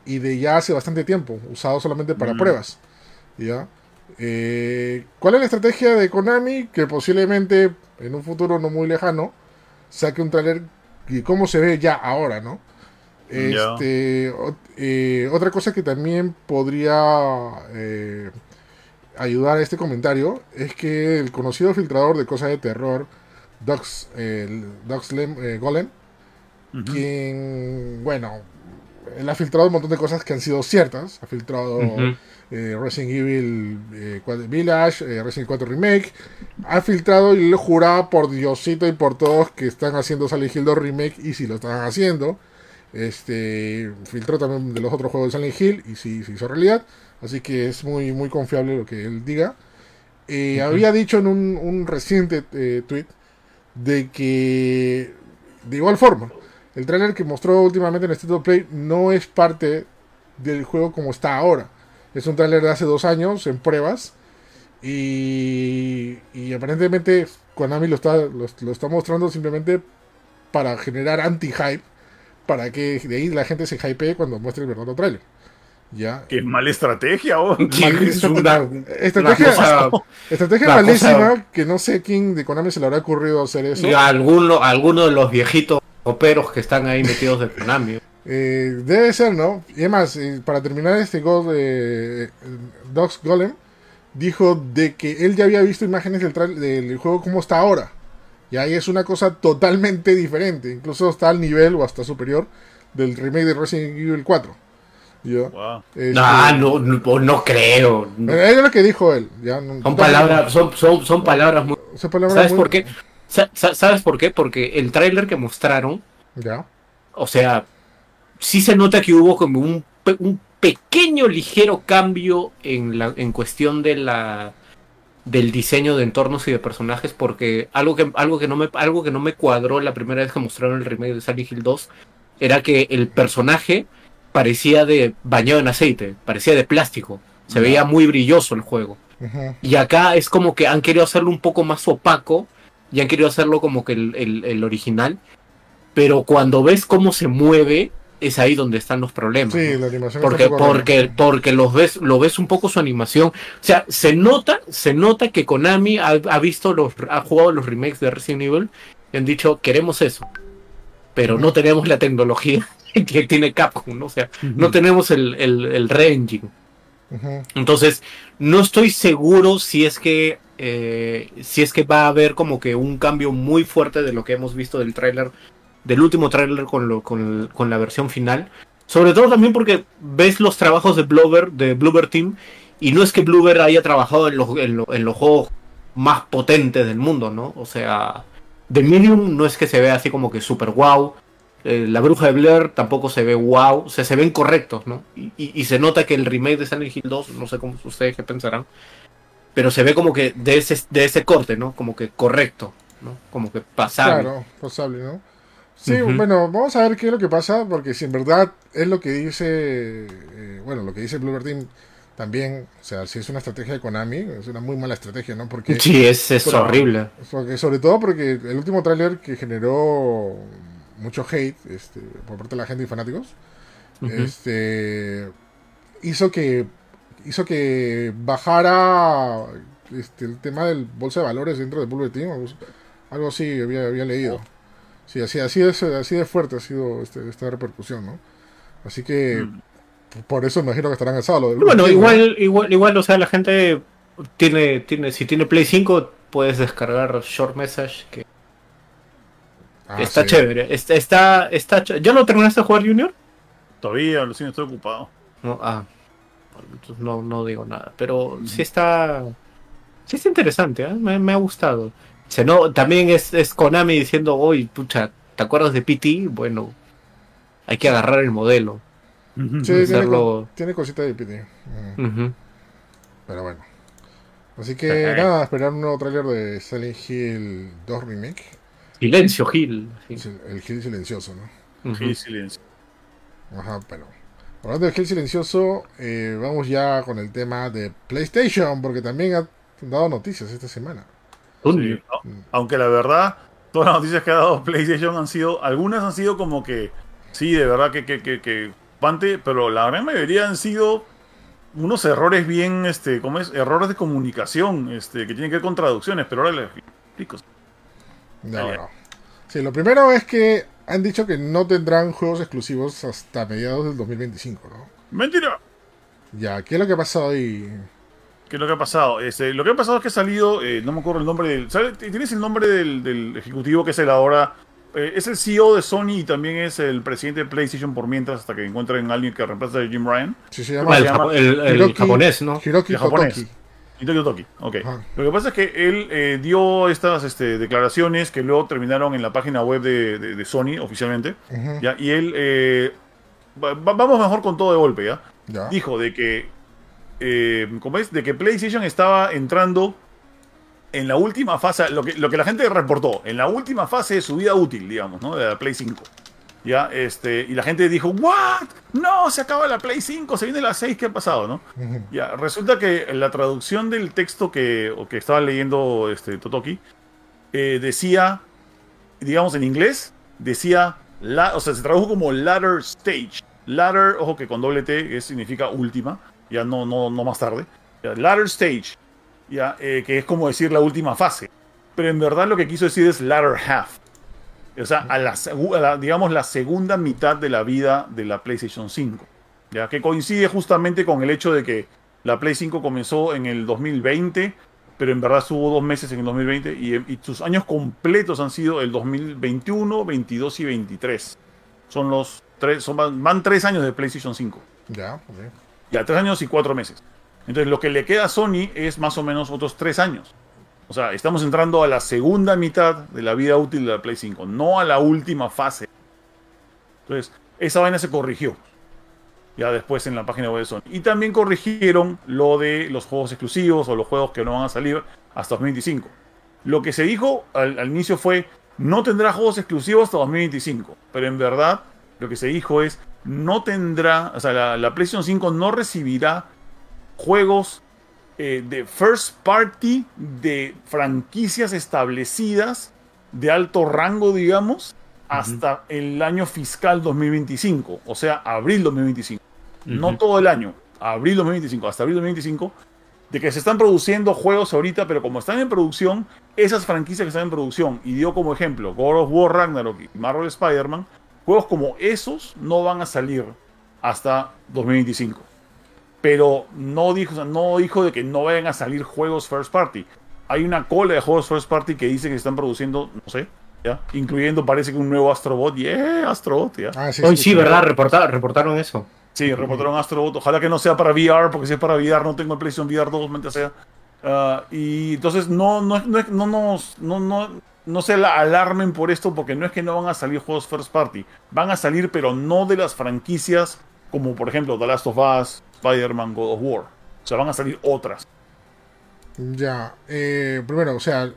y de ya hace bastante tiempo, usado solamente para Mm. pruebas. ¿Ya? Eh, ¿Cuál es la estrategia de Konami? Que posiblemente en un futuro no muy lejano saque un trailer y cómo se ve ya ahora, ¿no? Este, eh, otra cosa que también podría eh, ayudar a este comentario es que el conocido filtrador de cosas de terror, el Docs Lem- eh, Golem, quien, bueno, él ha filtrado un montón de cosas que han sido ciertas. Ha filtrado. Eh, Resident Evil eh, 4 Village, eh, Resident Evil 4 Remake. Ha filtrado y le juraba por Diosito y por todos que están haciendo Silent Hill 2 Remake y si lo están haciendo. Este filtró también de los otros juegos de Silent Hill y si se hizo realidad. Así que es muy, muy confiable lo que él diga. Eh, Había dicho en un, un reciente eh, tweet de que, de igual forma, el trailer que mostró últimamente en State of Play no es parte del juego como está ahora. Es un trailer de hace dos años en pruebas. Y, y aparentemente Konami lo está, lo, lo está mostrando simplemente para generar anti-hype. Para que de ahí la gente se hypee cuando muestre el verdadero trailer. ¿Ya? Qué mala estrategia, oh. Es una, Estrategia, una cosa- estrategia malísima cosa- que no sé quién de Konami se le habrá ocurrido hacer eso. y alguno, alguno de los viejitos operos que están ahí metidos de Konami. Eh, debe ser, ¿no? Y además, eh, para terminar este God de Dogs Golem, dijo de que él ya había visto imágenes del, del juego como está ahora. Y ahí es una cosa totalmente diferente. Incluso está al nivel o hasta superior del remake de Resident Evil 4. ¿Ya? Wow. Este, No, no, no, no creo. No. eh, Es lo que dijo él. ¿ya? No- Son palabras, son, son, son palabras muy... son palabras ¿Sabes muy- por qué? Sa- sa- ¿Sabes por qué? Porque el tráiler que mostraron, Ya. o sea, sí se nota que hubo como un, un pequeño ligero cambio en la en cuestión de la del diseño de entornos y de personajes porque algo que algo que no me algo que no me cuadró la primera vez que mostraron el remake de Silent Hill 2 era que el personaje parecía de bañado en aceite, parecía de plástico, se veía muy brilloso el juego. Y acá es como que han querido hacerlo un poco más opaco y han querido hacerlo como que el, el- el original. Pero cuando ves cómo se mueve, es ahí donde están los problemas. Sí, ¿no? la animación Porque, porque, porque los ves, lo ves un poco su animación. O sea, se nota, se nota que Konami ha, ha visto los, ha jugado los remakes de Resident Evil y han dicho queremos eso. Pero no tenemos la tecnología que tiene Capcom, ¿no? O sea, no tenemos el, el, el re-engine. Entonces, no estoy seguro si es que eh, si es que va a haber como que un cambio muy fuerte de lo que hemos visto del tráiler, del último tráiler con, lo- con, con la versión final. Sobre todo también porque ves los trabajos de Bloober, de Bloober Team, y no es que Bloober haya trabajado en los, en, lo- en los juegos más potentes del mundo, ¿no? O sea, The Medium no es que se vea así como que super wow. Eh, la bruja de Blair tampoco se ve wow, o sea, se ven correctos, ¿no? Y, y- y se nota que el remake de Silent Hill 2, no sé cómo ustedes qué pensarán, pero se ve como que de ese, de ese corte, ¿no? Como que correcto, ¿no? Como que pasable. Claro, pasable, ¿no? Sí, bueno, vamos a ver qué es lo que pasa, porque si en verdad es lo que dice, eh, bueno, lo que dice Bluebird Team también, o sea, si es una estrategia de Konami, es una muy mala estrategia, ¿no? Porque, Sí, es, es Pero- horrible. porque sobre todo porque el último tráiler que generó mucho hate este, por parte de la gente y fanáticos, este hizo que hizo que bajara este, el tema del bolsa de valores dentro de Bullet Team algo, así había, había leído sí así así es así de fuerte ha sido este- esta repercusión no así que Mm. por eso imagino que estarán de Bueno, igual, igual, igual, o sea, la gente tiene, tiene, si tiene Play 5, puedes descargar Short Message, que Ah, está sí. chévere. Está, está, está ch- ¿Ya lo terminaste de jugar, Junior? Todavía, lo siento, estoy ocupado. No, ah, no, no digo nada. Pero sí está. Sí está interesante, ¿eh? me, me ha gustado. No, también es, es Konami diciendo, oye, pucha, ¿te acuerdas de PT? Bueno, hay que agarrar el modelo. Sí, tiene, hacerlo- co- tiene cositas de PT pero bueno así que nada esperar un nuevo tráiler de Silent Hill 2 Remake Silencio, sí. Es el, Hill silencioso no Ujú. Sí, silencio. Ajá, pero. Hablando de Gel Silencioso, eh, vamos ya con el tema de PlayStation, porque también ha dado noticias esta semana. Sí, au- Aunque la verdad, todas las noticias que ha dado PlayStation han sido, algunas han sido como que, sí, de verdad que, que, que, que preocupante, pero la gran mayoría han sido unos errores bien, este, ¿cómo es? Errores de comunicación, este, que tienen que ver con traducciones, pero ahora les explico. Sí, lo primero es que han dicho que no tendrán juegos exclusivos hasta mediados del 2025, ¿no? ¡Mentira! Ya, ¿qué es lo que ha pasado ahí? ¿Qué es lo que ha pasado? Este, lo que ha pasado es que ha salido, eh, no me acuerdo el nombre del... ¿sabe? ¿Tienes el nombre del, del ejecutivo que es el ahora... eh, es el CEO de Sony y también es el presidente de PlayStation por mientras hasta que encuentren a alguien que reemplace a Jim Ryan. Sí, se Ah, llama el, se llama? japo- el- el Hiroki- japonés, ¿no? Hiroki De japonés. Toki, ok. Ajá. Lo que pasa es que él eh, dio estas este, declaraciones que luego terminaron en la página web de, de- de Sony oficialmente. ¿ya? Y él, eh, va- va- vamos mejor con todo de golpe, ¿ya? Ya. Dijo de que, eh, ¿cómo es? De que PlayStation estaba entrando en la última fase, lo que, lo que la gente reportó, en la última fase de su vida útil, digamos, ¿no? De la Play 5. ¿Ya? Este, y la gente dijo, ¿what? No, se acaba la Play 5, se viene la 6, ¿qué ha pasado, no? Ya, resulta que la traducción del texto que, o que estaba leyendo este, Totoki eh, decía, digamos en inglés, decía, la, o sea, se tradujo como latter stage. Latter, ojo que con doble T es, significa última, ya no, no, no más tarde. Ya, latter stage, ya, eh, que es como decir la última fase. Pero en verdad lo que quiso decir es latter half. O sea, a la, a la- digamos, la segunda mitad de la vida de la PlayStation 5. Ya que coincide justamente con el hecho de que la Play 5 comenzó en el 2020, pero en verdad estuvo dos meses en el 2020 y, y sus años completos han sido el 2021, 22 y 23. Son los tres, son, van, van tres años de PlayStation 5. Ya, ok. Ya, tres años y cuatro meses. Entonces, lo que le queda a Sony es más o menos otros tres años. O sea, estamos entrando a la segunda mitad de la vida útil de la Play 5, no a la última fase. Entonces, esa vaina se corrigió. Ya después en la página web de Sony. Y también corrigieron lo de los juegos exclusivos o los juegos que no van a salir hasta 2025. Lo que se dijo al, al inicio fue, no tendrá juegos exclusivos hasta 2025. Pero en verdad, lo que se dijo es, no tendrá, o sea, la, la PlayStation 5 no recibirá juegos eh, de first party de franquicias establecidas de alto rango, digamos, hasta el año fiscal 2025, o sea, abril 2025. No todo el año, abril 2025, hasta abril 2025, de que se están produciendo juegos ahorita, pero como están en producción, esas franquicias que están en producción, y dio como ejemplo God of War Ragnarok y Marvel Spider-Man, juegos como esos no van a salir hasta 2025 pero no dijo, no dijo de que no vayan a salir juegos first party. Hay una cola de juegos first party que dice que se están produciendo, no sé, ¿ya? Incluyendo parece que un nuevo Astrobot. ¡Yeah! Astrobot, ¿ya? Ah, sí, Hoy sí, sí. ¿verdad? Reportaron, reportaron eso. Sí, reportaron Astrobot. Ojalá que no sea para VR, porque si es para VR no tengo el PlayStation VR 2, mente sea. Ah, y entonces no, no, no, no, nos- no, no, no se la alarmen por esto, porque no es que no van a salir juegos first party. Van a salir, pero no de las franquicias como por ejemplo The Last of Us, Spider-Man, God of War. O sea, van a salir otras. Ya, eh, primero, o sea,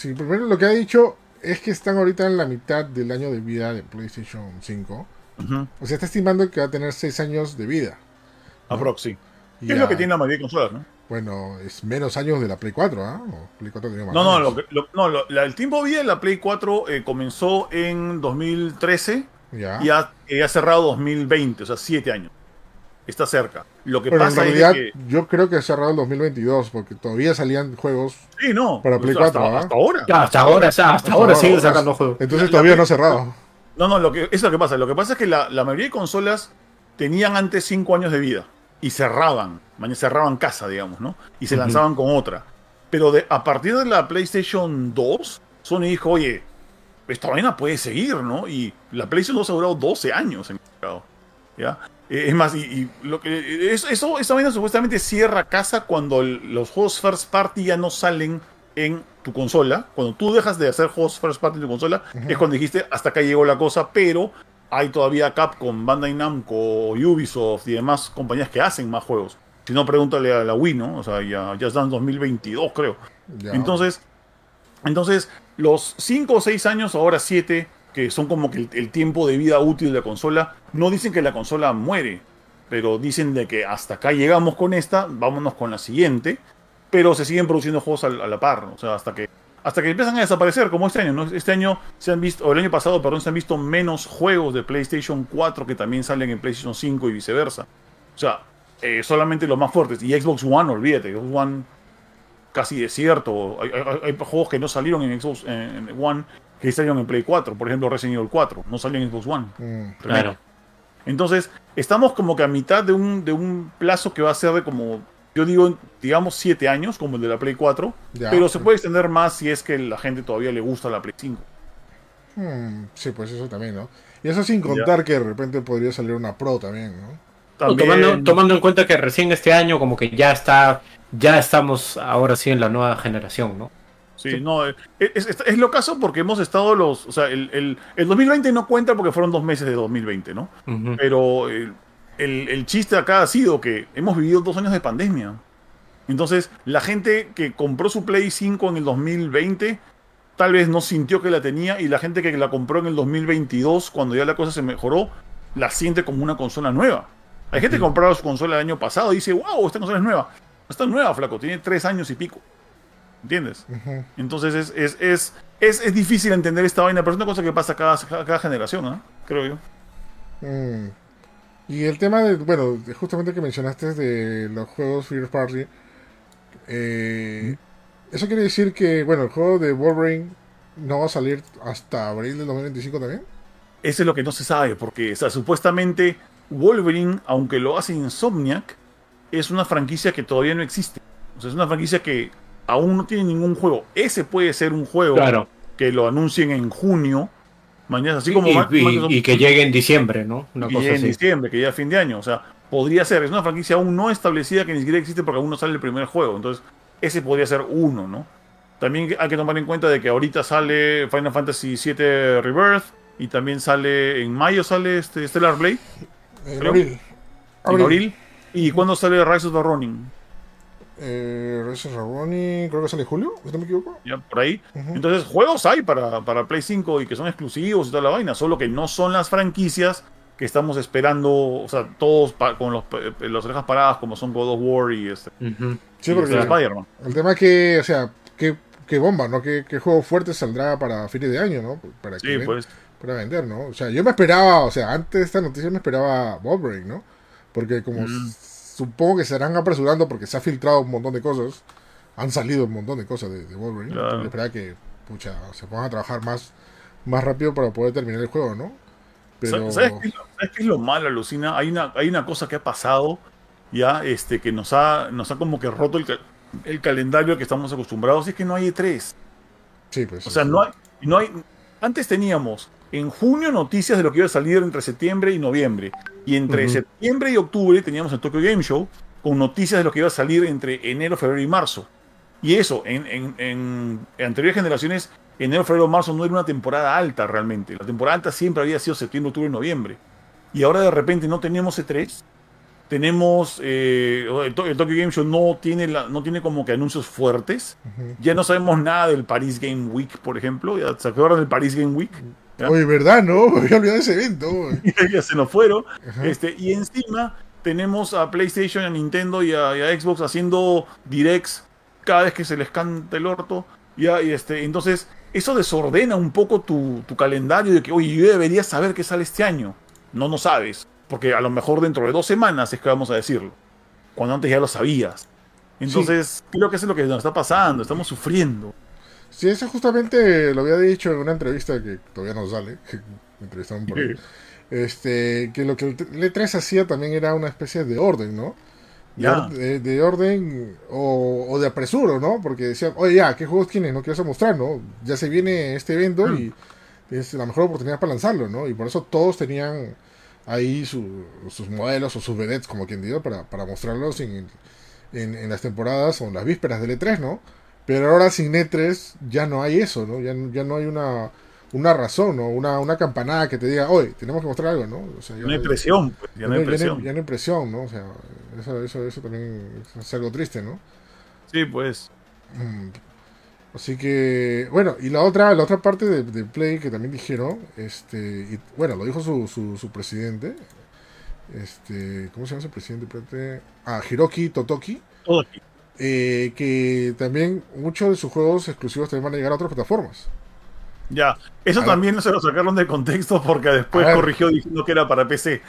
primero lo que ha dicho es que están ahorita en la mitad del año de vida de PlayStation 5. Ujú. O sea, está estimando que va a tener 6 años de vida. Aprox, sí. Y ¿Qué es lo que tiene la mayoría de consolas, no? Bueno, es menos años de la Play 4, ¿ah? O Play 4 tenía más No, no, lo que- lo- no lo- la- el tiempo de la Play 4 eh, comenzó en 2013 Ya. y ha, eh, ha cerrado 2020, o sea, 7 años. Está cerca. Lo que Pero en pasa realidad, es que... yo creo que ha cerrado el 2022, porque todavía salían juegos. Sí, no. Para Play hasta, 4, ¿ah? hasta ahora. Ya, hasta ahora, hasta, hasta ahora siguen sacando juegos. Entonces La- todavía la- no ha cerrado. No, no, lo que, es lo que pasa. Lo que pasa es que la, la mayoría de consolas tenían antes 5 años de vida y cerraban, cerraban casa, digamos, ¿no? Y se lanzaban con otra. Pero de, a partir de la PlayStation 2, Sony dijo, oye, esta vaina puede seguir, ¿no? Y la PlayStation 2 ha durado 12 años en el mercado. ¿Ya? Eh, Es más, y, y lo que, es- eso, esa vaina supuestamente cierra casa cuando el- los juegos first party ya no salen en tu consola. Cuando tú dejas de hacer juegos first party en tu consola, es cuando dijiste hasta acá llegó la cosa, pero hay todavía Capcom, Bandai Namco, Ubisoft y demás compañías que hacen más juegos. Si no, pregúntale a la Wii, ¿no? O sea, ya, ya están en 2022, creo. Ya. Entonces, entonces, los 5 o 6 años, ahora 7, que son como que el, el tiempo de vida útil de la consola, no dicen que la consola muere, pero dicen de que hasta acá llegamos con esta, vámonos con la siguiente, pero se siguen produciendo juegos a la par, o sea, hasta que hasta que empiezan a desaparecer, como este año, ¿no? Este año se han visto, o el año pasado, perdón, se han visto menos juegos de PlayStation 4 que también salen en PlayStation 5 y viceversa. O sea, eh, solamente los más fuertes. Y Xbox One, olvídate, Xbox One casi desierto. Hay, hay- hay juegos que no salieron en Xbox en One que salieron en Play 4. Por ejemplo, Resident Evil 4. No salió en Xbox One. Mm, Claro. Entonces, estamos como que a mitad de un, de un plazo que va a ser de como, yo digo, digamos, 7 años, como el de la Play 4. Ya. pero se puede extender más si es que la gente todavía le gusta la Play 5. mm, sí, pues eso también, ¿no? Y eso sin contar que de repente podría salir una Pro también, ¿no? También, Tomando, tomando en cuenta que recién este año como que ya está, ya estamos ahora sí en la nueva generación, ¿no? Sí, no, eh, es, es, es lo caso porque hemos estado los. O sea, el, el, el 2020 no cuenta porque fueron dos meses de 2020, ¿no? Ujú. Pero el, el- el chiste acá ha sido que hemos vivido dos años de pandemia. Entonces, la gente que compró su Play 5 en el 2020 tal vez no sintió que la tenía y la gente que la compró en el 2022, cuando ya la cosa se mejoró, la siente como una consola nueva. Hay gente que compró su consola el año pasado y dice, wow, esta consola es nueva. Está nueva, flaco, tiene tres años y pico. ¿Entiendes? Entonces es, es, es, es, es difícil entender esta vaina, pero es una cosa que pasa cada, cada, cada generación, ¿ah? creo yo. Mm. Y el tema de, bueno, justamente que mencionaste de los juegos First Party, eh, eso quiere decir que, bueno, el juego de Wolverine no va a salir hasta abril del 2025 también. Eso es lo que no se sabe, porque o sea, supuestamente Wolverine, aunque lo hace Insomniac, es una franquicia que todavía no existe. O sea, es una franquicia que aún no tiene ningún juego. Ese puede ser un juego Claro. que lo anuncien en junio. Mañana, así como y- y- Microsoft- y que llegue en diciembre, ¿no? Una y cosa en así. diciembre, que ya es fin de año. O sea, podría ser. Es una franquicia aún no establecida que ni siquiera existe porque aún no sale el primer juego. Entonces, ese podría ser uno, ¿no? También hay que tomar en cuenta de que ahorita sale Final Fantasy VII Rebirth y también sale en mayo sale este Stellar Blade En abril. en abril. ¿Y cuándo sale Rise of the Ronin? Eh, Ronnie, creo que sale en julio, si no me equivoco. Ya por ahí. Entonces, juegos hay para, para Play 5 y que son exclusivos y toda la vaina, solo que no son las franquicias que estamos esperando, o sea, todos pa- con los, pe- las orejas paradas como son God of War y este. Ujú. Sí, y porque este Spider-Man. el tema que, o sea, qué, qué bomba, ¿no? ¿Qué, qué juego fuerte saldrá para fines de año, ¿no? Para, que Sí, pues. para vender, ¿no? O sea, yo me esperaba, o sea, antes de esta noticia me esperaba Wolverine, ¿no? Porque como Mm. Supongo que se estarán apresurando porque se ha filtrado un montón de cosas, han salido un montón de cosas de, de Wolverine. Claro. Yo esperaba que, pucha, se pongan a trabajar más, más rápido para poder terminar el juego, ¿no? Pero... ¿Sabes qué, es lo- sabes qué es lo malo, Lucina? Hay una, hay una cosa que ha pasado ya, este, que nos ha, nos ha como que roto el, el calendario al que estamos acostumbrados, y es que no hay E3. Sí, pues. O sea, sí. no hay, no hay. Antes teníamos en junio noticias de lo que iba a salir entre septiembre y noviembre. Y entre Ujú. septiembre y octubre teníamos el Tokyo Game Show con noticias de lo que iba a salir entre enero, febrero y marzo. Y eso, en, en- en- en anteriores generaciones, enero, febrero, marzo no era una temporada alta realmente. La temporada alta siempre había sido septiembre, octubre y noviembre. Y ahora de repente no tenemos E3. Tenemos. eh, el, To- el Tokyo Game Show no tiene, la, no tiene como que anuncios fuertes. Ujú. Ya no sabemos nada del Paris Game Week, por ejemplo. ¿Ya ¿Se acuerdan del Paris Game Week? ¿Ya? Oye, ¿verdad, no? Me había olvidado ese evento. ya se nos fueron. Ajá. Este, y encima tenemos a PlayStation, a Nintendo y a, y a Xbox haciendo directs cada vez que se les canta el orto. Ya, y este, entonces, eso desordena un poco tu, tu calendario de que, oye, yo debería saber qué sale este año. No, no sabes. Porque a lo mejor dentro de dos semanas es que vamos a decirlo. Cuando antes ya lo sabías. Entonces, creo que eso es lo que nos está pasando. Estamos sufriendo. Sí, eso justamente lo había dicho en una entrevista que todavía no sale. que me entrevistaron por ahí. Este, que lo que el E3 hacía también era una especie de orden, ¿no? De, Ya. or- de- de orden o, o de apresuro, ¿no? Porque decían, oye, ya, ¿qué juegos tienes? ¿No quieres mostrar, no? Ya se viene este evento Mm. y es la mejor oportunidad para lanzarlo, ¿no? Y por eso todos tenían ahí su- sus modelos o sus vedettes, como quien diga, para, para mostrarlos en, en, en las temporadas o en las vísperas del E3, ¿no? Pero ahora sin E3 ya no hay eso, ¿no? Ya, ya no hay una, una razón, ¿no? Una, una campanada que te diga, oye, tenemos que mostrar algo, ¿no? O sea, ya No hay presión, pues, ya no hay ya no hay- presión. ya no hay presión, ¿no? O sea, eso, eso, eso también es algo triste, ¿no? Sí, pues. Mm. Así que, bueno, y la otra, la otra parte de, de Play que también dijeron, este, y, bueno, lo dijo su, su, su presidente, este, ¿cómo se llama su presidente? Ah, Hiroki Totoki, aquí. Eh, que también muchos de sus juegos exclusivos también van a llegar a otras plataformas. Ya, eso A ver. también se lo sacaron de contexto porque después corrigió diciendo que era para PC.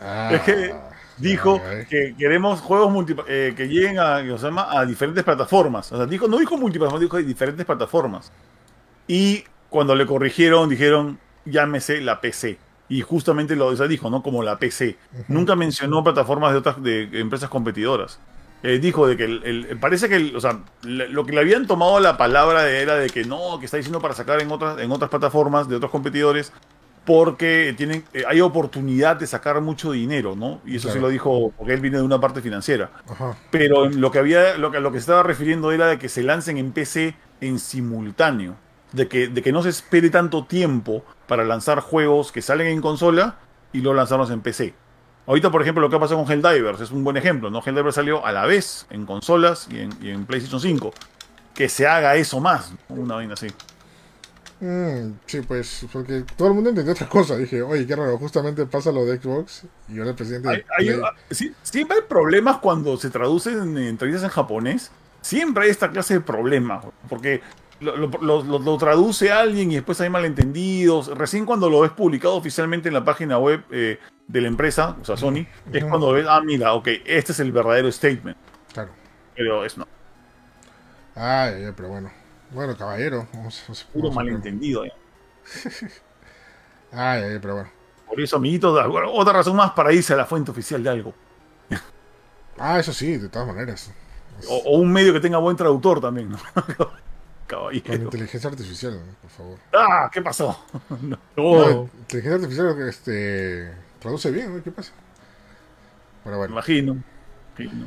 Ah, Es que Dijo que queremos juegos multi- eh, que lleguen a, diferentes plataformas. O sea, dijo, no dijo multiplataformas, dijo diferentes plataformas. Y cuando le corrigieron, dijeron, llámese la PC. Y justamente lo o sea, dijo, ¿no? Como la PC. Nunca mencionó plataformas de otras de empresas competidoras. Eh, dijo de que el, el- parece que el- o sea, lo que le habían tomado la palabra era de que no, que está diciendo para sacar en otras, en otras plataformas de otros competidores porque tienen, eh, hay oportunidad de sacar mucho dinero, ¿no? Y eso sí Claro. lo dijo porque él viene de una parte financiera. Ajá. Pero lo que había, lo que, lo que se estaba refiriendo era de que se lancen en PC en simultáneo. De que, de que no se espere tanto tiempo para lanzar juegos que salen en consola y luego lanzarlos en PC. Ahorita, por ejemplo, lo que ha pasado con Helldivers es un buen ejemplo, ¿no? Helldivers salió a la vez en consolas y en, y en PlayStation 5. Que se haga eso más, ¿no? una vaina así. Mm, sí, pues, porque todo el mundo entendió otra cosa. Dije, oye, qué raro, justamente pasa lo de Xbox y ahora el presidente. Hay- de hay- ah, sí, siempre hay problemas cuando se traducen en entrevistas en japonés. Siempre hay esta clase de problemas. Porque lo, lo- lo- lo- lo traduce alguien y después hay malentendidos. Recién cuando lo ves publicado oficialmente en la página web eh, de la empresa, o sea, Sony, es cuando ves, ah, mira, ok, este es el verdadero statement. Claro. Pero es no, Ay, ay, pero bueno. Bueno, caballero. Vamos, vamos- puro vamos malentendido. eh. Ay, ay, pero bueno. Por eso, amiguitos, otra razón más para irse a la fuente oficial de algo. Ah, eso sí, de todas maneras. O, o un medio que tenga buen traductor también, ¿no? Con Caballero. inteligencia artificial, por favor. Ah, ¿qué pasó? No. No, inteligencia artificial este, traduce bien. ¿qué pasa? Bueno. imagino. imagino.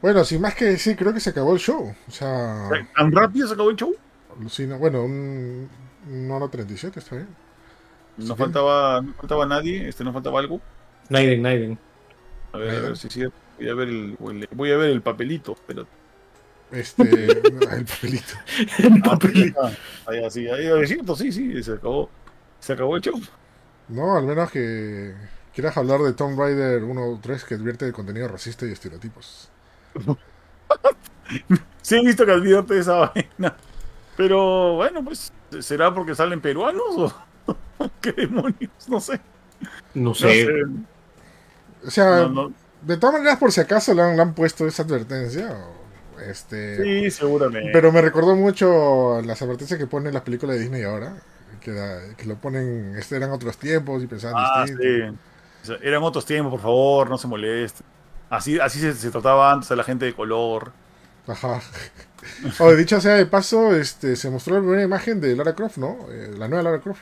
Bueno, sin más que decir, creo que se acabó el show. O sea, ¿Tan rápido se acabó el show? alucina. Bueno, un, un hora 37 está bien. No Sí. faltaba, no faltaba nadie, este no faltaba algo. Naiden, Naiden. A ver, a ver si sí. Voy a ver el, voy a ver el papelito. Pero... Este, el papelito. El papelito. Ah, ahí, así, ahí, es cierto, sí, sí, se acabó. Se acabó el show. No, al menos que quieras hablar de Tomb Raider 1 o 3 que advierte de contenido racista y estereotipos. Sí, he visto que advierte de esa vaina. Pero bueno, pues, ¿será porque salen peruanos o qué demonios? No sé. No No sé. sé. O sea, No, no. de todas maneras, por si acaso le han, le han puesto esa advertencia. o, Este, Sí, seguramente. Pero me recordó mucho las advertencias que ponen las películas de Disney ahora. Que, era- que lo ponen, este eran otros tiempos y pensaban Ah, distinto. sí. O sea, eran otros tiempos, por favor, no se molesten. Así, así se, se trataba antes a la gente de color. Ajá. Oye, dicho sea de paso, este, se mostró la primera imagen de Lara Croft, ¿no? Eh, la nueva Lara Croft.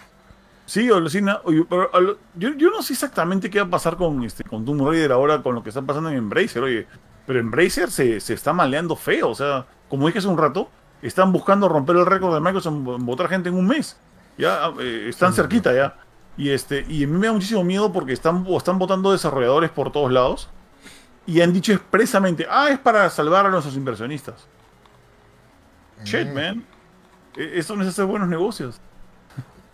Sí, alucina. Pero al- yo, yo no sé exactamente qué va a pasar con, este, con Tomb Raider ahora, con lo que está pasando en Embracer, oye. Pero Embracer se, se está maleando feo. O sea, como dije hace un rato, están buscando romper el récord de Microsoft en votar gente en un mes. Ya, eh, están Sí. cerquita ya. Y este, y a mí me da muchísimo miedo porque están, están votando desarrolladores por todos lados. Y han dicho expresamente, ah, es para salvar a nuestros inversionistas. Shit, Mm, man. E- Eso no es hacer buenos negocios.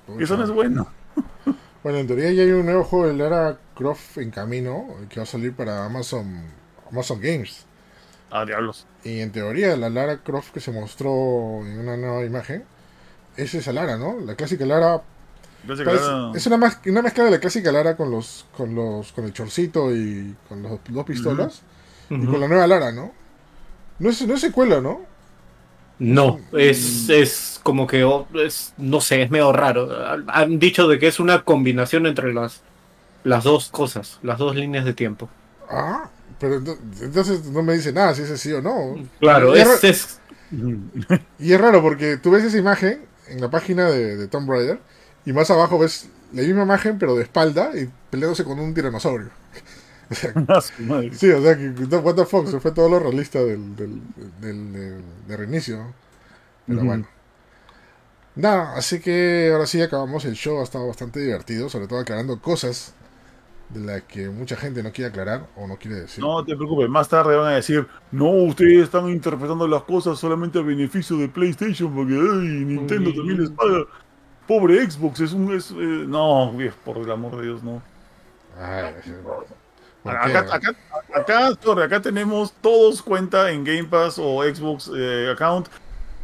pucha. Eso no es bueno. Bueno, en teoría ya hay un nuevo juego de Lara Croft en camino que va a salir para Amazon, Amazon Games. Ah, diablos. Y en teoría, la Lara Croft que se mostró en una nueva imagen es esa Lara, ¿no? La clásica Lara. Parece- ahora- es una, mas- una mezcla de la clásica Lara con los con los con el chorcito y con los dos pistolas. Y con la nueva Lara, ¿no? No es, no es secuela, ¿no? No, es, es como que, oh, es, no sé, es medio raro. Han dicho de que es una combinación entre las, las dos cosas, las dos líneas de tiempo. Ah, pero ento- entonces no me dice nada si es así o no. Claro, Y es, es- Y es raro porque tú ves esa imagen en la página de, de Tomb Raider y más abajo ves la misma imagen pero de espalda y peleándose con un tiranosaurio. O sea, Ah, sí, o sea, que what the fuck, se fue todo lo realista del, del, del, del- de reinicio. Pero Ujú. bueno. Nada, así que ahora sí acabamos el show, ha estado bastante divertido, sobre todo aclarando cosas de las que mucha gente no quiere aclarar o no quiere decir. No te preocupes, más tarde van a decir, no, ustedes están interpretando las cosas solamente a beneficio de PlayStation, porque ay, Nintendo también les paga. Pobre Xbox, es un... Es, eh, no, por el amor de Dios, no. Ay, ¿por Acá, acá- acá, acá tenemos todos cuenta en Game Pass o Xbox eh, account.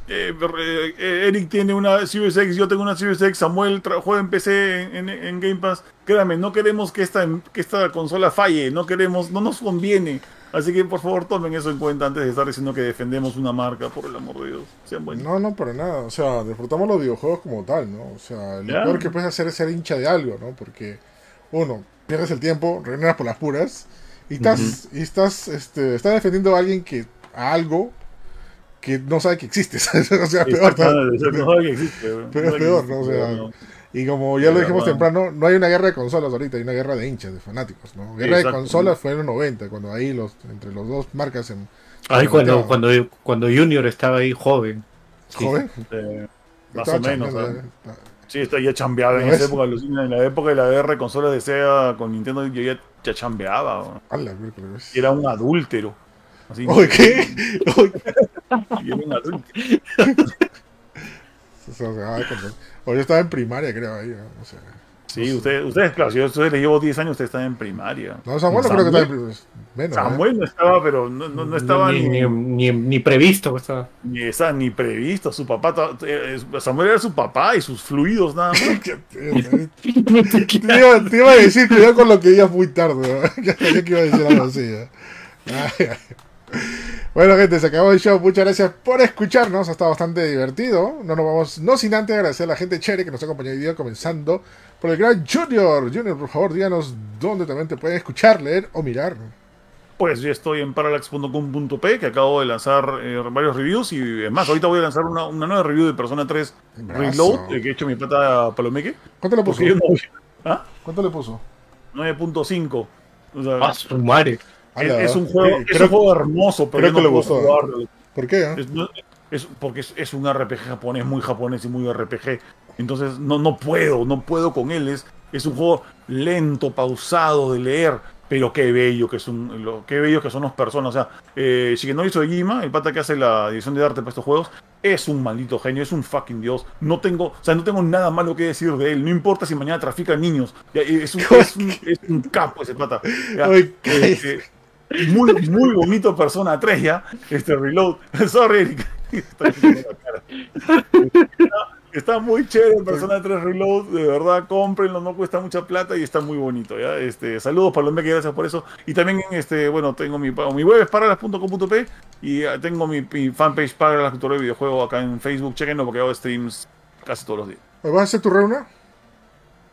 Eh, Eric tiene una Series X, yo tengo una Series X, Samuel juega en PC en, en- en Game Pass. Créame, no queremos que esta, que esta consola falle, no queremos, no nos conviene. Así que por favor tomen eso en cuenta antes de estar diciendo que defendemos una marca, por el amor de Dios. Sean buenos. No, no, para nada. O sea, disfrutamos los videojuegos como tal, ¿no? O sea, lo Ya. peor que puedes hacer es ser hincha de algo, ¿no? Porque, uno, pierdes el tiempo, renegas por las puras, y estás, y estás, este, estás defendiendo a alguien que, a algo que no sabe que existe, ¿sabes? O sea, peor. Pero es peor, ¿no? O sea, no. Y como ya lo dijimos temprano, no hay una guerra de consolas ahorita, hay una guerra de hinchas, de fanáticos, ¿no? Guerra de consolas fue en los 90, cuando ahí los, entre los dos marcas se cuando, cuando, cuando Junior estaba ahí joven. Sí. joven. Eh, más o menos. ¿ah? ya. Sí, está, ya chambeaba en ¿Lo esa época, en la época de la guerra de consolas de Sega con Nintendo, yo ya, ya chambeaba. Ala, era un adúltero. Así, Oye, ¿qué? Oye, era un adúltero. o sea, cuando- o yo estaba en primaria, creo, ahí, ¿no? o sea. Sí, ustedes, ustedes, claro, si yo les llevo 10 años, ustedes están en primaria. No, Samuel no creo que estaba en primaria. Menos, ¿eh? Samuel no estaba, pero no, no, no estaba ni, ni, ni, ni, ni previsto. estaba. ni, esa- ni previsto. Su papá, eh, Samuel era su papá y sus fluidos nada más. ¿eh? Te iba, te iba a decir, cuidado con lo que digas muy tarde, ¿no? Ya sabía que iba a decir algo así, ¿eh? Ay, ay. Bueno, gente, se acabó el show. Muchas gracias por escucharnos. Ha estado bastante divertido. No nos vamos, no sin antes agradecer a la gente chévere que nos ha acompañado hoy día, comenzando por el gran Junior. Junior, por favor, díganos dónde también te pueden escuchar, leer o mirar. Pues yo estoy en parallax.com.p, que acabo de lanzar eh, varios reviews. Y es más, ahorita voy a lanzar una, una nueva review de Persona 3 Brazo. Reload, eh, que he hecho mi pata Palomeque. ¿Cuánto le puso? No- ¿Ah? ¿Cuánto le puso? 9.5. O sea, Ah, su madre. Es, un juego, eh, es un juego hermoso, pero creo que no le gustó. jugarlo. ¿Por qué? eh? Es, no- es- porque es, es un RPG japonés, muy japonés y muy RPG. Entonces no, no puedo, no puedo con él. Es, es un juego lento, pausado de leer. Pero qué bello que es un, lo, qué bello que son las personas. O sea, eh, Shigenori Sojima, el pata que hace la edición de arte para estos juegos, es un maldito genio, es un fucking dios. No tengo, o sea, no tengo nada malo que decir de él. No importa si mañana trafica niños. Es un, es un, es un capo ese pata. Ya, Ay, este, muy, muy bonito Persona 3 ya. Este reload. Sorry, Eric. Está, muy chévere Persona 3 Reload. De verdad, cómprenlo. No cuesta mucha plata y está muy bonito. ¿ya? Este, saludos para los meques, gracias por eso. Y también, este, bueno, tengo mi, mi web es paralas.com.p y ah, tengo mi, mi fanpage para la cultura de videojuego acá en Facebook. Chequenlo porque hago streams casi todos los días. ¿Vas a hacer tu reuna?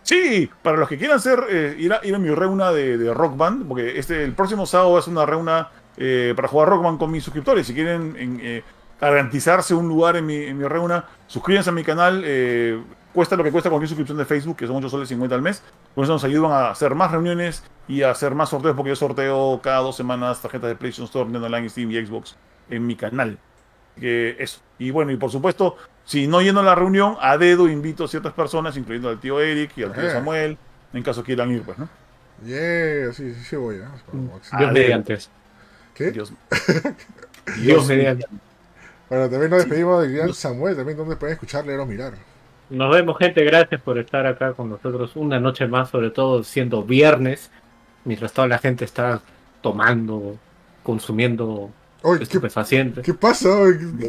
Sí, para los que quieran hacer, eh, ir, a, ir a mi reuna de, de Rock Band, porque este, el próximo sábado es una reuna eh, para jugar Rock Band con mis suscriptores. Si quieren en, eh, garantizarse un lugar en mi, en mi reuna, suscríbanse a mi canal. eh, cuesta lo que cuesta cualquier suscripción de Facebook, que son 8 soles 50 al mes. Con eso nos ayudan a hacer más reuniones y a hacer más sorteos, porque yo sorteo cada dos semanas tarjetas de PlayStation Store, Nintendo Online, Steam y Xbox en mi canal. Que eso. Y bueno, y por supuesto, si no lleno la reunión, a dedo invito a ciertas personas, incluyendo al tío Eric y al tío Eh. Samuel, en caso quieran ir, pues, ¿no? Yeah, sí, sí, sí voy. ¿eh? Dios de- mediante. ¿Qué? Dios. Dios mediante. Bueno, también nos despedimos del gran Samuel, también donde pueden escuchar, leer o mirar. Nos vemos, gente. Gracias por estar acá con nosotros una noche más, sobre todo siendo viernes, mientras toda la gente está tomando, consumiendo Oye, ¿qué, estupefacientes. ¿qué pasa?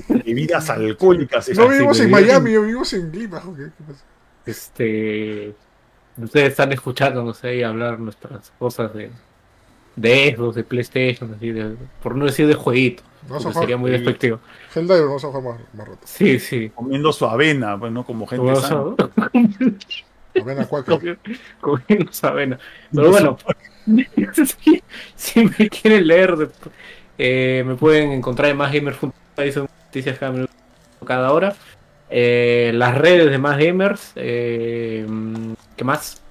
¿qué- Bebidas alcohólicas. No vivimos en. Miami, vivimos en Lima. ¿o ¿Qué, qué pasa? Este, ustedes están escuchando, no sé, hablar nuestras cosas de de Xbox, de PlayStation, así de, por no decir de jueguito, sería muy despectivo. Helldivers, vamos a jugar más, más rato. Sí, sí. Comiendo su avena, pues, ¿no? Como gente sana. Avena comiendo esa avena. Pero bueno, si, si me quieren leer, eh, me pueden encontrar en másgamers.com. Son noticias cada minuto, cada hora. Eh, las redes de Más Gamers. Eh, ¿Qué más?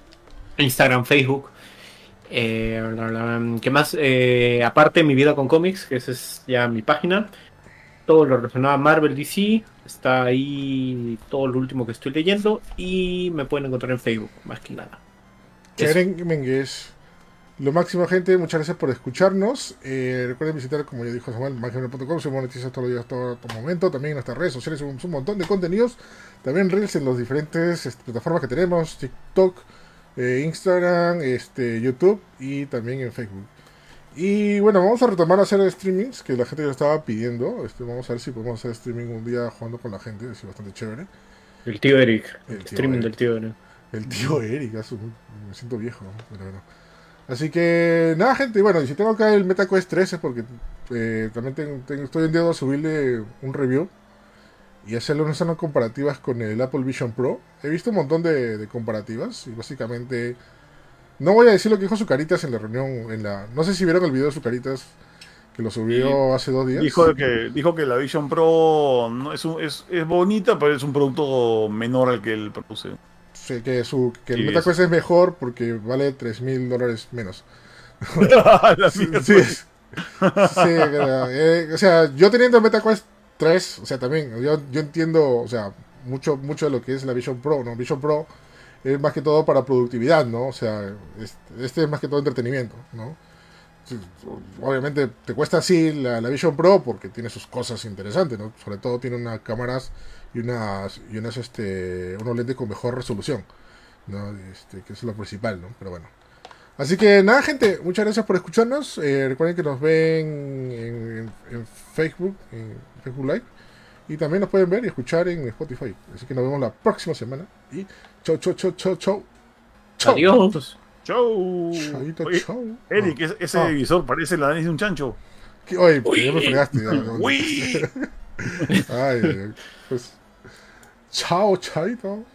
Instagram, Facebook. Eh. ¿Qué más? Aparte, mi vida con cómics, que esa es ya mi página. Todo lo relacionado a Marvel DC. Está ahí todo lo último que estoy leyendo. Y me pueden encontrar en Facebook, más que nada. Karen Mengues. Lo máximo, gente. Muchas gracias por escucharnos. Eh, recuerden visitar, como ya dijo Samuel, maggamer.com. Se monetiza todos los días, todo, todo momento. También en nuestras redes sociales subimos un montón de contenidos. También reels en las diferentes este, plataformas que tenemos: TikTok, eh, Instagram, este, YouTube y también en Facebook. Y bueno, vamos a retomar a hacer streamings que la gente ya estaba pidiendo. Este, vamos a ver si podemos hacer streaming un día jugando con la gente, es bastante chévere. El tío Eric. El tío streaming Eric. del tío Eric. El tío Eric, me siento viejo, pero bueno. Así que nada, gente, bueno, y si tengo acá el MetaQuest 13 porque eh, también tengo- tengo- estoy en dedo a subirle un review y hacerle unas comparativas con el Apple Vision Pro. He visto un montón de, de comparativas y básicamente no voy a decir lo que dijo Sucaritas en la reunión, en la no sé si vieron el video de Sucaritas que lo subió hace dos días. Dijo que, dijo que la Vision Pro no, es, un- es, es bonita, pero es un producto menor al que él produce. Sí, que, su, que el MetaQuest es mejor porque vale 3 mil dólares menos. Sí, sí, sí, eh, o sea, yo teniendo el MetaQuest 3, o sea, también, yo, yo entiendo, o sea, mucho, mucho de lo que es la Vision Pro, ¿no? Vision Pro es más que todo para productividad, ¿no? O sea, este, este es más que todo entretenimiento, ¿no? Obviamente te cuesta así la, la Vision Pro porque tiene sus cosas interesantes, ¿no? Sobre todo tiene unas cámaras y unas, y unas este, unos lentes con mejor resolución, ¿no? Este, que es lo principal, ¿no? Pero bueno. Así que nada, gente, muchas gracias por escucharnos. Eh, recuerden que nos ven en, en- en Facebook, en Facebook Live. Y también nos pueden ver y escuchar en Spotify. Así que nos vemos la próxima semana. Y chau, chau, chau, chau, chau. Chau. Adiós. Chau. Chaito, Oye, chau. Eric, Ah. ese, Ah. visor parece la nariz de un chancho. ¿Qué? Oye, pues, ya me fregaste. ya, ya. Uy. Ay, pues. Chao, chaito.